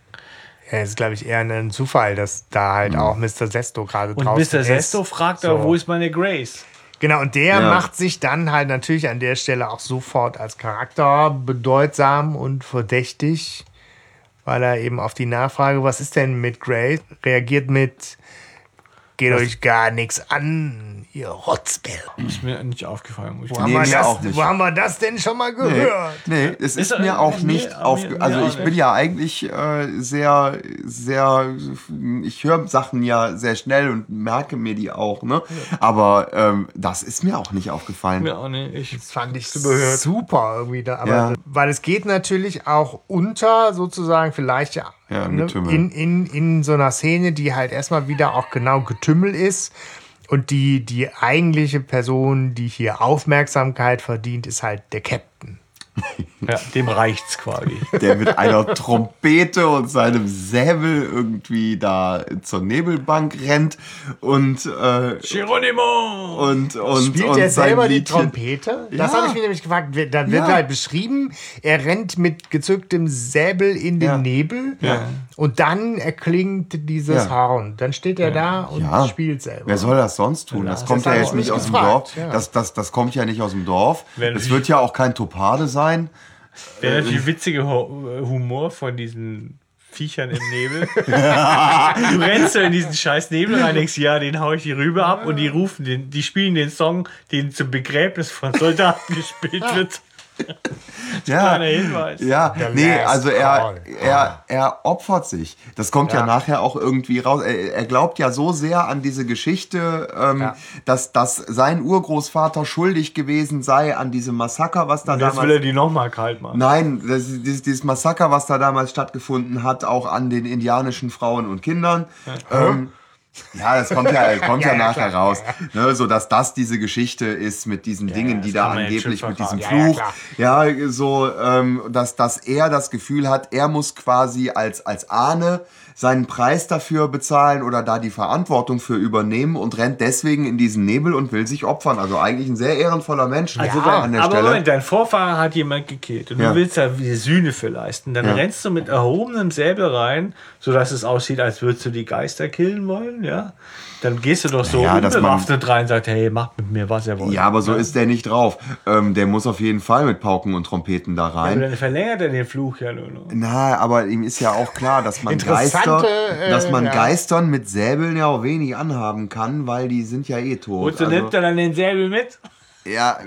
Ja, es ist, glaube ich, eher ein Zufall, dass da halt auch Mr. Sesto gerade Und draußen Mr. ist. Sesto fragt aber, So. wo ist meine Grace? Genau, und der Ja. macht sich dann halt natürlich an der Stelle auch sofort als Charakter bedeutsam und verdächtig, weil er eben auf die Nachfrage, was ist denn mit Grace, reagiert mit, geht euch gar nichts an, ihr Rotzbell. Ist mir nicht aufgefallen. Wo, haben wir das, auch nicht. wo haben wir das denn schon mal gehört? Nee, nee, es ist, Ist- mir auch nicht mir- auf. mir Also ich bin nicht. ja eigentlich äh, sehr, sehr. Ich höre Sachen ja sehr schnell und merke mir die auch, ne? Aber ähm, das ist mir auch nicht aufgefallen. Mir auch nicht. Ich, Das fand ich Überhört. super irgendwie da. Aber Ja. weil es geht natürlich auch unter, sozusagen, vielleicht ja, Ja, ne, in, in, in so einer Szene, die halt erstmal wieder auch genau Getümmel ist. Und die, die eigentliche Person, die hier Aufmerksamkeit verdient, ist halt der Captain. ja, dem reicht's quasi. der mit einer Trompete und seinem Säbel irgendwie da zur Nebelbank rennt und äh, Geronimo! und und Spielt und er selber die Liedchen- Trompete? Das Ja. habe ich mir nämlich gefragt. Da wird Ja. halt beschrieben, er rennt mit gezücktem Säbel in den Ja. Nebel Ja. Und dann erklingt dieses Ja. Horn. Dann steht er da und Ja. spielt selber. Wer soll das sonst tun? Das kommt ja jetzt ich nicht aus dem gefragt, Dorf. ja. Das, das, das kommt ja nicht aus dem Dorf. Es wird ja auch kein Topade sein. Der natürlich witzige Hu- Humor von diesen Viechern im Nebel. du rennst so in diesen scheiß Nebel rein, denkst, ja, den hau ich die Rübe ab und die rufen den, die spielen den Song, den zum Begräbnis von Soldaten gespielt wird. Ja, Kleiner Hinweis. ja. The nee, also er, er, er opfert sich. Das kommt ja, Ja. nachher auch irgendwie raus. Er, er glaubt ja so sehr an diese Geschichte, ähm, Ja. dass, dass sein Urgroßvater schuldig gewesen sei an diesem Massaker, was da Jetzt damals will er die nochmal kalt machen. Nein, das, ist- dieses, dieses Massaker, was da damals stattgefunden hat, auch an den indianischen Frauen und Kindern. Ähm, ja, das kommt ja, kommt ja, Ja, ja, nachher klar. raus. Ne, so dass das diese Geschichte ist mit diesen Dingen, die da angeblich mit diesem. Ja, Fluch. ja, Ja, so, ähm, dass, dass er das Gefühl hat, er muss quasi als, als Ahne seinen Preis dafür bezahlen oder da die Verantwortung für übernehmen und rennt deswegen in diesen Nebel und will sich opfern. Also eigentlich ein sehr ehrenvoller Mensch Also an dein, der aber Stelle. Moment, dein Vorfahrer hat jemand gekillt und Ja. du willst da die Sühne für leisten. Dann Ja. rennst du mit erhobenem Säbel rein, sodass es aussieht, als würdest du die Geister killen wollen, ja? Dann gehst du doch so man- unbewaffnet rein und sagst, hey, macht mit mir, was ihr wollt. Ja, aber so ist der nicht drauf. Ähm, der muss auf jeden Fall mit Pauken und Trompeten da Aber rein. dann verlängert er den Fluch ja nur noch. Na, aber ihm ist ja auch klar, dass man Interessante, Geister, äh, dass man ja. Geistern mit Säbeln ja auch wenig anhaben kann, weil die sind ja eh tot. Und so Also, nimmt er dann den Säbel mit. ja,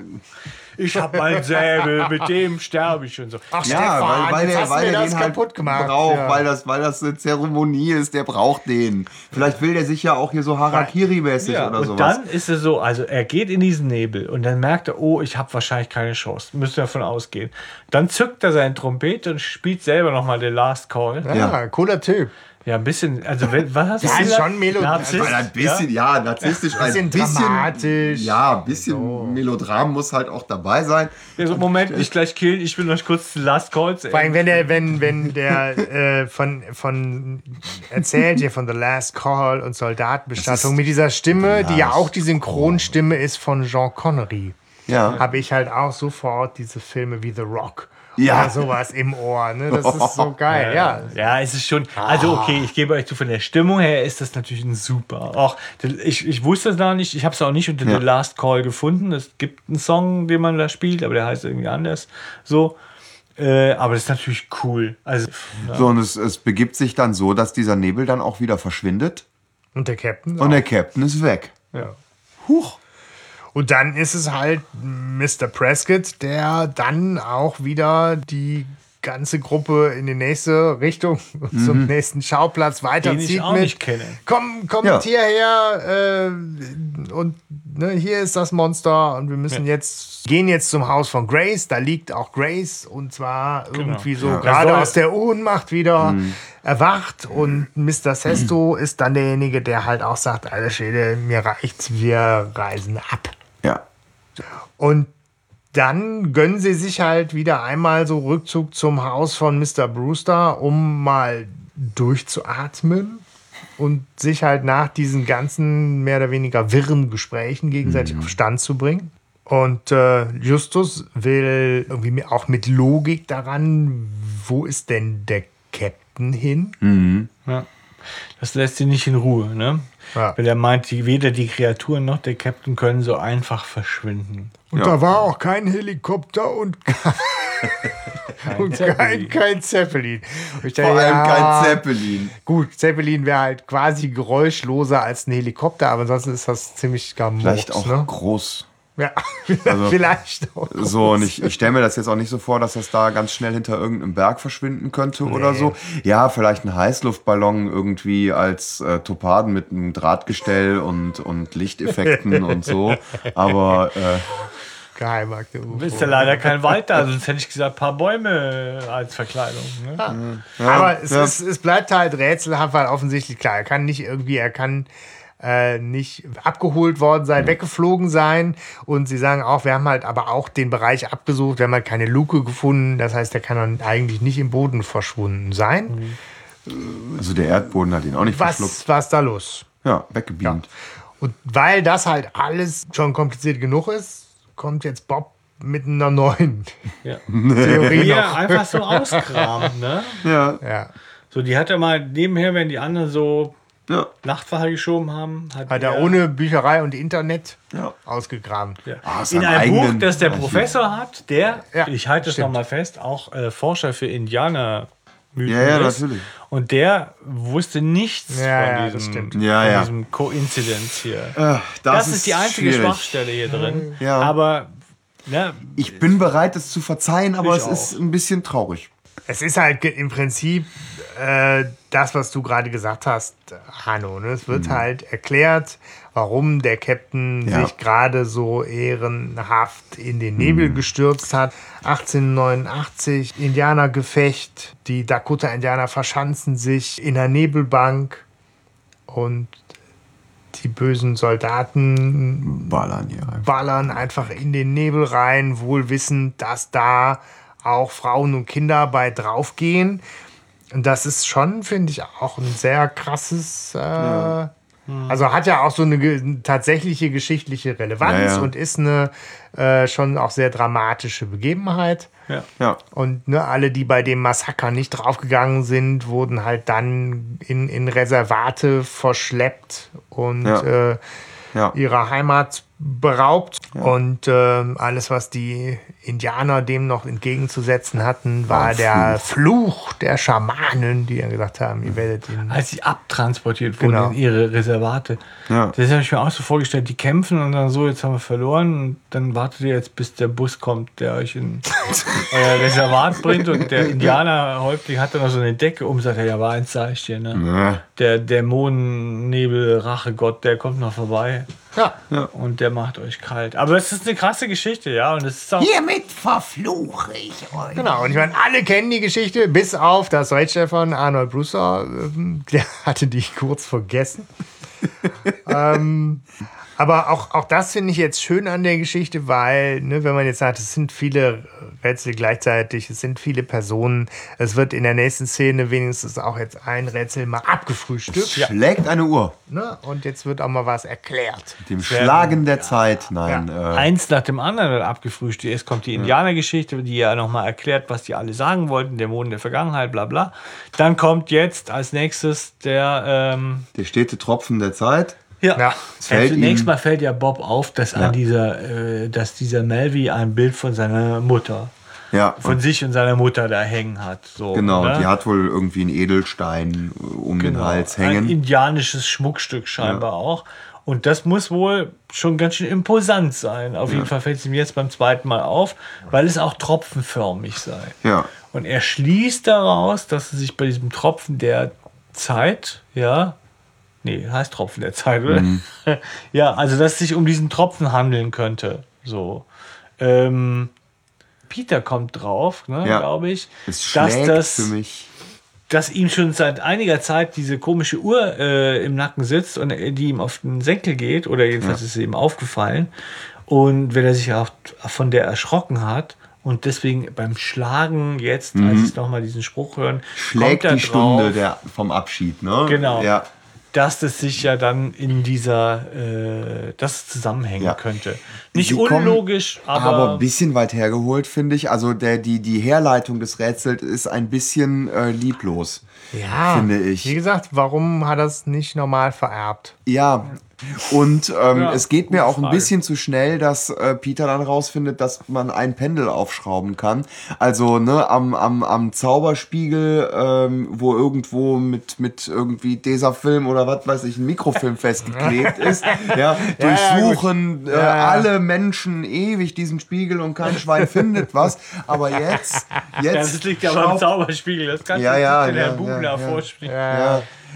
Ich hab meinen Säbel, mit dem sterbe ich und so. Ach, ja, Stefan, weil, weil der, weil der das den halt kaputt gemacht. braucht, Ja. weil, das, weil das eine Zeremonie ist, der braucht den. Vielleicht will der sich ja auch hier so Harakiri-mäßig Ja, oder und sowas. dann ist es so, also er geht in diesen Nebel und dann merkt er, oh, ich habe wahrscheinlich keine Chance. Müssen wir davon ausgehen. Dann zückt er seine Trompete und spielt selber nochmal den Last Call. Ja, Ja, cooler Typ. Ein bisschen, also wenn- was hast du Ja, gesagt? schon Melo- Narzisst, Weil ein bisschen, ja, narzisstisch, ein Bisschen bisschen, dramatisch. Ja, ein bisschen Melodram muss halt auch dabei sein. Ja, so, Moment, nicht gleich killen, ich will noch kurz Last Call zu Vor allem, wenn der, wenn, wenn der äh, von, von erzählt hier von The Last Call und Soldatenbestattung mit dieser Stimme, die ja auch die Synchronstimme ist von Jean Connery, Ja. habe ich halt auch sofort diese Filme wie The Rock Ja. oder sowas im Ohr. Ne? Das ist so geil, ja. Ja, es ist schon. Also, okay, ich gebe euch zu, von der Stimmung her ist das natürlich ein super. Auch, ich, ich wusste es noch nicht, ich habe es auch nicht unter Ja. The Last Call gefunden. Es gibt einen Song, den man da spielt, aber der heißt irgendwie anders. So. Äh, aber das ist natürlich cool. Also, ja. So, und es, es begibt sich dann so, dass dieser Nebel dann auch wieder verschwindet Und der Captain. und der Captain ist weg. ja. Huch. Und dann ist es halt Mr. Prescott, der dann auch wieder die ganze Gruppe in die nächste Richtung zum nächsten Schauplatz weiterzieht Den ich auch mit. nicht kenne. Komm, kommt Ja. hierher äh, und ne, hier ist das Monster und wir müssen jetzt gehen jetzt zum Haus von Grace. Da liegt auch Grace und zwar irgendwie so Ja. gerade soll- aus der Ohnmacht wieder erwacht und Mr. Sesto ist dann derjenige, der halt auch sagt, alter Schäde, mir reicht's, wir reisen ab. Und dann gönnen sie sich halt wieder einmal so Rückzug zum Haus von Mr. Brewster, um mal durchzuatmen und sich halt nach diesen ganzen mehr oder weniger wirren Gesprächen gegenseitig auf Stand zu bringen. Und äh, Justus will irgendwie auch mit Logik daran, wo ist denn der Captain hin? Ja. Das lässt sie nicht in Ruhe, ne? Ja. Weil er meint, die, weder die Kreaturen noch der Captain können so einfach verschwinden. Und Ja. da war auch kein Helikopter und, und kein, kein Zeppelin. Dachte, Vor allem ja, kein Zeppelin. Gut, Zeppelin wäre halt quasi geräuschloser als ein Helikopter, aber ansonsten ist das ziemlich gamort. Vielleicht auch ne? groß. Ja, Also- vielleicht auch. So, und ich, ich stelle mir das jetzt auch nicht so vor, dass das da ganz schnell hinter irgendeinem Berg verschwinden könnte oder so. Ja, vielleicht ein Heißluftballon irgendwie als äh, Topaden mit einem Drahtgestell und, und Lichteffekten und so. Aber äh, Geheimakte Ist ja leider kein Wald da, sonst hätte ich gesagt, ein paar Bäume als Verkleidung. Ne? Aber es, ja. ist, es bleibt halt rätselhaft, weil offensichtlich, klar, er kann nicht irgendwie, er kann äh, nicht abgeholt worden sein, weggeflogen sein. Und sie sagen auch, wir haben halt aber auch den Bereich abgesucht, wir haben halt keine Luke gefunden. Das heißt, er kann dann eigentlich nicht im Boden verschwunden sein. also der Erdboden hat ihn auch nicht verschluckt. Was war da los? Ja, weggebeamt. Und weil das halt alles schon kompliziert genug ist, kommt jetzt Bob mit einer neuen Ja. Theorie Hier noch. einfach so auskramen. Ne? Ja, Ja. So, die hat er mal nebenher, wenn die anderen so ja, Nachtwache geschoben haben, hat, Hat er ohne Bücherei und Internet ja. ausgegraben. Ja. Aus In einem Buch, das der Archiv. Professor hat, der, Ja, ich halte es nochmal fest, auch äh, Forscher für Indianer. Ja, ja, ist. natürlich. Und der wusste nichts von das diesem, stimmt. Ja, von diesem Coincidence hier. Äh, Das, ist die einzige schwierig. Schwachstelle hier drin. Ja. Aber ne, Ich bin bereit, es zu verzeihen, aber es ist auch. ein bisschen traurig. Es ist halt im Prinzip äh, das, was du gerade gesagt hast, Hanno. Ne? Es wird halt erklärt, warum der Captain Ja. sich gerade so ehrenhaft in den Nebel gestürzt hat. 1889, Indianergefecht. Die Dakota-Indianer verschanzen sich in der Nebelbank und die bösen Soldaten Ballern einfach. ballern einfach in den Nebel rein, wohl wissend, dass da auch Frauen und Kinder bei draufgehen. Und das ist schon, finde ich, auch ein sehr krasses. Äh, Also hat ja auch so eine tatsächliche geschichtliche Relevanz Ja, ja. und ist eine äh, schon auch sehr dramatische Begebenheit. ja. Ja. Und ne, alle, die bei dem Massaker nicht draufgegangen sind, wurden halt dann in, in Reservate verschleppt und Ja. äh, Ja. ihrer Heimat beraubt. Und ähm, alles, was die Indianer dem noch entgegenzusetzen hatten, war Ein der Fluch der Schamanen, die ja gesagt haben, ihr werdet ihn. als sie abtransportiert wurden Genau. in ihre Reservate. Ja. Das habe ich mir auch so vorgestellt, die kämpfen und dann so, jetzt haben wir verloren und dann wartet ihr jetzt, bis der Bus kommt, der euch in euer Reservat bringt und der Indianerhäuptling hat dann noch so eine Decke um, sagt er, ja, war eins sag ich dir, ne? Ja. Der Dämonennebel-Rachegott, der kommt noch vorbei Ja. und der macht euch kalt. Aber es ist eine krasse Geschichte, ja, und es ist auch Hiermit verfluche ich euch. Genau, und ich meine, alle kennen die Geschichte, bis auf das Deutsche von Arnold Brewster. ähm, Der hatte die kurz vergessen. ähm, aber auch, auch das finde ich jetzt schön an der Geschichte, weil, ne, wenn man jetzt sagt, es sind viele Rätsel gleichzeitig, es sind viele Personen, es wird in der nächsten Szene wenigstens auch jetzt ein Rätsel mal abgefrühstückt. Schlägt eine Uhr. Ne? Und jetzt wird auch mal was erklärt. Dem Schlagen der Zeit. Nein. Äh, eins nach dem anderen wird abgefrühstückt. Jetzt kommt die Indianergeschichte, die ja nochmal erklärt, was die alle sagen wollten, Dämonen der Vergangenheit, bla bla. Dann kommt jetzt als nächstes der, ähm, der stete Tropfen der Zeit. Ja, Ja, fällt zunächst ihm- mal fällt ja Bob auf, dass an dieser, äh, dass dieser Melvi ein Bild von seiner Mutter Ja. von sich und seiner Mutter da hängen hat. So, Genau, ne? die hat wohl irgendwie einen Edelstein äh, um den Genau. Hals Ein hängen. indianisches Schmuckstück scheinbar auch. Und das muss wohl schon ganz schön imposant sein. Auf jeden Fall fällt es ihm jetzt beim zweiten Mal auf, weil es auch tropfenförmig sei. Ja. Und er schließt daraus, dass es sich bei diesem Tropfen der Zeit, ja, nee, heißt Tropfen der Zeit, oder? Mhm. ja, also dass es sich um diesen Tropfen handeln könnte. So. Ähm, Peter kommt drauf, ne, Ja. glaube ich, Es dass das für mich. dass ihm schon seit einiger Zeit diese komische Uhr äh, im Nacken sitzt und äh, die ihm auf den Senkel geht, oder jedenfalls ist es ihm aufgefallen. Und wenn er sich auch von der erschrocken hat und deswegen beim Schlagen jetzt, als ich nochmal diesen Spruch hören, Mhm. Schlägt kommt er die Stunde drauf, der, vom Abschied, ne? Genau. Ja. Dass das sich ja dann in dieser, äh, das zusammenhängen Ja. könnte. Nicht Sie kommen- unlogisch, aber, Aber ein bisschen weit hergeholt, finde ich. Also der, die, die Herleitung des Rätsels ist ein bisschen äh, lieblos. Ja, Finde ich. Wie gesagt, warum hat er es nicht normal vererbt? Ja. Und ähm, Ja, es geht mir auch ein Frage. bisschen zu schnell, dass äh, Peter dann rausfindet, dass man ein Pendel aufschrauben kann. Also ne, am, am, am Zauberspiegel, ähm, wo irgendwo mit, mit irgendwie Tesafilm oder was weiß ich, ein Mikrofilm festgeklebt ist. Ja, durchsuchen äh, Ja, ja. alle Menschen ewig diesen Spiegel und kein Schwein findet was. Aber jetzt, jetzt das liegt ja am Zauberspiegel. Das kannst Ja, du ja, den ja, Herrn Bubner ja, ja. vorspielen.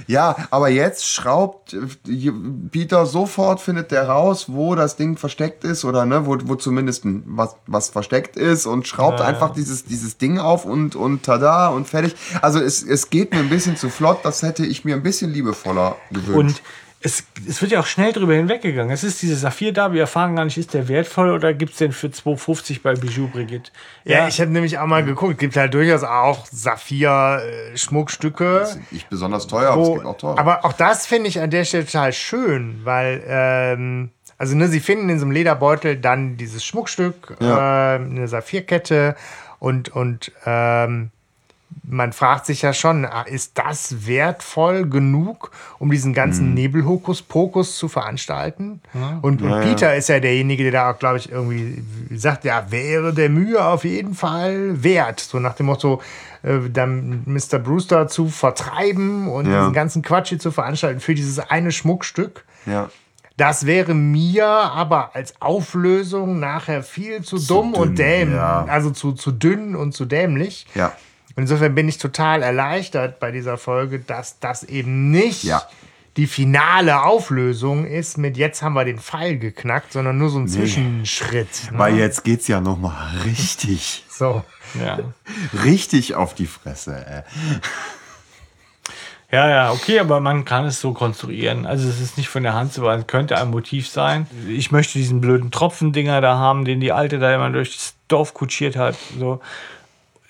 Ja. ja, aber jetzt schraubt äh, Peter sofort, findet der raus, wo das Ding versteckt ist oder ne, wo, wo zumindest was, was versteckt ist und schraubt einfach dieses, dieses Ding auf und, und tada und fertig. Also es, es geht mir ein bisschen zu flott, das hätte ich mir ein bisschen liebevoller gewünscht. Und es, es wird ja auch schnell drüber hinweggegangen. Es ist dieser Saphir da, wir erfahren gar nicht, ist der wertvoll oder gibt es den für 2,50 bei Bijou Brigitte? Ja, ich habe nämlich auch mal geguckt. Es gibt halt durchaus auch Saphir-Schmuckstücke. nicht besonders teuer, aber es gibt auch teure. aber auch das finde ich an der Stelle total schön, weil, ähm, also ne, sie finden in so einem Lederbeutel dann dieses Schmuckstück, Ja. ähm, eine Saphirkette und, und ähm, man fragt sich ja schon, ah, ist das wertvoll genug, um diesen ganzen Nebelhokuspokus zu veranstalten? Und, und Peter ist ja derjenige, der da auch, glaube ich, irgendwie sagt, ja, wäre der Mühe auf jeden Fall wert. So nach dem Motto, äh, dann Mr. Brewster zu vertreiben und Ja. diesen ganzen Quatsch hier zu veranstalten für dieses eine Schmuckstück. ja. Das wäre mir aber als Auflösung nachher viel zu, dumm dünn, und dämlich. ja. Also zu, zu dünn und zu dämlich. ja. Und insofern bin ich total erleichtert bei dieser Folge, dass das eben nicht Ja. die finale Auflösung ist mit jetzt haben wir den Pfeil geknackt, sondern nur so ein Zwischenschritt. Ne? Weil jetzt geht's ja noch mal richtig, So. Ja. richtig auf die Fresse. Ey. ja, ja, okay, aber man kann es so konstruieren. Also es ist nicht von der Hand zu weisen, könnte ein Motiv sein. Ich möchte diesen blöden Tropfendinger da haben, den die Alte da immer durchs Dorf kutschiert hat. So.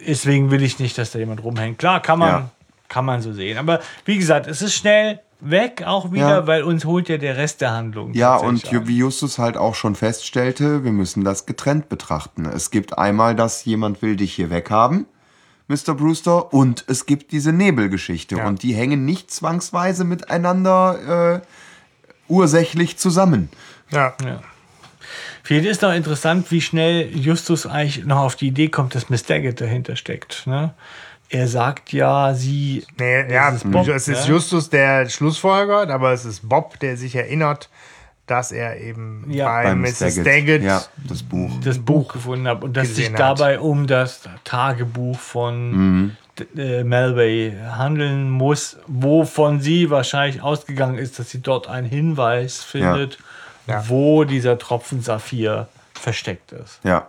Deswegen will ich nicht, dass da jemand rumhängt. Klar, kann man, Ja. kann man so sehen. Aber wie gesagt, es ist schnell weg auch wieder, Ja. weil uns holt ja der Rest der Handlung. Ja, und wie Justus halt auch schon feststellte, wir müssen das getrennt betrachten. Es gibt einmal, dass jemand will dich hier weghaben, Mr. Brewster, und es gibt diese Nebelgeschichte. Ja. Und die hängen nicht zwangsweise miteinander äh, ursächlich zusammen. Ja. Ja. Vielleicht ist noch interessant, wie schnell Justus eigentlich noch auf die Idee kommt, dass Miss Daggett dahinter steckt. Ne? Er sagt ja, sie. Nee, ja, ist Bob, es ist ne? Justus, der Schlussfolgert, aber es ist Bob, der sich erinnert, dass er eben Ja. bei Beim Mrs. Daggett, Ja, das Buch. das Buch gefunden hat und dass sich gesehen hat. dabei um das Tagebuch von d- äh, Melway handeln muss, wovon sie wahrscheinlich ausgegangen ist, dass sie dort einen Hinweis findet, Ja. Wo dieser Tropfen Saphir versteckt ist. Ja.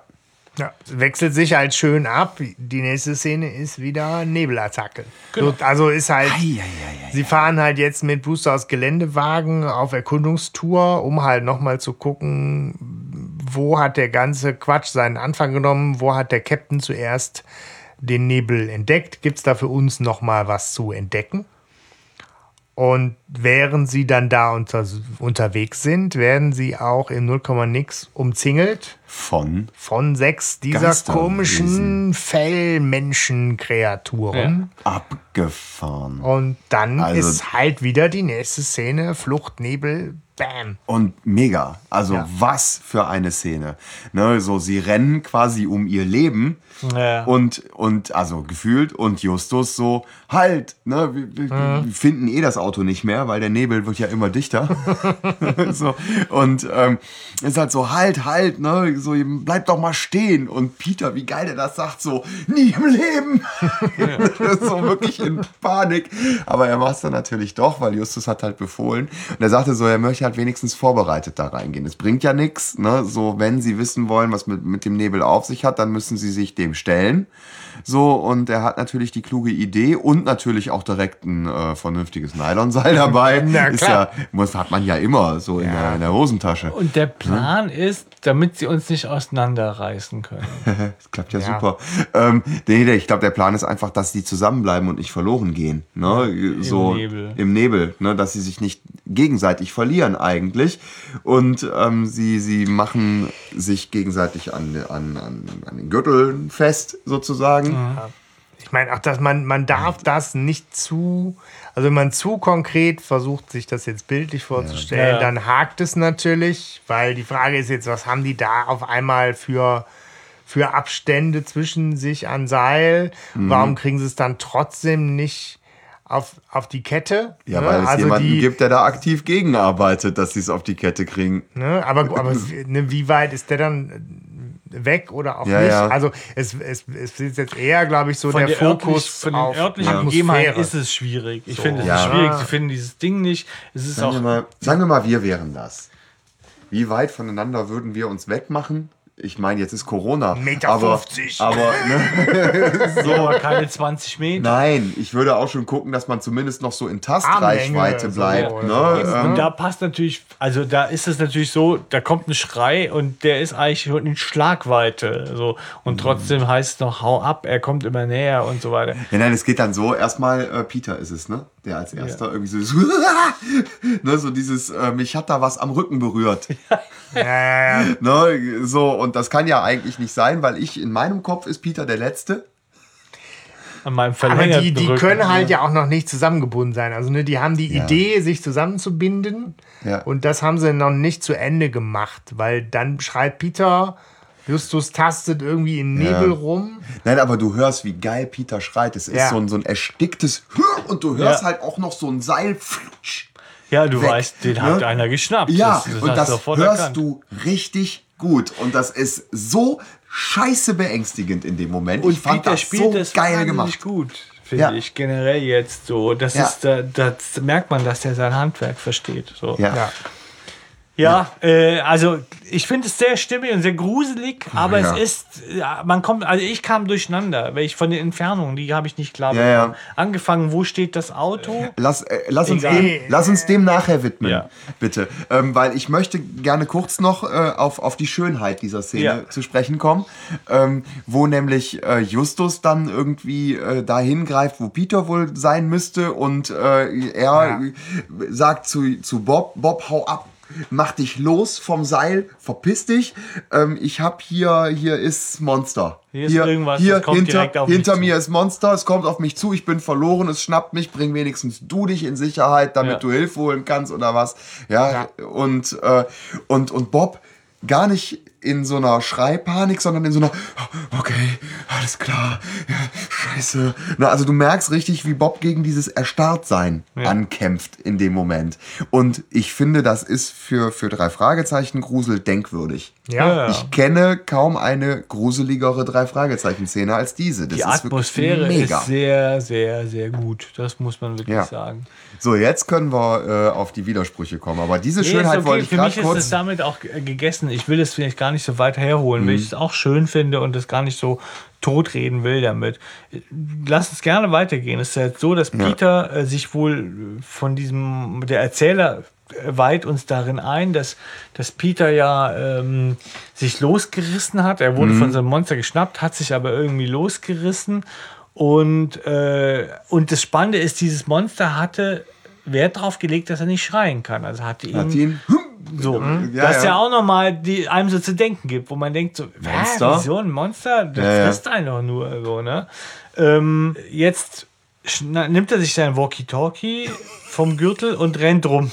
Ja, es wechselt sich halt schön ab. Die nächste Szene ist wieder Nebelattacke. Genau. So, also ist halt, sie fahren halt jetzt mit Booster aus Geländewagen auf Erkundungstour, um halt nochmal zu gucken, wo hat der ganze Quatsch seinen Anfang genommen, wo hat der Captain zuerst den Nebel entdeckt, gibt es da für uns nochmal was zu entdecken? Und während sie dann da unter, unterwegs sind, werden sie auch im 0, nix umzingelt Von von sechs dieser komischen Fellmenschenkreaturen. abgefahren. Und dann Also- ist halt wieder die nächste Szene: Flucht, Nebel, Bam. Und mega. Also Ja. was für eine Szene. Ne, so, sie rennen quasi um ihr Leben. Ja. Und, und, also gefühlt, und Justus so, halt, ne, wir, wir, wir finden eh das Auto nicht mehr, weil der Nebel wird ja immer dichter. so, und ähm, ist halt so, halt, halt, ne, so, bleib doch mal stehen. Und Peter, wie geil der das sagt, so, nie im Leben. so wirklich in Panik. Aber er macht es dann natürlich doch, weil Justus hat halt befohlen. Und er sagte so, er möchte halt wenigstens vorbereitet da reingehen. Es bringt ja nichts, ne, so, wenn sie wissen wollen, was mit, mit dem Nebel auf sich hat, dann müssen sie sich dem stellen. So, und er hat natürlich die kluge Idee und natürlich auch direkt ein äh, vernünftiges Nylonseil dabei. Na ist klar. ja, muss, hat man ja immer so in, der, in der Hosentasche. Und der Plan ist, damit sie uns nicht auseinanderreißen können. Das klappt ja, Ja. super. Ähm, nee, nee, ich glaube, der Plan ist einfach, dass die zusammenbleiben und nicht verloren gehen. Ne? So Nebel. Im Nebel, ne? dass sie sich nicht gegenseitig verlieren eigentlich. Und ähm, sie, sie machen sich gegenseitig an, an, an, an den Gürteln fest, sozusagen. Ich meine auch, dass man, man darf das nicht zu, also wenn man zu konkret versucht, sich das jetzt bildlich vorzustellen, Ja, dann hakt es natürlich, weil die Frage ist jetzt, was haben die da auf einmal für, für Abstände zwischen sich an Seil? Mhm. Warum kriegen sie es dann trotzdem nicht auf, auf die Kette? Ja, Ne? weil es also jemanden die, gibt, der da aktiv gegenarbeitet, dass sie es auf die Kette kriegen. Ne? Aber, aber ne, wie weit ist der dann weg oder auch Ja, nicht? ja. Also es, es, es ist jetzt eher, glaube ich, so Von der, der Fokus von den auf örtlichen. Gegebenheiten ist es schwierig. Ich finde, es Ja. ist schwierig. Sie finden dieses Ding nicht. Es ist Sagen wir, auch mal, sagen wir mal, wir wären das. Wie weit voneinander würden wir uns wegmachen? Ich meine, jetzt ist Corona. Meter aber, 50. aber ne, so aber keine 20 Meter. nein, ich würde auch schon gucken, dass man zumindest noch so in Tastreichweite Armlänge, bleibt. so, ne? ähm, Und da passt natürlich, also da ist es natürlich so, da kommt ein Schrei und der ist eigentlich schon in Schlagweite. So. Und trotzdem heißt es noch, hau ab, er kommt immer näher und so weiter. ja, nein, es geht dann so. Erstmal äh, Peter ist es, ne? Der als erster irgendwie so, ne, so dieses, äh, mich hat da was am Rücken berührt. Ja, ja, ja. Ne? So, und das kann ja eigentlich nicht sein, weil ich in meinem Kopf ist Peter der Letzte. An meinem Aber die, die Rücken. können halt ja auch noch nicht zusammengebunden sein. Also ne, die haben die Ja. Idee, sich zusammenzubinden. Ja. Und das haben sie noch nicht zu Ende gemacht, weil dann schreit Peter, Justus tastet irgendwie in Nebel rum. Nein, aber du hörst, wie geil Peter schreit. Es ist Ja. so, ein, so ein ersticktes und du hörst Ja. halt auch noch so ein Seil. Ja, du weg, weißt, den ne? hat einer geschnappt. Ja, das, das und das hörst erkannt. du richtig gut. Und das ist so scheiße beängstigend in dem Moment. Und ich fand Peter das spielt so das geil gemacht. gut, finde Ja. ich, generell jetzt so. Das Ja. ist, da, das merkt man, dass er sein Handwerk versteht. So. Ja. Ja. Ja, äh, also ich finde es sehr stimmig und sehr gruselig, aber Ja. es ist, ja, man kommt, also ich kam durcheinander, weil ich von den Entfernungen, die habe ich nicht klar Ja, ja. bekommen. Angefangen, wo steht das Auto? Lass, äh, lass, uns dem, lass uns dem nachher widmen, Ja. bitte. Ähm, weil ich möchte gerne kurz noch äh, auf, auf die Schönheit dieser Szene Ja. zu sprechen kommen, ähm, wo nämlich äh, Justus dann irgendwie äh, dahin greift, wo Peter wohl sein müsste und äh, er Ja. äh, sagt zu, zu Bob, Bob, hau ab. Mach dich los vom Seil, verpiss dich. Ähm, ich hab hier, hier ist Monster. Hier ist irgendwas, hier das kommt hinter, direkt auf mich hinter zu. mir ist Monster, es kommt auf mich zu, ich bin verloren, es schnappt mich, bring wenigstens du dich in Sicherheit, damit Ja. du Hilfe holen kannst oder was. Ja, und, äh, und, und Bob gar nicht in so einer Schreipanik, sondern in so einer, okay, alles klar, ja, scheiße. Na, also du merkst richtig, wie Bob gegen dieses Erstarrtsein ankämpft in dem Moment. Und ich finde, das ist für, für drei Fragezeichen Grusel denkwürdig. Ja. Ich kenne kaum eine gruseligere Drei-Fragezeichen-Szene als diese. Das Die ist Atmosphäre ist sehr, sehr, sehr gut. Das muss man wirklich Ja. sagen. So, jetzt können wir äh, auf die Widersprüche kommen. Aber diese Nee, Schönheit okay. wollte ich Für mich ist es damit auch ge- gegessen. Ich will es vielleicht gar nicht so weit herholen, Mhm. weil ich es auch schön finde und es gar nicht so totreden will damit. Lass uns gerne weitergehen. Es ist halt so, dass Peter äh, sich wohl von diesem, der Erzähler äh, weiht uns darin ein, dass, dass Peter ja ähm, sich losgerissen hat. Er Mhm. wurde von so einem Monster geschnappt, hat sich aber irgendwie losgerissen. Und, äh, und das Spannende ist, dieses Monster hatte Wert drauf gelegt, dass er nicht schreien kann. Also hat ihn, Hat ihn, so, Ja, dass ja. ja auch nochmal die einem so zu denken gibt, wo man denkt so, Monster? Monster? so ein Monster, das Ja, ja. frisst einen doch nur so, ne? Ähm, jetzt nimmt er sich sein Walkie-Talkie vom Gürtel und rennt rum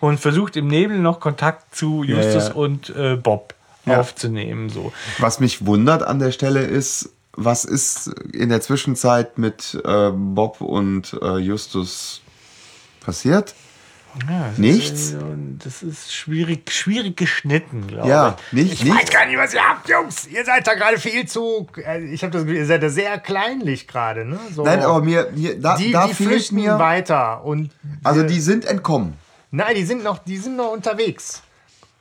und versucht im Nebel noch Kontakt zu Justus ja. und äh, Bob Ja. aufzunehmen. So. Was mich wundert an der Stelle ist, was ist in der Zwischenzeit mit äh, Bob und äh, Justus passiert? Ja, Nichts? Ist, das ist schwierig, schwierig geschnitten, glaube Ja, ich. nicht, Ich nicht. weiß gar nicht, was ihr habt, Jungs. Ihr seid da gerade viel zu. äh, Ich habe das Gefühl, ihr seid da sehr kleinlich gerade. Ne? So. Nein, aber mir, mir da, die, da die flüchten mir. weiter und Also die sind entkommen. Nein, die sind noch, die sind noch unterwegs.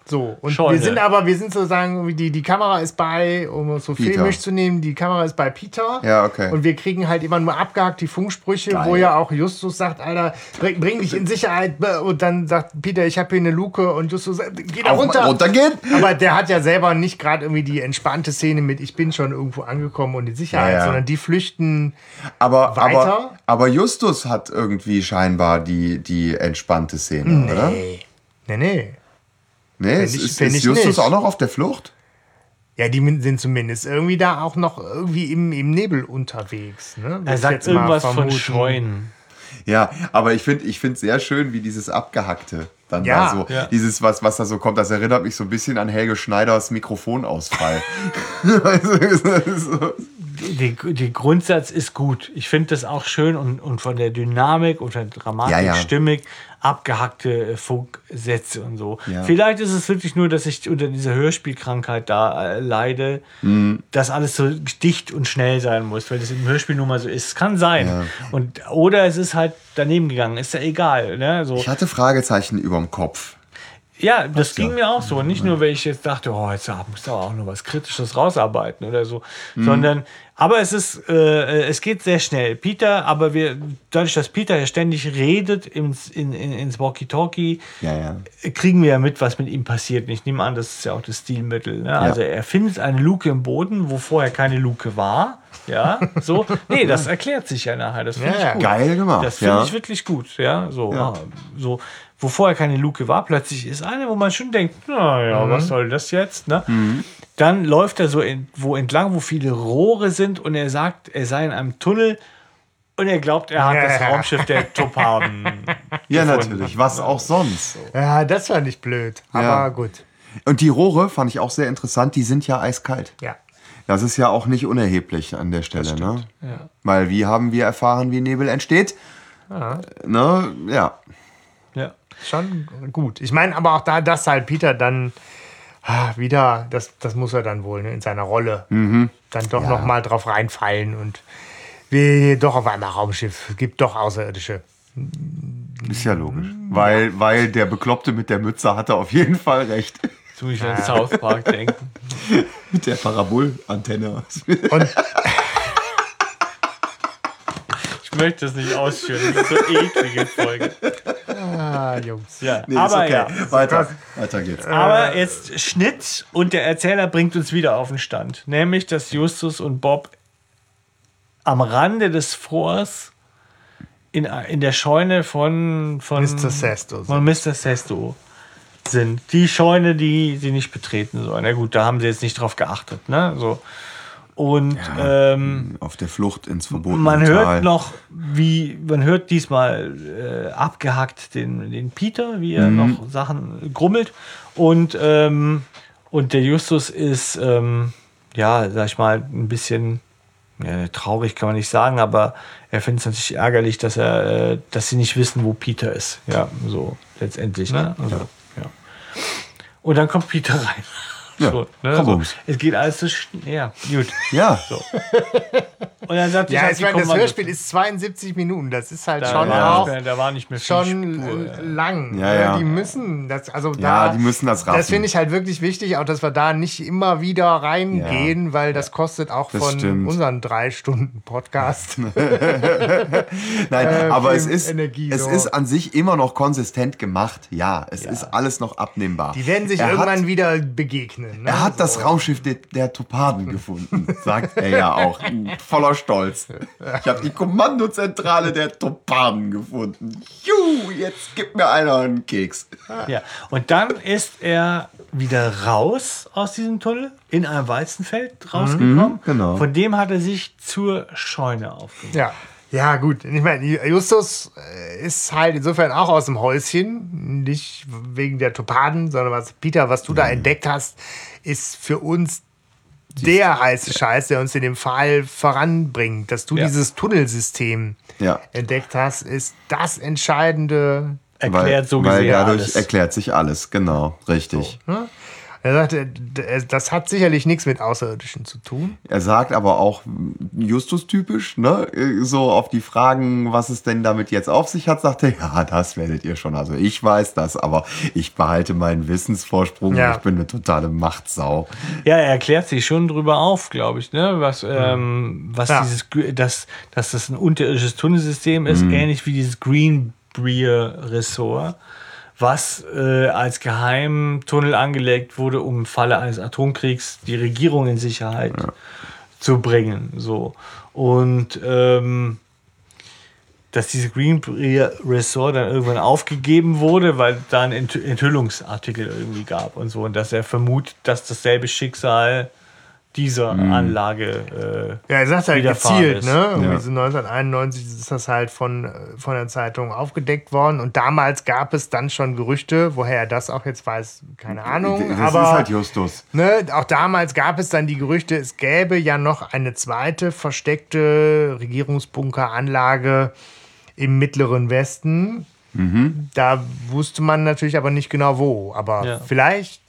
So, und Scheune. wir sind aber, wir sind sozusagen, die, die Kamera ist bei, um es so Peter. filmisch zu nehmen, die Kamera ist bei Peter. Ja, okay. Und wir kriegen halt immer nur abgehakt die Funksprüche, wo ja auch Justus sagt, Alter, bring, bring dich in Sicherheit. Und dann sagt Peter, ich habe hier eine Luke und Justus sagt, geh da Auf- runter. runtergehen? Aber der hat ja selber nicht gerade irgendwie die entspannte Szene mit, ich bin schon irgendwo angekommen und in Sicherheit, Ja, ja. sondern die flüchten. Aber, Weiter? aber, aber Justus hat irgendwie scheinbar die, die entspannte Szene, oder? Nee. Nee, nee. Ich- ist, ist ich Justus nicht. auch noch auf der Flucht? Ja, die sind zumindest irgendwie da auch noch irgendwie im, im Nebel unterwegs. Ne? Er sagt jetzt mal irgendwas von. Scheunen. Ja, aber ich finde ich find sehr schön, wie dieses Abgehackte dann Ja. da so, Ja. dieses, was, was da so kommt, das erinnert mich so ein bisschen an Helge Schneiders Mikrofonausfall. Der, Grundsatz ist gut. Ich finde das auch schön und, und von der Dynamik und der Dramatik Ja, ja. stimmig abgehackte äh, Funksätze und so. Ja. Vielleicht ist es wirklich nur, dass ich unter dieser Hörspielkrankheit da äh, leide, Mhm. dass alles so dicht und schnell sein muss, weil das im Hörspiel nun mal so ist. Kann sein. Und, oder es ist halt daneben gegangen. Ist ja egal. Ne? So. Ich hatte Fragezeichen überm Kopf. Ja, das ging mir auch so. Nicht nur, weil ich jetzt dachte, oh, jetzt muss aber auch noch was Kritisches rausarbeiten oder so, sondern, aber es ist, äh, es geht sehr schnell. Peter, aber wir, dadurch, dass Peter ja ständig redet ins, in, in, ins Walkie-Talkie, Ja, ja. kriegen wir ja mit, was mit ihm passiert. Und Ich nehme an, das ist ja auch das Stilmittel. Ne? Also er findet eine Luke im Boden, wo vorher keine Luke war. Ja, so. Nee, das erklärt sich ja nachher. Das finde Ja, ich ja. gut. Geil gemacht, Das finde ja. ich wirklich gut. Ja, so. Ja. so. Wo vorher keine Luke war, plötzlich ist eine, wo man schon denkt, naja, was soll das jetzt? Ne? Dann läuft er so in, wo entlang, wo viele Rohre sind und er sagt, er sei in einem Tunnel und er glaubt, er hat das Ja. Raumschiff der Topaden. Ja, natürlich. Was auch sonst. Ja, das war nicht blöd. Aber Ja. gut. Und die Rohre fand ich auch sehr interessant. Die sind ja eiskalt. Ja. Das ist ja auch nicht unerheblich an der Stelle, ne? Ja. Weil wie haben wir erfahren, wie Nebel entsteht? Ne? Ja. Ja. Schon gut. Ich meine, aber auch da, dass halt Peter dann ah, wieder, das, das muss er dann wohl ne, in seiner Rolle dann doch Ja. noch mal drauf reinfallen und wir doch auf einmal Raumschiff. Gibt doch Außerirdische. Ist ja logisch. Weil, weil der Bekloppte mit der Mütze hatte auf jeden Fall recht. Muss ich an South Park denken. Mit der Parabolantenne. Und Ich möchte das nicht ausführen. Das ist so eine eklige Folge. Ah, Jungs. Ja, Nee, aber ist okay. ja. Weiter. Weiter geht's. Aber jetzt Schnitt und der Erzähler bringt uns wieder auf den Stand. Nämlich, dass Justus und Bob am Rande des Forts in, in der Scheune von, von Mr. Sesto sind. Von Mr. Sesto sind. Die Scheune, die sie nicht betreten sollen. Na gut, da haben sie jetzt nicht drauf geachtet. Ne? So. Und ähm, Auf der Flucht ins verbotene man Tal. hört noch, wie, man hört diesmal äh, abgehackt den, den Peter, wie er Mhm. noch Sachen grummelt. Und, ähm, und der Justus ist, ähm, ja, sag ich mal, ein bisschen ja, traurig kann man nicht sagen, aber er findet es natürlich ärgerlich, dass er, äh, dass sie nicht wissen, wo Peter ist. Ja, so letztendlich. Ne? Also, ja. Und dann kommt Peter rein. Ja, so, ne? komm, so. Es geht alles so schnell. Ja, gut. Ja, Und dann sagt Ja, halt ich die meine, das Hörspiel ist 72 Minuten. Das ist halt da, schon war auch mehr, da war nicht mehr schon Spur, lang. Ja, ja. Die müssen das, also Ja, da, die müssen das raffen. Das finde ich halt wirklich wichtig, auch dass wir da nicht immer wieder reingehen, weil das kostet auch Das von stimmt. unseren drei Stunden Podcast. nein, Äh, aber es ist, Energie, es so. ist an sich immer noch konsistent gemacht. Ja, es ist alles noch abnehmbar. Die werden sich er irgendwann Hat, wieder begegnen. Ne? er hat das So. Raumschiff der, der Topaden gefunden, sagt er ja auch. Voller stolz. Ich habe die Kommandozentrale der Topanen gefunden. Juhu, jetzt gib mir einer einen Keks. Ja, und dann ist er wieder raus aus diesem Tunnel, in ein Weizenfeld rausgekommen. genau. Von dem hat er sich zur Scheune aufgemacht. Ja. Ja, gut. Ich meine, Justus äh, ist halt insofern auch aus dem Häuschen. Nicht wegen der Topaden, sondern was, Peter, was du da entdeckt hast, ist für uns der heiße Scheiß, der uns in dem Fall voranbringt. Dass du Ja. dieses Tunnelsystem Ja. entdeckt hast, ist das entscheidende. Erklärt so weil gesehen dadurch alles. erklärt sich alles, genau, richtig. Er sagte, d- das hat sicherlich nichts mit Außerirdischen zu tun. Er sagt aber auch Justus-typisch, ne? So auf die Fragen, was es denn damit jetzt auf sich hat, sagt er, ja, das werdet ihr schon. Also ich weiß das, aber ich behalte meinen Wissensvorsprung. Ja. Ich bin eine totale Machtsau. Ja, er erklärt sich schon drüber auf, glaube ich, ne? Was, ähm, was Ja. dieses, dass, dass das ein unterirdisches Tunnelsystem ist, ähnlich wie dieses Greenbrier-Ressort, was äh, als Geheimtunnel angelegt wurde, um im Falle eines Atomkriegs die Regierung in Sicherheit zu bringen. So. Und ähm, dass diese Greenbrier Resort dann irgendwann aufgegeben wurde, weil da ein Enth Enthüllungsartikel irgendwie gab und so. Und dass er vermutet, dass dasselbe Schicksal dieser Anlage äh, Ja, er sagt halt gezielt, ist. ne? Irgendwie Ja. so 1991 ist das halt von, äh, von der Zeitung aufgedeckt worden. Und damals gab es dann schon Gerüchte, woher er das auch jetzt weiß, keine Ahnung. Das aber ist halt Justus. ne, auch damals gab es dann die Gerüchte, es gäbe ja noch eine zweite versteckte Regierungsbunkeranlage im Mittleren Westen. Mhm. Da wusste man natürlich aber nicht genau wo. Aber Ja. vielleicht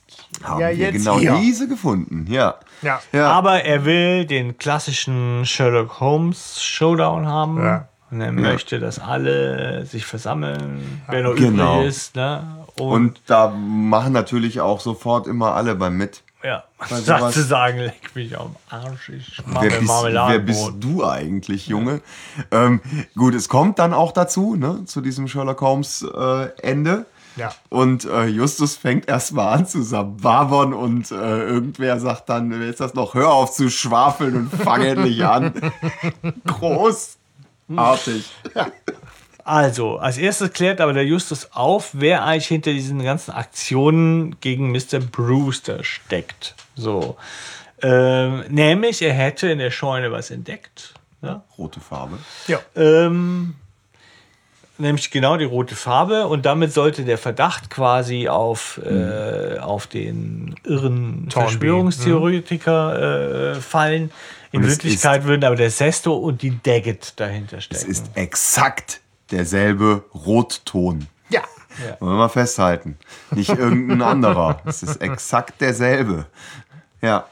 Haben ja wir jetzt genau hier. diese gefunden, ja. Ja. Ja. Aber er will den klassischen Sherlock Holmes Showdown haben. Ja. Und er möchte, dass alle sich versammeln, wer noch Genau. übrig ist. Ne? Und, Und da machen natürlich auch sofort immer alle beim mit. ja, statt zu sagen, leck mich am Arsch, ich mache Wer bist, wer bist du eigentlich, Junge? Ähm, gut, es kommt dann auch dazu, ne, zu diesem Sherlock Holmes äh, Ende. Ja. Und äh, Justus fängt erstmal an zu sababern und äh, irgendwer sagt dann, wer ist das noch, hör auf zu schwafeln und fang endlich an. Großartig. Also, als erstes klärt aber der Justus auf, wer eigentlich hinter diesen ganzen Aktionen gegen Mr. Brewster steckt. So. Ähm, nämlich, er hätte in der Scheune was entdeckt. Ja? Rote Farbe. Ja. Ähm, nämlich genau die rote Farbe und damit sollte der Verdacht quasi auf, äh, auf den irren Thornby, Verschwörungstheoretiker äh, fallen. In es Wirklichkeit würden aber der Sesto und die Daggett dahinter Es stecken. ist exakt derselbe Rotton. Ja. Wollen wir mal festhalten. Nicht irgendein anderer. Es ist exakt derselbe. Ja.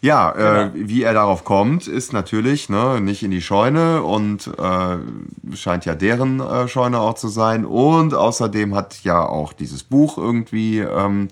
Ja, äh, wie er darauf kommt, ist natürlich ne, nicht in die Scheune und äh, scheint ja deren äh, Scheune auch zu sein. Und außerdem hat ja auch dieses Buch irgendwie ähm,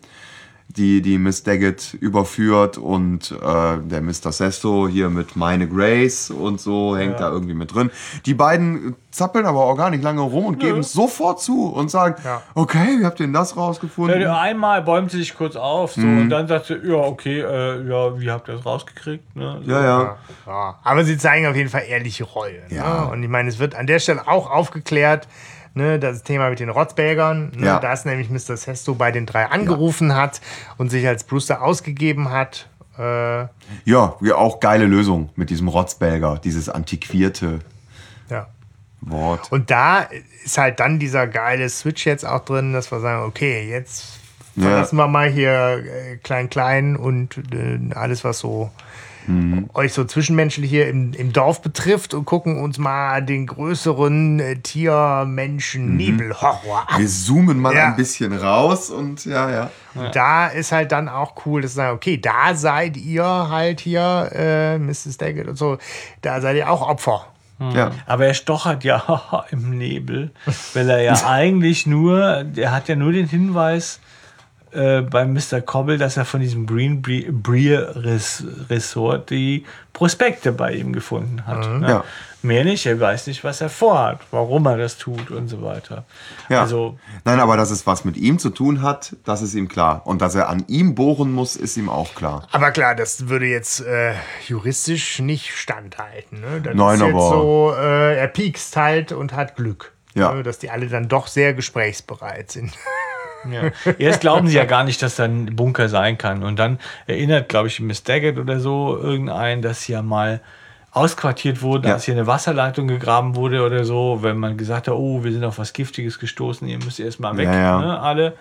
die, die Miss Daggett überführt und äh, der Mr. Sesto hier mit Meine Grace und so hängt da irgendwie mit drin. Die beiden zappeln aber auch gar nicht lange rum und geben es sofort zu und sagen, Ja. okay, wie habt ihr denn das rausgefunden? Ja, einmal bäumt sie sich kurz auf so, Mhm. und dann sagt sie, ja, okay, äh, ja, wie habt ihr das rausgekriegt? Ne? So. ja, ja. Ja, aber sie zeigen auf jeden Fall ehrliche Reue. Ja. Ne? Und ich meine, es wird an der Stelle auch aufgeklärt, ne, das Thema mit den Rotzbälgern, ne, Ja. dass nämlich Mr. Sesto bei den drei angerufen hat und sich als Brewster ausgegeben hat. Äh, Ja, ja, auch geile Lösung mit diesem Rotzbelger, dieses antiquierte ja. Wort. Und da ist halt dann dieser geile Switch jetzt auch drin, dass wir sagen, okay, jetzt Ja. verlassen wir mal hier äh, klein klein und äh, alles, was so Mhm. euch so zwischenmenschlich hier im, im Dorf betrifft und gucken uns mal den größeren äh, Tier, Menschen, Nebelhorror an. Wir zoomen mal Ja. ein bisschen raus und ja, ja. Da ist halt dann auch cool, dass sie sagen, okay, da seid ihr halt hier, äh, Mrs. Daggett und so, da seid ihr auch Opfer. ja. Aber er stochert ja im Nebel, weil er ja eigentlich nur, der hat ja nur den Hinweis äh, bei Mr. Cobble, dass er von diesem Green Breer Res Resort die Prospekte bei ihm gefunden hat. Ne? Ja. Mehr nicht, er weiß nicht, was er vorhat, warum er das tut und so weiter. Ja. Also, Nein, aber dass es was mit ihm zu tun hat, das ist ihm klar. Und dass er an ihm bohren muss, ist ihm auch klar. Aber klar, das würde jetzt äh, juristisch nicht standhalten. Ne? Das Nein, ist jetzt aber- so, äh, er piekst halt und hat Glück. Ja. Ne? Dass die alle dann doch sehr gesprächsbereit sind. ja. Erst glauben sie ja gar nicht, dass da ein Bunker sein kann. Und dann erinnert, glaube ich, Miss Daggett oder so irgendein, dass sie ja mal ausquartiert wurden, Ja. als hier eine Wasserleitung gegraben wurde oder so, wenn man gesagt hat, oh, wir sind auf was Giftiges gestoßen, ihr müsst erst mal weg, Ja, ja. Ne, alle.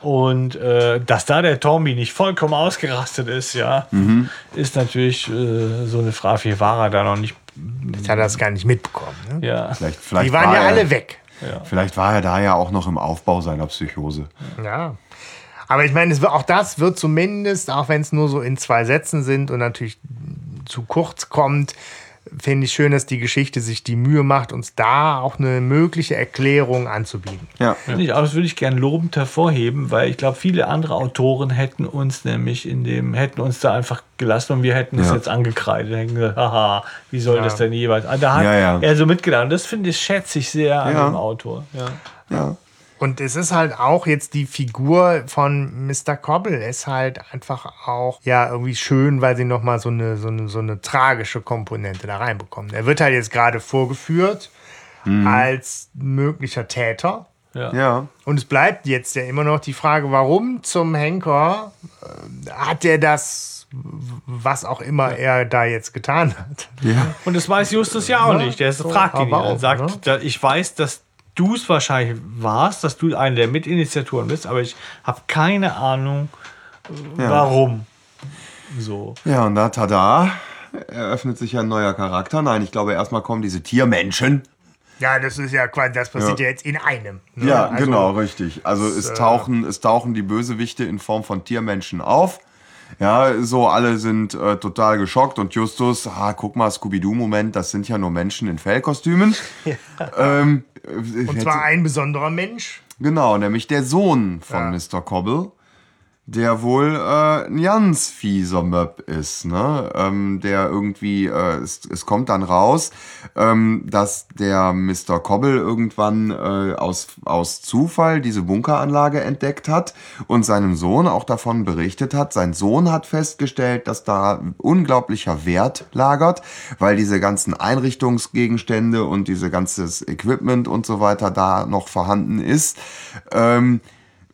Und äh, dass da der Tommy nicht vollkommen ausgerastet ist, ja, Mhm. ist natürlich äh, so eine Frage, wie war er da noch nicht. Jetzt hat er das gar nicht mitbekommen. Ne? Ja, Vielleicht, vielleicht Die waren war ja alle weg. Vielleicht war er da ja auch noch im Aufbau seiner Psychose. Ja. Aber ich meine, auch das wird zumindest, auch wenn es nur so in zwei Sätzen sind und natürlich zu kurz kommt, finde ich schön, dass die Geschichte sich die Mühe macht, uns da auch eine mögliche Erklärung anzubieten. Ja. Finde ich, auch, das würde ich gerne lobend hervorheben, weil ich glaube, viele andere Autoren hätten uns nämlich in dem, hätten uns da einfach gelassen und wir hätten es Ja. jetzt angekreidet. Hätten gesagt, haha, wie soll das denn jeweils? Da hat Ja, ja. er so mitgedacht. Und das finde ich, schätze ich sehr an Ja. dem Autor. Ja. Ja. Und es ist halt auch jetzt die Figur von Mr. Cobble ist halt einfach auch ja irgendwie schön, weil sie noch mal so eine so eine so eine tragische Komponente da reinbekommen. Er wird halt jetzt gerade vorgeführt als möglicher Täter. Ja. Und es bleibt jetzt ja immer noch die Frage, warum zum Henker äh, hat er das, was auch immer er da jetzt getan hat? Ja. Und das weiß Justus ja auch nicht. Der so, fragt ihn aber ja und auch, sagt, ne? ich weiß, dass du es wahrscheinlich warst, dass du einer der Mitinitiatoren bist, aber ich habe keine Ahnung, warum. So. Ja, und da, tada, eröffnet sich ja ein neuer Charakter. Nein, ich glaube, erstmal kommen diese Tiermenschen. Ja, das ist ja quasi, das passiert ja, Ja. jetzt in einem. ne? Ja, Also, genau, richtig. Also es tauchen, es tauchen die Bösewichte in Form von Tiermenschen auf. Ja, so alle sind äh, total geschockt und Justus, ah, guck mal, Scooby-Doo-Moment, das sind ja nur Menschen in Fellkostümen. ähm, Und zwar ein besonderer Mensch. Genau, nämlich der Sohn von Mr. Cobble, der wohl äh, ein ganz fieser Möb ist, ne? Ähm, der irgendwie, äh, es, es kommt dann raus, ähm, dass der Mr. Cobble irgendwann äh, aus, aus Zufall diese Bunkeranlage entdeckt hat und seinem Sohn auch davon berichtet hat. Sein Sohn hat festgestellt, dass da unglaublicher Wert lagert, weil diese ganzen Einrichtungsgegenstände und diese ganzes Equipment und so weiter da noch vorhanden ist. Ähm,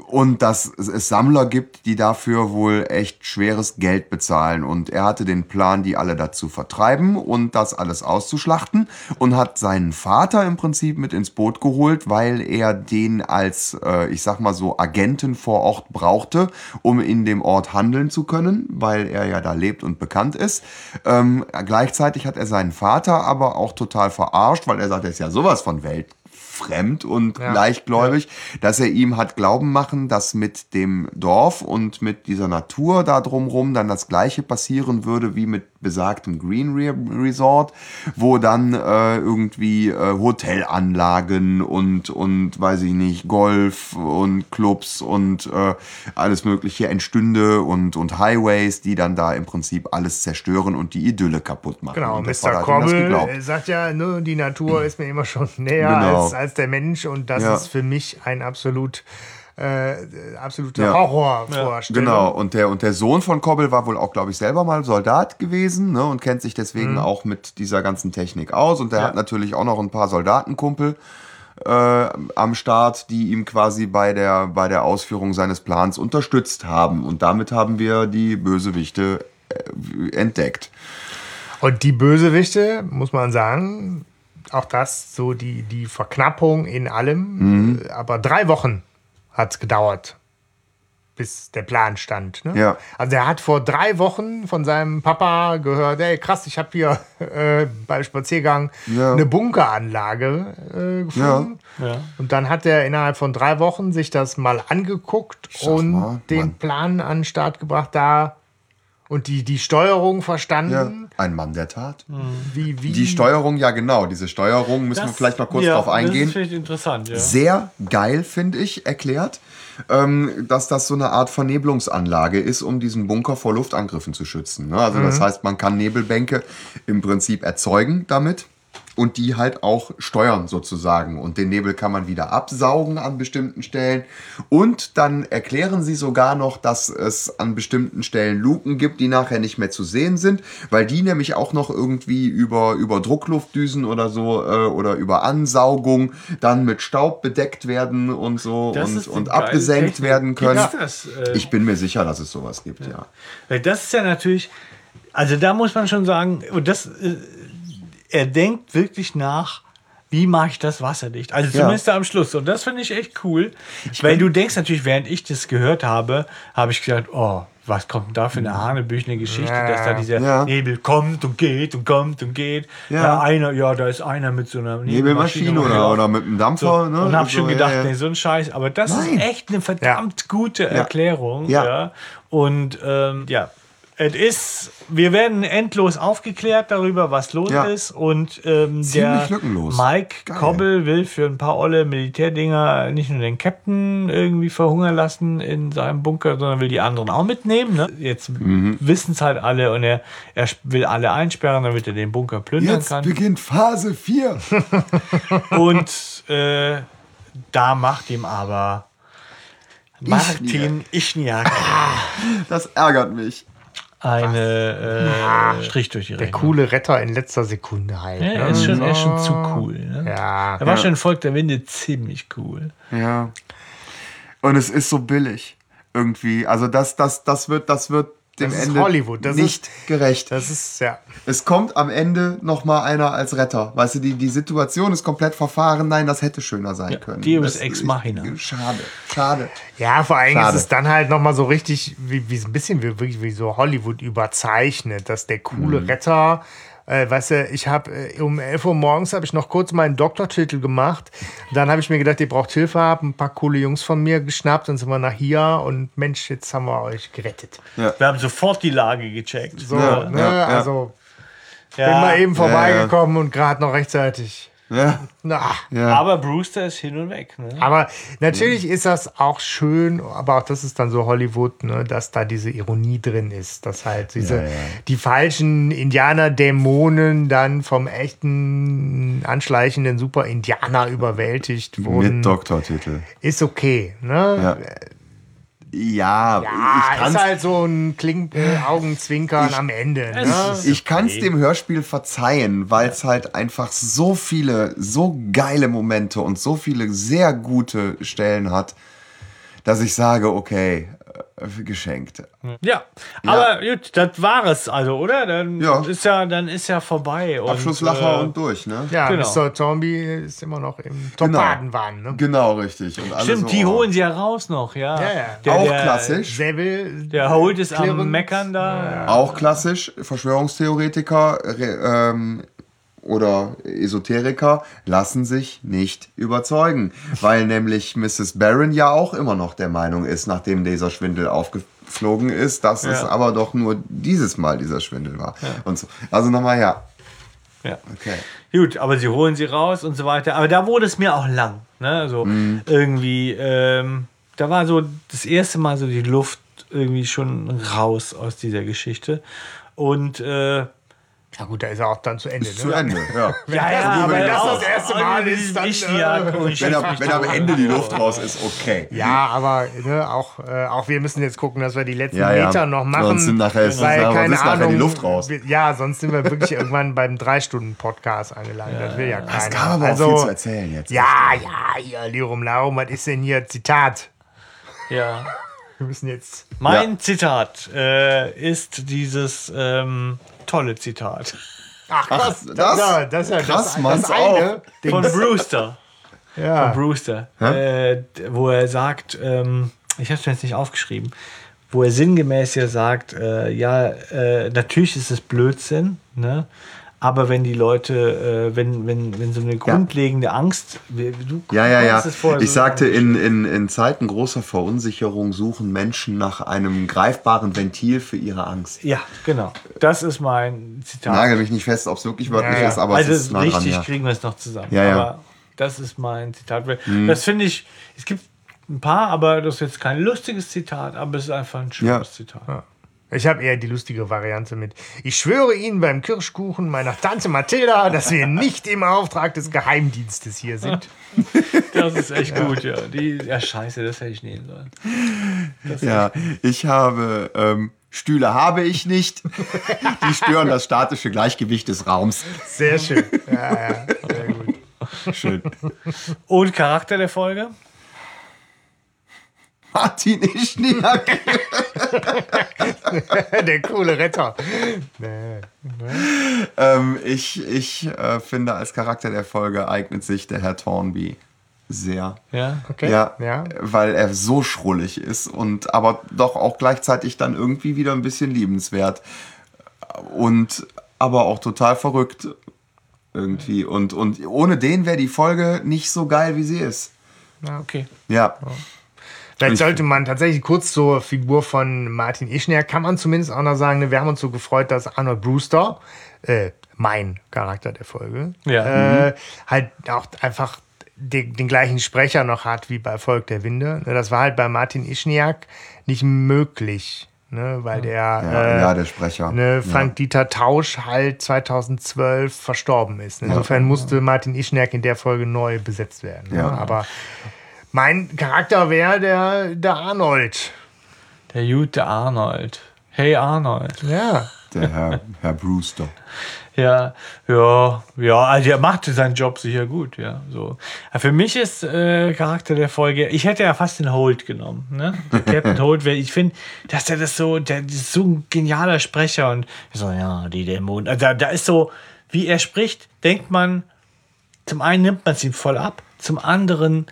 und dass es Sammler gibt, die dafür wohl echt schweres Geld bezahlen. Und er hatte den Plan, die alle dazu vertreiben und das alles auszuschlachten und hat seinen Vater im Prinzip mit ins Boot geholt, weil er den als, äh, ich sag mal so, Agenten vor Ort brauchte, um in dem Ort handeln zu können, weil er ja da lebt und bekannt ist. Ähm, gleichzeitig hat er seinen Vater aber auch total verarscht, weil er sagt, er ist ja sowas von Welt fremd und Ja. leichtgläubig, dass er ihm hat glauben machen, dass mit dem Dorf und mit dieser Natur da drumrum dann das gleiche passieren würde wie mit besagtem Green Re Resort, wo dann äh, irgendwie äh, Hotelanlagen und und weiß ich nicht Golf und Clubs und äh, alles mögliche entstünde und und Highways, die dann da im Prinzip alles zerstören und die Idylle kaputt machen. Genau, Mr. Äh, sagt ja, ne, die Natur ist mir immer schon näher Genau. als, als der Mensch und das Ja. ist für mich ein absolut äh, absolute Ja. Horrorvorstellung. Genau, und der, und der Sohn von Kobbel war wohl auch, glaube ich, selber mal Soldat gewesen ne, und kennt sich deswegen Mhm. auch mit dieser ganzen Technik aus. Und der hat natürlich auch noch ein paar Soldatenkumpel äh, am Start, die ihm quasi bei der, bei der Ausführung seines Plans unterstützt haben. Und damit haben wir die Bösewichte äh, entdeckt. Und die Bösewichte, muss man sagen, auch das, so die, die Verknappung in allem, Mhm. äh, aber drei Wochen hat es gedauert, bis der Plan stand. Ne? Ja. Also er hat vor drei Wochen von seinem Papa gehört, ey krass, ich habe hier äh, beim Spaziergang Ja. eine Bunkeranlage äh, gefunden. Ja. Und dann hat er innerhalb von drei Wochen sich das mal angeguckt sag und mal, den Mann. Plan an den Start gebracht, da und die, die Steuerung verstanden. Ja, ein Mann der Tat. Wie, wie Die Steuerung, ja genau, diese Steuerung müssen wir vielleicht mal kurz ja, drauf eingehen. Das ist interessant, ja. sehr geil, finde ich, erklärt, ähm, dass das so eine Art Vernebelungsanlage ist, um diesen Bunker vor Luftangriffen zu schützen. Ne? Also das heißt, man kann Nebelbänke im Prinzip erzeugen damit. Und die halt auch steuern sozusagen. Und den Nebel kann man wieder absaugen an bestimmten Stellen. Und dann erklären sie sogar noch, dass es an bestimmten Stellen Luken gibt, die nachher nicht mehr zu sehen sind, weil die nämlich auch noch irgendwie über, über Druckluftdüsen oder so äh, oder über Ansaugung dann mit Staub bedeckt werden und so Das und, und abgesenkt Technik. werden können. Das, äh, ich bin mir sicher, dass es sowas gibt, ja. Weil das ist ja natürlich, also da muss man schon sagen, und das, äh, er denkt wirklich nach, wie mache ich das wasserdicht? Also Ja. zumindest am Schluss. Und das finde ich echt cool. weil du denkst natürlich, während ich das gehört habe, habe ich gedacht, oh, was kommt denn da für eine hanebüchene Geschichte, Ja. dass da dieser Ja. Nebel kommt und geht und kommt und geht. Ja. Ja, einer, ja, da ist einer mit so einer Nebelmaschine oder, oder mit einem So, Dampfer. ne? und hab So, schon ja, gedacht, ja. nee, so ein Scheiß. Aber das Nein. ist echt eine verdammt gute Erklärung. Ja. Ja. Und ähm, ja, es ist, wir werden endlos aufgeklärt darüber, was los Ja. ist. Und ähm, der lückenlos. Mike Geil. Koppel will für ein paar olle Militärdinger nicht nur den Captain irgendwie verhungern lassen in seinem Bunker, sondern will die anderen auch mitnehmen. Ne? Jetzt Mhm. wissen es halt alle und er, er will alle einsperren, damit er den Bunker plündern Jetzt kann. beginnt Phase 4. Und äh, da macht ihm aber Martin Ichniak Das ärgert mich. Eine äh, Strich durch die Der Rechnung. coole Retter in letzter Sekunde halt. Ja, ne? er, ist schon, er ist schon zu cool. Ne? Ja. Er war schon Volk der Winde ziemlich cool. Ja. Und es ist so billig. Irgendwie. Also das, das, das wird, das wird dem Das ist Ende Hollywood. Das nicht gerecht. Das ist, ja. Es kommt am Ende noch mal einer als Retter. Weißt du, die, die Situation ist komplett verfahren. Nein, das hätte schöner sein können. Deus das, ex machina. Schade, schade. Ja, vor allem Schade. ist es dann halt nochmal so richtig, wie, wie so ein bisschen wie, wirklich wie so Hollywood überzeichnet, dass der coole Mhm. Retter, äh, weißt du, ich habe äh, um 11 Uhr morgens habe ich noch kurz meinen Doktortitel gemacht. Dann habe ich mir gedacht, ihr braucht Hilfe, habe ein paar coole Jungs von mir geschnappt und sind wir nach hier und Mensch, jetzt haben wir euch gerettet. Wir haben sofort die Lage gecheckt. So, Ja, ne? ja, ja. Also Ja, bin mal eben vorbeigekommen und gerade noch rechtzeitig. Ja, Na, ja. Aber Brewster ist hin und weg. Ne? Aber natürlich ist das auch schön, aber auch das ist dann so Hollywood, ne, dass da diese Ironie drin ist, dass halt diese Ja, ja. die falschen Indianer-Dämonen dann vom echten anschleichenden Super-Indianer überwältigt wurden. Mit Doktortitel. Ist okay, ne? Ja. Ja, ich kann's ist halt so ein Klink äh, Augenzwinkern am Ende. Ne? Ich kann es dem Hörspiel verzeihen, weil es halt einfach so viele, so geile Momente und so viele sehr gute Stellen hat, dass ich sage, okay, geschenkt. Ja, aber gut, das war es also, oder? Dann Ja. ist ja, dann ist ja vorbei. Und, Abschlusslacher äh, und durch, ne? Ja, Genau. Mr. Tombi ist immer noch im Top-Badenwahn. Ne? Genau, richtig. Und Stimmt, so, die oh. holen sie ja raus noch, ja. Ja, ja. Der, Auch der, klassisch. Seville, Der holt es Clarence, am Meckern da. Auch klassisch, Verschwörungstheoretiker re, ähm, oder Esoteriker lassen sich nicht überzeugen, weil nämlich Mrs. Barron ja auch immer noch der Meinung ist, nachdem dieser Schwindel aufgeflogen ist, dass es Ja. aber doch nur dieses Mal dieser Schwindel war. Und so. Also nochmal, ja. Ja. Okay. Gut, aber sie holen sie raus und so weiter. Aber da wurde es mir auch lang. Ne? So Mhm. irgendwie, ähm, da war so das erste Mal so die Luft irgendwie schon raus aus dieser Geschichte. Und äh, Ja gut, da ist er auch dann zu Ende. Zu ne? Ende, ja. ja, ja, wenn aber das auch- das erste Mal ist, dann, Ich, äh, ja, Wenn, er, mich wenn am. Ende die Luft raus ist, okay. Ja, aber ne, auch, äh, auch wir müssen jetzt gucken, dass wir die letzten Ja, ja. Meter noch machen. Sonst sind nachher- sonst weil, nachher- keine ist nachher die Ahnung, Luft raus. wir- Ja, sonst sind wir wirklich irgendwann beim Drei-Stunden-Podcast angelangt. Das will ja keiner. Es gab aber auch also, viel zu erzählen jetzt. Ja, ja, hier, Lirum Larum, was ist denn hier? Zitat. Ja. Wir müssen jetzt. Mein Zitat äh, ist dieses ähm, tolle Zitat Ach, krass. das- das, ja, das ist ja krass, das, Mann, das auch. eine. von Brewster. Ja. Brewster, äh, wo er sagt, ähm, ich habe es mir jetzt nicht aufgeschrieben, wo er sinngemäß ja sagt, äh, ja, äh, natürlich ist es Blödsinn, ne? Aber wenn die Leute, äh, wenn, wenn, wenn so eine grundlegende Angst, du Ja, ja, ja. vorher Ich so- sagte, in, in, in Zeiten großer Verunsicherung suchen Menschen nach einem greifbaren Ventil für ihre Angst. Ja, genau. Das ist mein Zitat. Nagel mich nicht fest, ob es wirklich wörtlich Ja, ja. ist, aber also es ist nah richtig dran. Ja. kriegen wir es noch zusammen. Ja, ja. Aber das ist mein Zitat. Das finde ich, es gibt ein paar, aber das ist jetzt kein lustiges Zitat, aber es ist einfach ein schönes Ja. Ich habe eher die lustige Variante mit. Ich schwöre Ihnen beim Kirschkuchen meiner Tante Mathilda, dass wir nicht im Auftrag des Geheimdienstes hier sind. Das ist echt gut, ja. Die, ja, scheiße, das hätte ich nehmen sollen. Ja, ich habe ähm, Stühle habe ich nicht. Die stören das statische Gleichgewicht des Raums. Sehr schön. Ja, ja, sehr gut. Schön. Und Charakter der Folge? Martin Ischniak. Der coole Retter. Nee. ähm, ich ich äh, finde, als Charakter der Folge eignet sich der Herr Thornby sehr. Ja. Okay. Ja, ja. weil er so schrullig ist und aber doch auch gleichzeitig dann irgendwie wieder ein bisschen liebenswert und aber auch total verrückt irgendwie und und ohne den wäre die Folge nicht so geil wie sie ist. Ja, okay. Ja. Vielleicht sollte man tatsächlich kurz zur Figur von Martin Ischner, kann man zumindest auch noch sagen, ne, wir haben uns so gefreut, dass Arnold Brewster, äh, mein Charakter der Folge, Ja. äh, halt auch einfach den, den gleichen Sprecher noch hat wie bei Volk der Winde. Ne, Das war halt bei Martin Ischniak nicht möglich, ne, weil der, Ja, äh, ja, der Sprecher. ne, Frank-Dieter Tausch halt 2012 verstorben ist. Insofern musste Martin Ischniak in der Folge neu besetzt werden. Ne? Ja. Aber mein Charakter wäre der, der Arnold. Der gute Arnold. Hey Arnold. Ja. Der Herr, Herr Brewster. Ja, ja, ja, also er machte seinen Job sicher gut, ja. So. Aber Für mich ist äh, Charakter der Folge, ich hätte ja fast den Holt genommen, ne? Der Captain Holt, weil ich finde, dass er das so, der das ist so ein genialer Sprecher und so, ja, die Dämonen. Also da, da ist so, wie er spricht, denkt man, zum einen nimmt man es ihm voll ab, zum anderen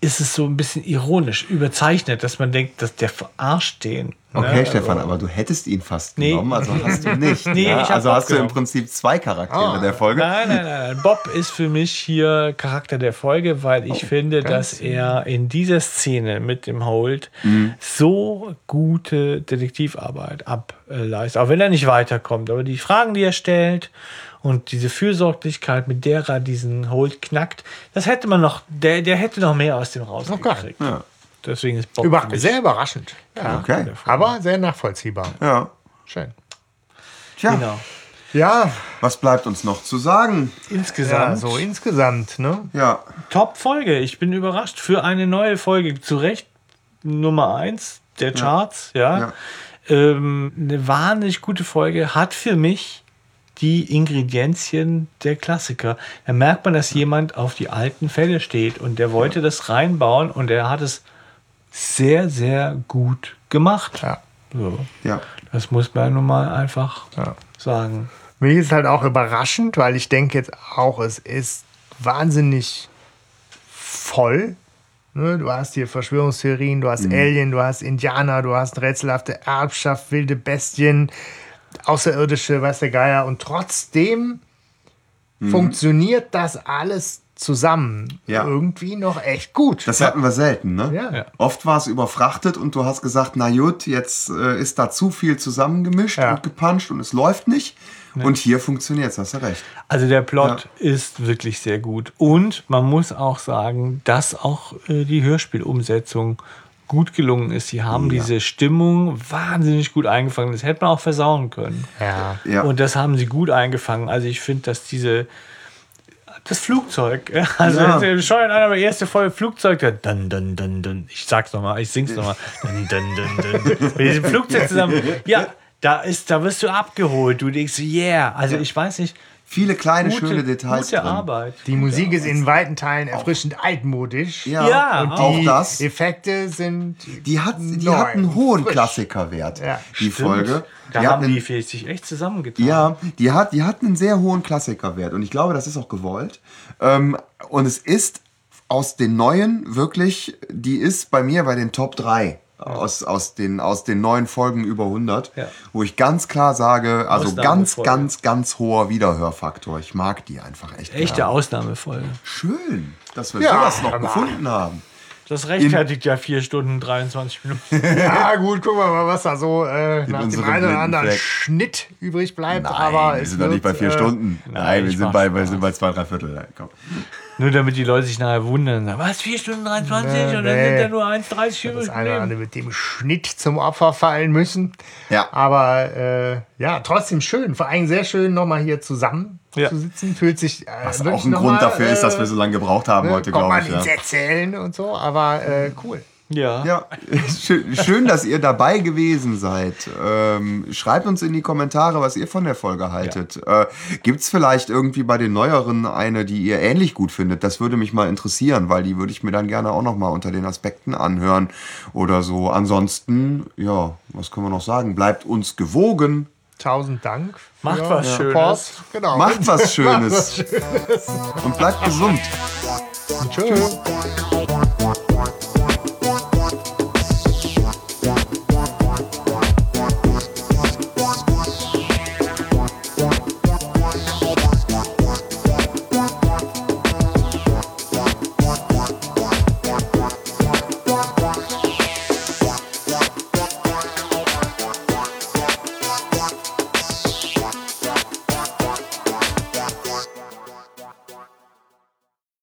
ist es so ein bisschen ironisch, überzeichnet, dass man denkt, dass der verarscht den. Okay, ne? Stefan, aber du hättest ihn fast Nee. genommen, also hast du nicht. Nee, hab also Bob hast du im genommen. Prinzip zwei Charaktere der Folge. Nein, nein, nein, nein. Bob ist für mich hier Charakter der Folge, weil ich finde, dass er in dieser Szene mit dem Holt so gute Detektivarbeit ableistet. Auch wenn er nicht weiterkommt. Aber die Fragen, die er stellt und diese Fürsorglichkeit, mit der er diesen Holt knackt, das hätte man noch, der, der hätte noch mehr aus dem rausgekriegt. Ja. Deswegen ist Bob Über sehr überraschend. Ja. Okay. Aber sehr nachvollziehbar. Ja. Schön. Tja, Genau. Ja, was bleibt uns noch zu sagen? Insgesamt. ja so insgesamt, ne? Ja, Top-Folge. Ich bin überrascht für eine neue Folge. Zu Recht Nummer 1 der Charts. Ja. Ja. Ähm, eine wahnsinnig gute Folge. Hat für mich die Ingredienzien der Klassiker. Da merkt man, dass jemand auf die alten Fälle steht und der wollte das reinbauen und er hat es sehr, sehr gut gemacht. Ja. So. ja. Das muss man nun mal einfach Ja. sagen. Mir ist es halt auch überraschend, weil ich denke jetzt auch, es ist wahnsinnig voll. Ne? Du hast hier Verschwörungstheorien, du hast Alien, du hast Indianer, du hast rätselhafte Erbschaft, wilde Bestien, Außerirdische, weiß der Geier. Und trotzdem funktioniert das alles zusammen Ja. irgendwie noch echt gut. Das hatten wir selten, ne? Ja. Ja. Oft war es überfrachtet und du hast gesagt, na gut, jetzt äh, ist da zu viel zusammengemischt Ja. und gepanscht und es läuft nicht. Und hier funktioniert es, hast du recht. Also der Plot ist wirklich sehr gut. Und man muss auch sagen, dass auch äh, die Hörspielumsetzung gut gelungen ist. Sie haben diese Stimmung wahnsinnig gut eingefangen. Das hätte man auch versauen können. ja. Ja. Und das haben sie gut eingefangen. Also ich finde, dass diese das Flugzeug, ja, also Ja. ja. schon in einer erste Folge Flugzeug, der dann dann dann dann. Ich sag's nochmal, ich sing's nochmal. Dann dann dann dann. Mit diesem Flugzeug zusammen. Ja, da ist, da wirst du abgeholt. Du denkst, yeah. Also ich weiß nicht. Viele kleine, Gute, schöne Details gute drin. Arbeit. Die Musik ist in weiten Teilen erfrischend altmodisch. Ja, Ja, und auch auch das. Effekte sind. Die hat, die neu, hat einen hohen frisch. Klassikerwert, Ja, die Folge. Da die hat haben einen, die sich echt zusammengetan. Ja, die hat, die hat einen sehr hohen Klassikerwert und ich glaube, das ist auch gewollt. Ähm, und es ist aus den neuen wirklich, die ist bei mir bei den Top 3 aus, aus, den, aus den neuen Folgen über 100, Ja. wo ich ganz klar sage, also ganz, ganz, ganz hoher Wiederhörfaktor. Ich mag die einfach echt. Echte gerne. Ausnahmefolge. Schön, dass wir Ja, sowas noch gefunden haben. Das rechtfertigt ja 4 Stunden 23 Minuten. Ja, gut, gucken wir mal, was da so äh, nach dem einen oder anderen Fleck. Schnitt übrig bleibt. Nein, aber wir sind doch nicht bei vier äh, Stunden. Nein, wir ich sind bei, wir sind bei zwei, drei Viertel. Komm. Nur damit die Leute sich nachher wundern. sagen, Was, 4 Stunden 23 Nee, und dann nee. sind da nur 1,30 übrig Das eine oder andere wird dem Schnitt zum Opfer fallen müssen. Ja. Aber äh, ja, trotzdem schön. Vor allem sehr schön, nochmal hier zusammen Ja. zu sitzen. Fühlt sich. Äh, Was auch ein noch Grund mal, dafür ist, dass wir äh, so lange gebraucht haben ne, heute, glaube man ich. Ja. ins Erzählen und so. Aber äh, cool. Ja. Ja, schön, schön, dass ihr dabei gewesen seid. Ähm, schreibt uns in die Kommentare, was ihr von der Folge haltet. Äh, Gibt es vielleicht irgendwie bei den neueren eine, die ihr ähnlich gut findet? Das würde mich mal interessieren, weil die würde ich mir dann gerne auch noch mal unter den Aspekten anhören oder so. Ansonsten, ja, was können wir noch sagen? Bleibt uns gewogen. Tausend Dank. Macht was Support. Schönes. Genau. Macht was Schönes und bleibt gesund. Tschüss.